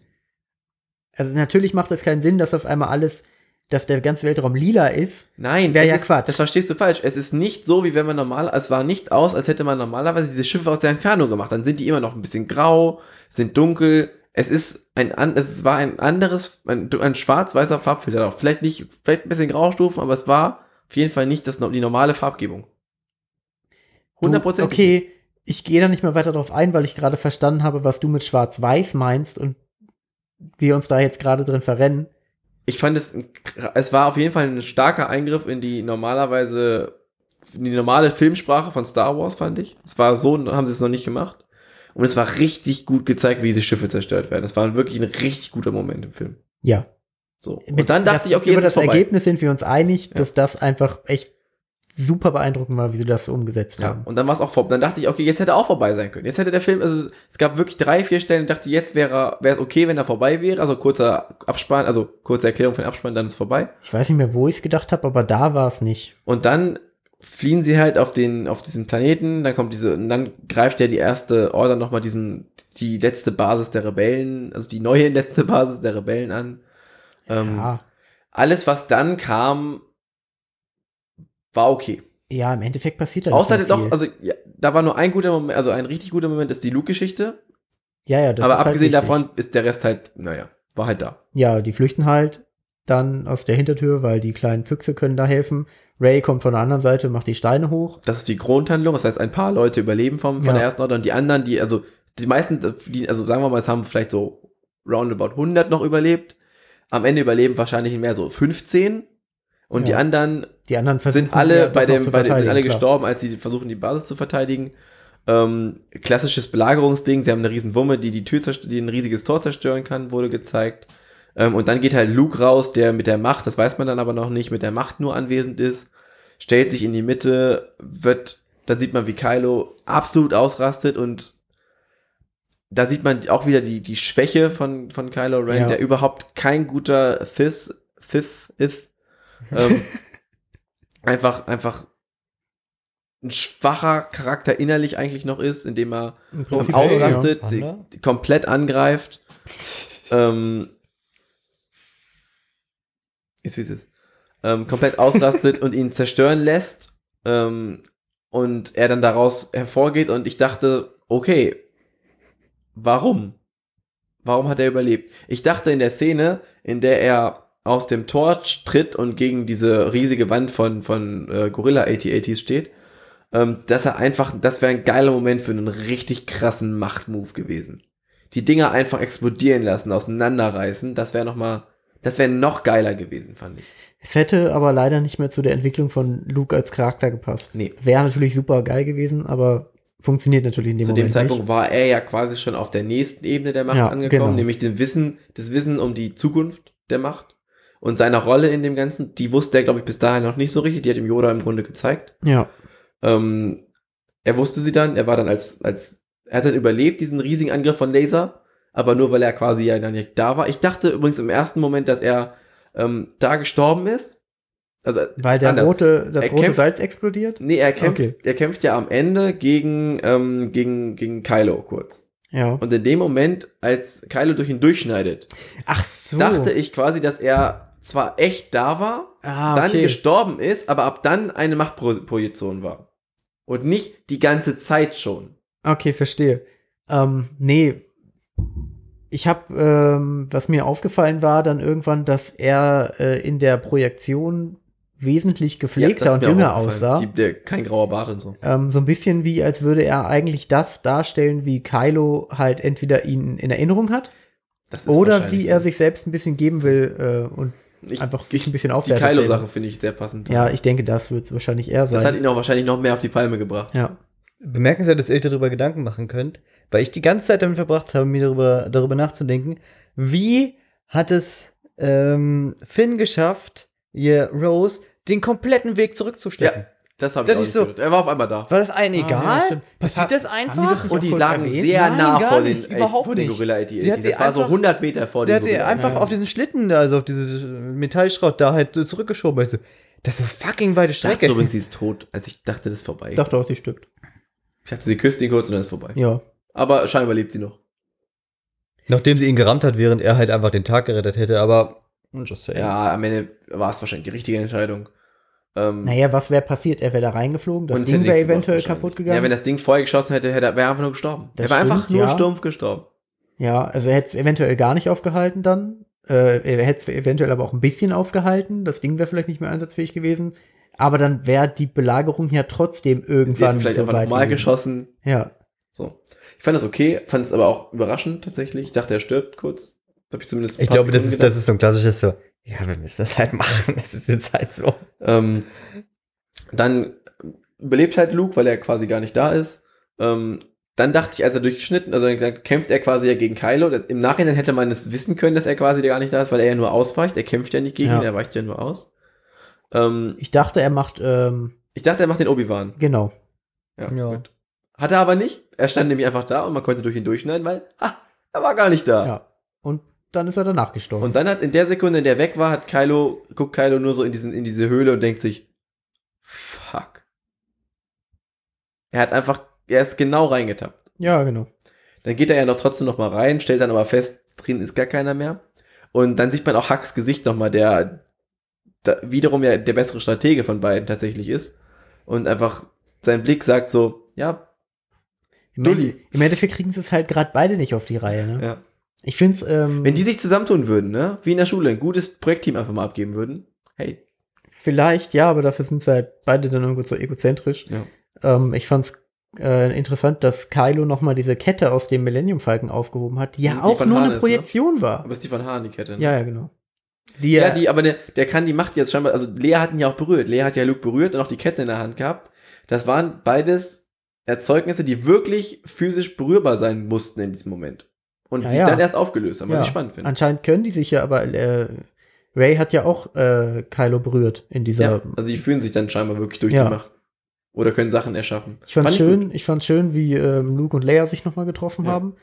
Also natürlich macht es keinen Sinn, dass auf einmal alles dass der ganze Weltraum lila ist. Nein, Wär es ja ist, Quatsch. Das verstehst du falsch. Es ist nicht so, wie wenn man normal, es war nicht aus, als hätte man normalerweise diese Schiffe aus der Entfernung gemacht. Dann sind die immer noch ein bisschen grau, sind dunkel. Es ist ein, es war ein anderes, ein, ein schwarz-weißer Farbfilter drauf. Vielleicht nicht, vielleicht ein bisschen Graustufen, aber es war auf jeden Fall nicht das, die normale Farbgebung. Du, 100%. Okay, ich gehe da nicht mehr weiter drauf ein, weil ich gerade verstanden habe, was du mit Schwarz-Weiß meinst und wir uns da jetzt gerade drin verrennen. Ich fand es, es war auf jeden Fall ein starker Eingriff in die normalerweise, in die normale Filmsprache von Star Wars, fand ich. Es war so, haben sie es noch nicht gemacht. Und es war richtig gut gezeigt, wie diese Schiffe zerstört werden. Es war wirklich ein richtig guter Moment im Film. Ja. So. Mit- Und dann dachte das, ich, okay, über das vorbei. Ergebnis sind wir uns einig, Ja. dass das einfach echt super beeindruckend war, wie sie das umgesetzt Ja, haben. und dann war es auch vorbei. Dann dachte ich, okay, jetzt hätte er auch vorbei sein können. Jetzt hätte der Film, also es gab wirklich drei, vier Stellen, ich dachte, jetzt wäre wäre es okay, wenn er vorbei wäre. Also kurzer Abspann, also kurze Erklärung von Abspann, dann ist vorbei. Ich weiß nicht mehr, wo ich es gedacht habe, aber da war es nicht. Und dann fliehen sie halt auf den, auf diesen Planeten, dann kommt diese, und dann greift ja die erste Order nochmal diesen, die letzte Basis der Rebellen, also die neue letzte Basis der Rebellen an. Ähm, ja. Alles, was dann kam, war okay. ja, im Endeffekt passiert da nicht Außer doch, also ja, da war nur ein guter Moment, also ein richtig guter Moment ist die Luke-Geschichte. ja, ja, das Aber ist halt abgesehen wichtig. davon ist der Rest halt, naja, war halt da. Ja, die flüchten halt dann aus der Hintertür, weil die kleinen Füchse können da helfen. Ray kommt von der anderen Seite, macht die Steine hoch. Das ist die Grundhandlung, das heißt, ein paar Leute überleben vom, von Ja. der ersten Order und die anderen, die, also die meisten, die, also sagen wir mal, es haben vielleicht so roundabout 100 noch überlebt. Am Ende überleben wahrscheinlich mehr so 15. Und die Ja. anderen Die anderen sind alle bei dem, bei dem sind alle klar. gestorben, als sie versuchen, die Basis zu verteidigen. Ähm, klassisches Belagerungsding, sie haben eine riesen Wumme, die die Tür die ein riesiges Tor zerstören kann, wurde gezeigt. Ähm, und dann geht halt Luke raus, der mit der Macht, das weiß man dann aber noch nicht, mit der Macht nur anwesend ist, stellt sich in die Mitte, wird, dann sieht man, wie Kylo absolut ausrastet und da sieht man auch wieder die, die Schwäche von, von Kylo Ren, Ja. der überhaupt kein guter Sith, Sith ist. Ähm, einfach, einfach ein schwacher Charakter innerlich eigentlich noch ist, indem er Prinzip, ausrastet, ja. sie komplett angreift. ähm, ist wie es ist. Ähm, komplett ausrastet und ihn zerstören lässt. Ähm, und er dann daraus hervorgeht und ich dachte, okay, warum? Warum hat er überlebt? Ich dachte in der Szene, in der er aus dem Tor tritt und gegen diese riesige Wand von, von äh, Gorilla 8080s steht, ähm, dass er einfach, das wäre ein geiler Moment für einen richtig krassen Machtmove gewesen. Die Dinger einfach explodieren lassen, auseinanderreißen, das wäre noch mal, das wäre noch geiler gewesen, fand ich. Es hätte aber leider nicht mehr zu der Entwicklung von Luke als Charakter gepasst. Nee. Wäre natürlich super geil gewesen, aber funktioniert natürlich in dem Zu Moment dem Zeitpunkt nicht. war er ja quasi schon auf der nächsten Ebene der Macht Ja, angekommen, genau. nämlich dem Wissen, das Wissen um die Zukunft der Macht und seiner Rolle in dem Ganzen. Die wusste er, glaube ich, bis dahin noch nicht so richtig. Die hat ihm Yoda im Grunde gezeigt. Ja, Ähm, er wusste sie dann, er war dann als, als, er hat dann überlebt, diesen riesigen Angriff von Laser, aber nur weil er quasi ja dann nicht da war. Ich dachte übrigens im ersten Moment, dass er ähm, da gestorben ist. Also, weil der anders. rote, das Er rote kämpft- Salz explodiert. Nee, er kämpft, Okay. er kämpft ja am Ende gegen, ähm, gegen, gegen Kylo kurz. Ja. Und in dem Moment, als Kylo durch ihn durchschneidet, Ach so. dachte ich quasi, dass er zwar echt da war, ah, dann okay. gestorben ist, aber ab dann eine Machtprojektion war. Und nicht die ganze Zeit schon. Okay, verstehe. Ähm, nee. Ich habe, ähm, was mir aufgefallen war, dann irgendwann, dass er äh, in der Projektion wesentlich gepflegter ist und jünger aussah. Die, der, kein grauer Bart und so. Ähm, so ein bisschen wie, als würde er eigentlich das darstellen, wie Kylo halt entweder ihn in Erinnerung hat oder wie er so. sich selbst ein bisschen geben will äh, und ich, einfach sich ein bisschen Die aufwerten. Kylo-Sache finde ich sehr passend. Ja, ich denke, das wird es wahrscheinlich eher das hat sein. ihn auch wahrscheinlich noch mehr auf die Palme gebracht. Ja. Bemerkenswert, dass ihr euch darüber Gedanken machen könnt, weil ich die ganze Zeit damit verbracht habe, mir darüber, darüber nachzudenken, wie hat es ähm, Finn geschafft, ihr Rose den kompletten Weg zurückzustecken? Das habe ich auch nicht so-. Er war auf einmal da. War das allen Ah, ja, egal? Das Passiert hat- das die einfach? Und die lagen erwähnt? sehr Nein, nah vor nicht, den, vor den nicht. Gorilla Sie hat sie Das war so einfach- 100 Meter vor Sie den hat sie Gorilla einfach Ja. auf diesen Schlitten da, also auf dieses Metallschrott da halt so zurückgeschoben. Also, das ist so fucking weite Ich dachte Strecke. übrigens, sie ist tot, als ich dachte, das ist vorbei. Ich dachte auch, die stirbt. Ich dachte, sie küsst ihn kurz und dann ist vorbei. Ja. Aber scheinbar lebt sie noch. Nachdem sie ihn gerammt hat, während er halt einfach den Tag gerettet hätte, aber Just saying. Ja, am Ende war es wahrscheinlich die richtige Entscheidung. Ähm, Naja, was wäre passiert? Er wäre da reingeflogen, das Ding wäre eventuell kaputt gegangen. Ja, wenn das Ding vorher geschossen hätte, hätte er wäre einfach nur gestorben. Das er war einfach nur ja. stumpf gestorben. Ja, also er hätte es eventuell gar nicht aufgehalten dann. Äh, er hätte es eventuell aber auch ein bisschen aufgehalten. Das Ding wäre vielleicht nicht mehr einsatzfähig gewesen. Aber dann wäre die Belagerung ja trotzdem Sie irgendwann hätten vielleicht so einfach nochmal geschossen. Ja. So. Ich fand das okay, fand es aber auch überraschend tatsächlich. Ich dachte, er stirbt kurz. Hab ich zumindest Ich glaube, das ist, das ist so ein klassisches so, ja, wir müssen das halt machen. Das ist jetzt halt so. Ähm, dann überlebt halt Luke, weil er quasi gar nicht da ist. Ähm, dann dachte ich, als er durchgeschnitten, also dann kämpft er quasi ja gegen Kylo. Im Nachhinein hätte man es wissen können, dass er quasi gar nicht da ist, weil er ja nur ausweicht. Er kämpft ja nicht gegen Ja. ihn, er weicht ja nur aus. Ähm, Ich dachte, er macht, ähm, ich dachte, er macht den Obi-Wan. genau. Ja, Ja. gut. Hat er aber nicht. Er stand nämlich einfach da und man konnte durch ihn durchschneiden, weil, ha, er war gar nicht da. Ja. Und dann ist er danach gestorben. Und dann hat in der Sekunde, in der er weg war, hat Kylo, guckt Kylo nur so in, diesen, in diese Höhle und denkt sich, fuck. Er hat einfach, er ist genau reingetappt. ja, genau. Dann geht er ja noch trotzdem noch mal rein, stellt dann aber fest, drin ist gar keiner mehr. Und dann sieht man auch Hacks Gesicht noch mal, der wiederum ja der bessere Stratege von beiden tatsächlich ist. Und einfach sein Blick sagt so, ja, Im, Dulli. Im Endeffekt kriegen sie es halt gerade beide nicht auf die Reihe, ne? ja. Ich finde es, ähm, Wenn die sich zusammentun würden, ne, wie in der Schule, ein gutes Projektteam einfach mal abgeben würden, hey, vielleicht, ja, aber dafür sind sie halt beide dann irgendwo so egozentrisch. Ja. Ähm, ich fand's äh, interessant, dass Kylo nochmal diese Kette aus dem Millennium Falcon aufgehoben hat, die ja Die auch nur Hahn eine ist, ne? Projektion war. aber ist die von Hahn die Kette. ne? Ja, ja, genau. Die, Ja, ja, die, aber ne, der kann die Macht jetzt scheinbar, also Lea hat ihn ja auch berührt. Lea hat ja Luke berührt und auch die Kette in der Hand gehabt. Das waren beides Erzeugnisse, die wirklich physisch berührbar sein mussten in diesem Moment. Und Ja, sich ja. dann erst aufgelöst haben, was Ja. ich spannend finde. anscheinend können die sich ja, aber äh, Ray hat ja auch äh, Kylo berührt in dieser. Also die fühlen sich dann scheinbar wirklich durch die Macht. Oder können Sachen erschaffen. Ich fand Fand schön, gut. ich, fand schön, wie ähm, Luke und Leia sich nochmal getroffen haben.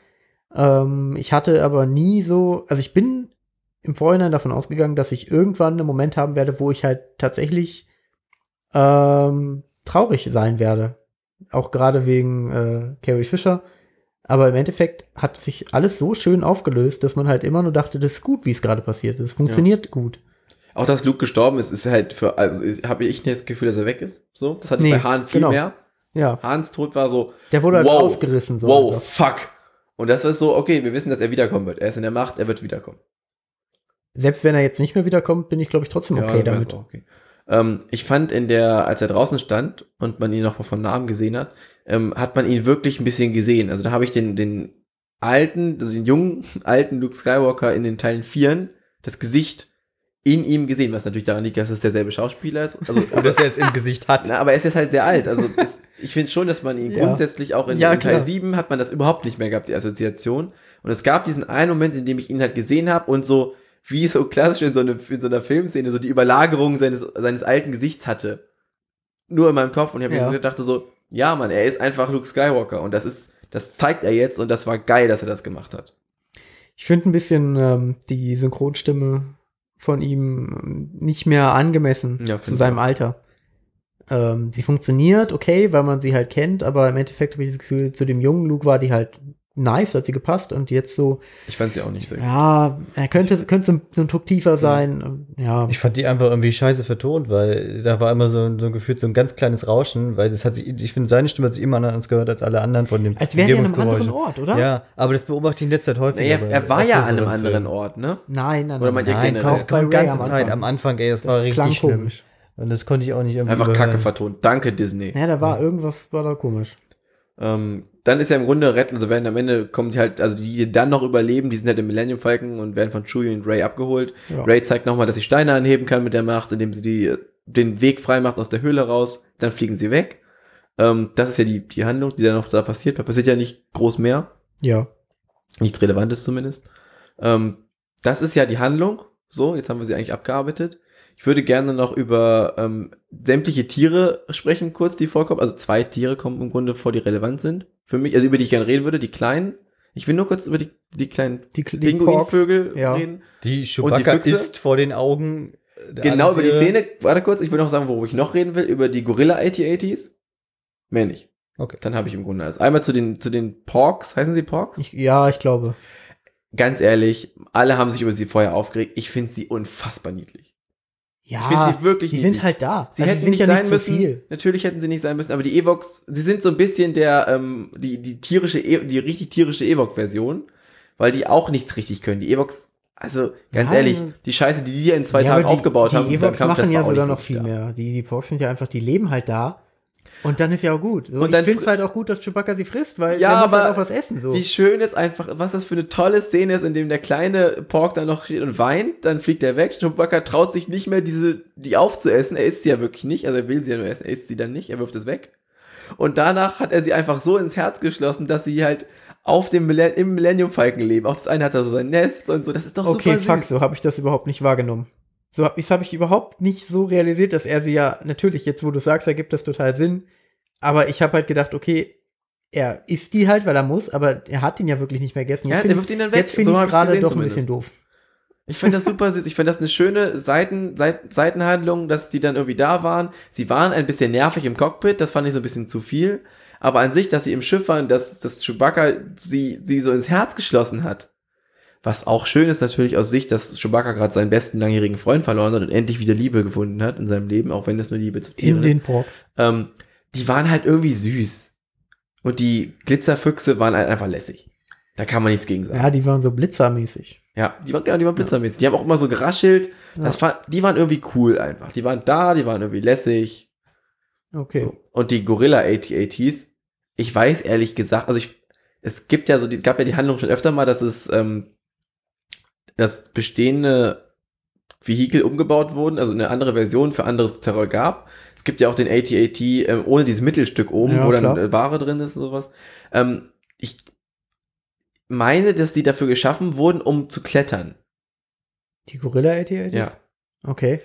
Ähm, ich hatte aber nie so, also ich bin im Vorhinein davon ausgegangen, dass ich irgendwann einen Moment haben werde, wo ich halt tatsächlich ähm, traurig sein werde. Auch gerade wegen äh, Carrie Fisher. Aber im Endeffekt hat sich alles so schön aufgelöst, dass man halt immer nur dachte, das ist gut, wie es gerade passiert ist. Es funktioniert gut. Auch dass Luke gestorben ist, ist halt für, also habe ich nicht das Gefühl, dass er weg ist. So, das hatte ich Nee, bei Hahn viel genau. mehr. Ja, Hahns Tod war so, der wurde halt Wow. rausgerissen. So wow, fuck. Und das ist so, okay, wir wissen, dass er wiederkommen wird. Er ist in der Macht, er wird wiederkommen. Selbst wenn er jetzt nicht mehr wiederkommt, bin ich, glaube ich, trotzdem okay Ja, damit. Okay. Ähm, ich fand in der, als er draußen stand und man ihn noch mal von Namen gesehen hat, ähm, hat man ihn wirklich ein bisschen gesehen. Also da habe ich den, den alten, also den jungen, alten Luke Skywalker in den Teilen 4, das Gesicht in ihm gesehen, was natürlich daran liegt, dass es derselbe Schauspieler ist. Also, Und das er jetzt im Gesicht hat. na, aber er ist jetzt halt sehr alt. Also es, ich finde schon, dass man ihn Ja. grundsätzlich auch in, Ja, in Teil klar. 7 hat man das überhaupt nicht mehr gehabt, die Assoziation. Und es gab diesen einen Moment, in dem ich ihn halt gesehen habe und so, wie so klassisch in so, eine, in so einer Filmszene, so die Überlagerung seines, seines alten Gesichts hatte. Nur in meinem Kopf. Und ich habe Ja. mir gedacht, so, ja, Mann, er ist einfach Luke Skywalker. Und das ist, das zeigt er jetzt und das war geil, dass er das gemacht hat. Ich finde ein bisschen ähm, die Synchronstimme von ihm nicht mehr angemessen Ja, zu seinem auch. Alter. Ähm, die funktioniert, okay, weil man sie halt kennt, aber im Endeffekt habe ich das Gefühl, zu dem jungen Luke war die halt nice, hat sie gepasst und jetzt so, Ich fand sie auch nicht so. ja, er könnte, könnte so ein, so ein Tuck tiefer sein. Ja, Ich fand die einfach irgendwie scheiße vertont, weil da war immer so, ein- so ein Gefühl, so ein ganz kleines Rauschen, weil das hat sich, ich finde, seine Stimme hat sich immer anders gehört als alle anderen von dem als wäre er an einem anderen Ort, oder? Ja, aber das beobachte ich in letzter Zeit häufiger. Naja, er war ja an einem anderen Filmen. Ort, ne? Nein, nein, Oder nein. ihr nein, auch bei die ganze Zeit am Anfang, ey, das, Das war klang richtig schlimm. komisch. Und das konnte ich auch nicht irgendwie Einfach Kacke überhören. vertont. Danke, Disney. Ja, da war irgendwas, war da komisch. Ähm, dann ist ja im Grunde retten, also werden am Ende kommen die halt, also die, die dann noch überleben, die sind halt im Millennium Falcon und werden von Chewie und Ray abgeholt. Ja. Ray zeigt nochmal, dass sie Steine anheben kann mit der Macht, indem sie die, den Weg frei macht aus der Höhle raus. Dann fliegen sie weg. Ähm, das ist ja die, die Handlung, die dann noch da passiert. Da passiert ja nicht groß mehr. Ja. Nichts Relevantes zumindest. Ähm, das ist ja die Handlung. So, jetzt haben wir sie eigentlich abgearbeitet. Ich würde gerne noch über ähm, sämtliche Tiere sprechen, kurz, die vorkommen. Also zwei Tiere kommen im Grunde vor, die relevant sind. Für mich, also über die ich gerne reden würde, die kleinen. Ich will nur kurz über die, die kleinen Die, die Pinguinvögel ja. reden. Die Chewbacca Füchse? ist vor den Augen. der Genau über die. Szene. Warte kurz, ich will noch sagen, worüber ich noch reden will. Über die Gorilla 8080s. Mehr nicht. Okay. Dann habe ich im Grunde alles. Einmal zu den, zu den Porks. Heißen sie Porks? Ich, ja, ich glaube. ganz ehrlich, alle haben sich über sie vorher aufgeregt. Ich finde sie unfassbar niedlich. Ja, Ich finde sie wirklich die sind halt da. Sie Also, hätten nicht ja sein so müssen. viel. Natürlich hätten sie nicht sein müssen, aber die Evox, sie sind so ein bisschen der, ähm, die, die tierische, E- die richtig tierische Evox-Version, weil die auch nichts richtig können. Die Evox, also ganz Ja, ehrlich, die Scheiße, die die ja in zwei Ja, Tagen die, aufgebaut die haben, Evox Kampf, das machen ja sogar nicht noch viel da. mehr. Die, die Porks sind ja einfach, die leben halt da. Und dann ist ja auch gut. So, Und dann ich finde es halt auch gut, dass Chewbacca sie frisst, weil Ja, der muss halt auch was essen. So. Wie schön ist einfach, was das für eine tolle Szene ist, in dem der kleine Pork dann noch steht und weint, dann fliegt er weg. Chewbacca traut sich nicht mehr, diese, die aufzuessen. Er isst sie ja wirklich nicht, also er will sie ja nur essen, er isst sie dann nicht, er wirft es weg. Und danach hat er sie einfach so ins Herz geschlossen, dass sie halt auf dem Millenn im Millennium Falken leben. Auch das eine hat da so sein Nest und so. Das ist doch okay, super fuck, süß. so habe ich das überhaupt nicht wahrgenommen. So das habe ich überhaupt nicht so realisiert, dass er sie ja, natürlich, jetzt wo du sagst, ergibt das total Sinn. Aber ich habe halt gedacht, okay, er isst die halt, weil er muss, aber er hat ihn ja wirklich nicht mehr gegessen. Ja, Jetzt der find wirft ihn dann weg. Jetzt finde So ich gerade doch ein zumindest. bisschen doof. Ich finde das super süß. Ich finde das eine schöne Seiten, Seit, Seitenhandlung, dass die dann irgendwie da waren. Sie waren ein bisschen nervig im Cockpit, das fand ich so ein bisschen zu viel. Aber an sich, dass sie im Schiff waren, dass, dass Chewbacca sie, sie so ins Herz geschlossen hat. Was auch schön ist natürlich aus Sicht, dass Chewbacca gerade seinen besten langjährigen Freund verloren hat und endlich wieder Liebe gefunden hat in seinem Leben, auch wenn es nur Liebe zu Tieren In ist. den Porks. Ähm, die waren halt irgendwie süß. Und die Glitzerfüchse waren halt einfach lässig. Da kann man nichts gegen sagen. Ja, die waren so blitzermäßig. Ja, die waren, genau, die waren blitzermäßig. Die haben auch immer so geraschelt. Das war, die waren irgendwie cool einfach. Die waren da, die waren irgendwie lässig. Okay. So. Und die Gorilla AT-ATs, ich weiß ehrlich gesagt, also ich, es gibt ja so, die, gab ja die Handlung schon öfter mal, dass es, ähm, dass bestehende Vehikel umgebaut wurden, also eine andere Version für anderes Terror gab. Es gibt ja auch den AT-AT ähm, ohne dieses Mittelstück oben, Ja, wo dann klar. äh, Ware drin ist und sowas. Ähm, ich meine, dass die dafür geschaffen wurden, um zu klettern. Die Gorilla AT-ATs? Ja. Okay.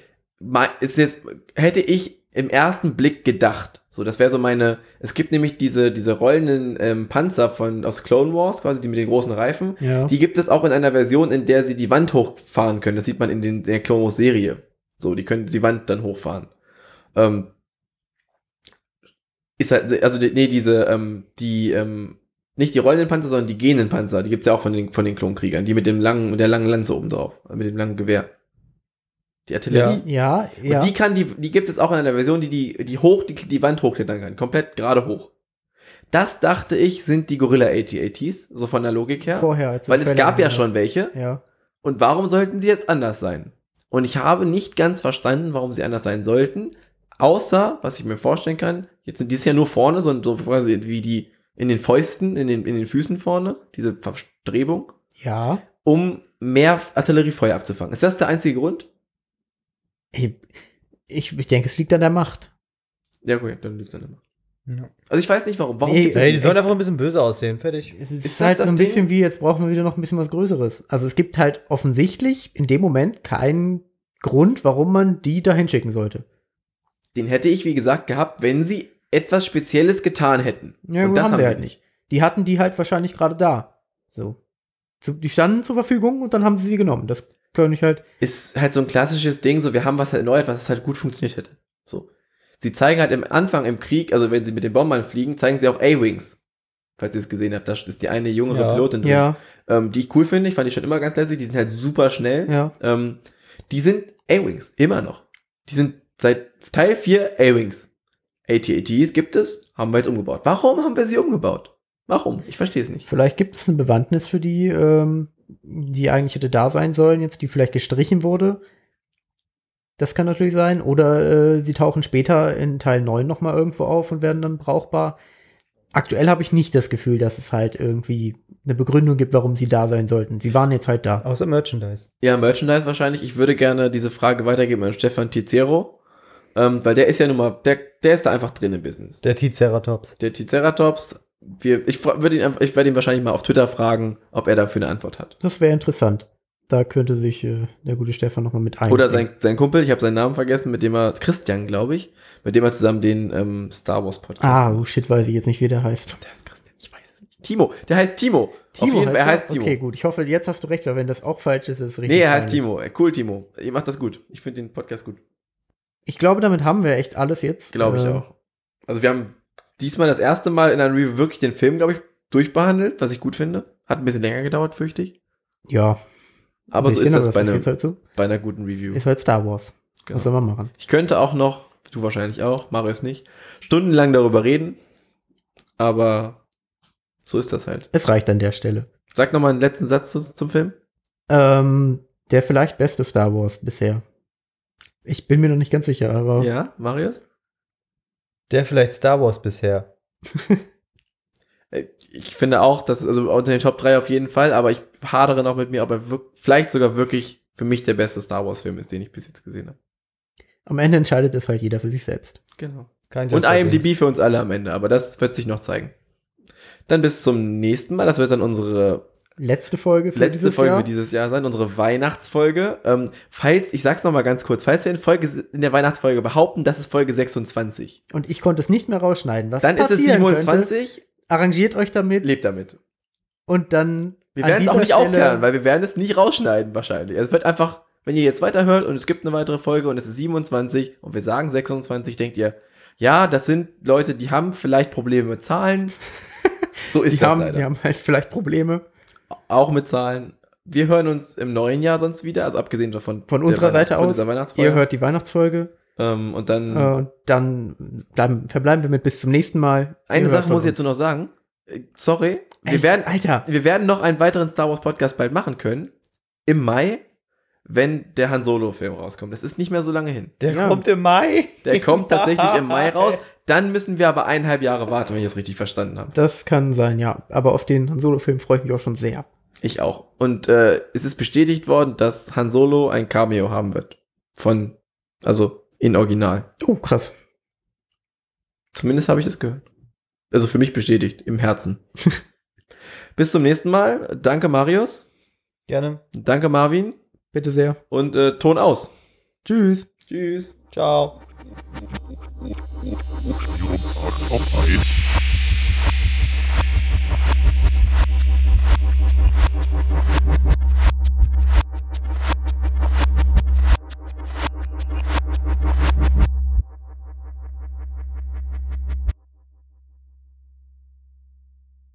Ist jetzt, hätte ich im ersten Blick gedacht. So, das wäre so meine, es gibt nämlich diese, diese rollenden ähm, Panzer von, aus Clone Wars, quasi, die mit den großen Reifen. Ja. Die gibt es auch in einer Version, in der sie die Wand hochfahren können. Das sieht man in den, der Clone Wars Serie. So, die können die Wand dann hochfahren. Ähm, ist halt, also, nee, diese, ähm, die, ähm, nicht die rollenden Panzer, sondern die gehenden Panzer. Die gibt's ja auch von den, von den Klonkriegern. Die mit dem langen, mit der langen Lanze oben drauf. Mit dem langen Gewehr. Die Artillerie. ja, ja. Und die kann die, die gibt es auch in einer Version, die die, die hoch, die, die Wand hochklettern kann. Komplett gerade hoch. Das dachte ich, sind die Gorilla AT-ATs, so von der Logik her. Vorher. als Weil es gab ja schon welche. Ja. Und warum sollten sie jetzt anders sein? Und ich habe nicht ganz verstanden, warum sie anders sein sollten. Außer, was ich mir vorstellen kann, jetzt sind die ja nur vorne, so, so quasi wie die in den Fäusten, in den, in den Füßen vorne, diese Verstrebung, Ja. um mehr Artilleriefeuer abzufangen. Ist das der einzige Grund? Ich, ich, ich denke, es liegt an der Macht. Ja, gut, dann liegt es dann immer. Ja. Also ich weiß nicht warum. Warum Nee, Ey, die sollen einfach ein bisschen böse aussehen. Fertig. Es ist, Ist halt das so ein Ding? bisschen wie, jetzt brauchen wir wieder noch ein bisschen was Größeres. Also es gibt halt offensichtlich in dem Moment keinen Grund, warum man die dahin schicken sollte. Den hätte ich, wie gesagt, gehabt, wenn sie etwas Spezielles getan hätten. Ja, Und gut, das haben sie halt nicht. Die hatten die halt wahrscheinlich gerade da. So. Die standen zur Verfügung und dann haben sie sie genommen. Das kann ich halt. Ist halt so ein klassisches Ding, so wir haben was halt erneuert, was halt gut funktioniert hätte. So. Sie zeigen halt im Anfang im Krieg, also wenn sie mit den Bombern fliegen, zeigen sie auch A-Wings. Falls ihr es gesehen habt, da ist die eine jüngere Ja. Pilotin drin, Ja, ähm, die ich cool finde. Ich fand die schon immer ganz lässig. Die sind halt super schnell. ja. Ähm, die sind A-Wings, immer noch. Die sind seit Teil 4 A-Wings. AT-ATs gibt es, haben wir jetzt umgebaut. Warum haben wir sie umgebaut? Warum? Ich verstehe es nicht. Vielleicht gibt es eine Bewandtnis für die, ähm, die eigentlich hätte da sein sollen, jetzt die vielleicht gestrichen wurde. Das kann natürlich sein. Oder äh, sie tauchen später in Teil 9 nochmal irgendwo auf und werden dann brauchbar. Aktuell habe ich nicht das Gefühl, dass es halt irgendwie eine Begründung gibt, warum sie da sein sollten. Sie waren jetzt halt da. Außer Merchandise. Ja, Merchandise wahrscheinlich. Ich würde gerne diese Frage weitergeben an Stefan Tizero. Ähm, weil der ist ja nun mal, der, der ist da einfach drin im Business. Der T-Ceratops. Der Triceratops, wir, ich würde ihn ich werde ihn wahrscheinlich mal auf Twitter fragen, ob er dafür eine Antwort hat. Das wäre interessant. Da könnte sich äh, der gute Stefan nochmal mit ein. Oder sein, sein Kumpel, ich habe seinen Namen vergessen, mit dem er, Christian, glaube ich, mit dem er zusammen den ähm, Star Wars Podcast Ah, oh shit, weiß ich jetzt nicht, wie der heißt. Der ist Christian, ich weiß es nicht. Timo, der heißt Timo. auf jeden Fall, er heißt? Timo. Okay, gut. Ich hoffe, jetzt hast du recht, weil wenn das auch falsch ist, ist es richtig. nee, er heißt. Timo. Äh, Cool, Timo. Ihr macht das gut. Ich finde den Podcast gut. Ich glaube, damit haben wir echt alles jetzt. Glaube ich Äh, auch. Also wir haben diesmal das erste Mal in einer Review wirklich den Film, glaube ich, durchbehandelt, was ich gut finde. Hat ein bisschen länger gedauert, fürchte ich. Ja. Aber so ist das aber bei, einem, halt so. bei einer guten Review. Ist halt Star Wars. Genau. Was soll man machen? Ich könnte auch noch, du wahrscheinlich auch, Marius nicht, stundenlang darüber reden. Aber so ist das halt. Es reicht an der Stelle. Sag noch mal einen letzten Satz zu, zum Film. Ähm, der vielleicht beste Star Wars bisher. Ich bin mir noch nicht ganz sicher, aber Ja, Marius? Der vielleicht Star Wars bisher. Ich finde auch, dass, also unter den Top 3 auf jeden Fall, aber ich hadere noch mit mir, ob er wirk- vielleicht sogar wirklich für mich der beste Star Wars-Film ist, den ich bis jetzt gesehen habe. am Ende entscheidet es halt jeder für sich selbst. Genau. Kein Und IMDb für uns alle am Ende, aber das wird sich noch zeigen. Dann bis zum nächsten Mal. Das wird dann unsere Letzte Folge für letzte dieses Folge Jahr. für dieses Jahr sein, unsere Weihnachtsfolge. Ähm, falls, ich sag's noch mal ganz kurz, falls wir in, Folge, in der Weihnachtsfolge behaupten, das ist Folge 26, Und ich konnte es nicht mehr rausschneiden. Was dann ist es passieren Könnte, 27, arrangiert euch damit lebt damit. und dann. Wir werden es auch nicht Stelle- aufklären, weil wir werden es nicht rausschneiden wahrscheinlich. Es wird einfach, wenn ihr jetzt weiterhört und es gibt eine weitere Folge und es ist 27 und wir sagen 26, denkt ihr, ja, das sind Leute, die haben vielleicht Probleme mit Zahlen. So ist Die das haben, leider. die haben halt vielleicht Probleme. Auch mit Zahlen. Wir hören uns im neuen Jahr sonst wieder, also abgesehen davon Von unserer Seite aus. Ihr hört die Weihnachtsfolge. ähm, und dann Äh, dann bleiben, verbleiben wir mit bis zum nächsten Mal. eine Sache muss ich jetzt nur noch sagen. Äh, Sorry, wir Ey, werden Alter, wir werden noch einen weiteren Star Wars Podcast bald machen können im Mai, wenn der Han Solo Film rauskommt. Das ist nicht mehr so lange hin. Der Ja. kommt im Mai. Der kommt tatsächlich im Mai raus. Dann müssen wir aber eineinhalb Jahre warten, wenn ich es richtig verstanden habe. das kann sein, ja. Aber auf den Han Solo-Film freue ich mich auch schon sehr. Ich auch. Und äh, es ist bestätigt worden, dass Han Solo ein Cameo haben wird. Von, also in Original. Oh, krass. Zumindest habe ich das gehört. Also für mich bestätigt, im Herzen. Bis zum nächsten Mal. Danke, Marius. Gerne. Danke, Marvin. Bitte sehr. Und äh, Ton aus. Tschüss. Tschüss. Ciao. Ihren Tag auf eins.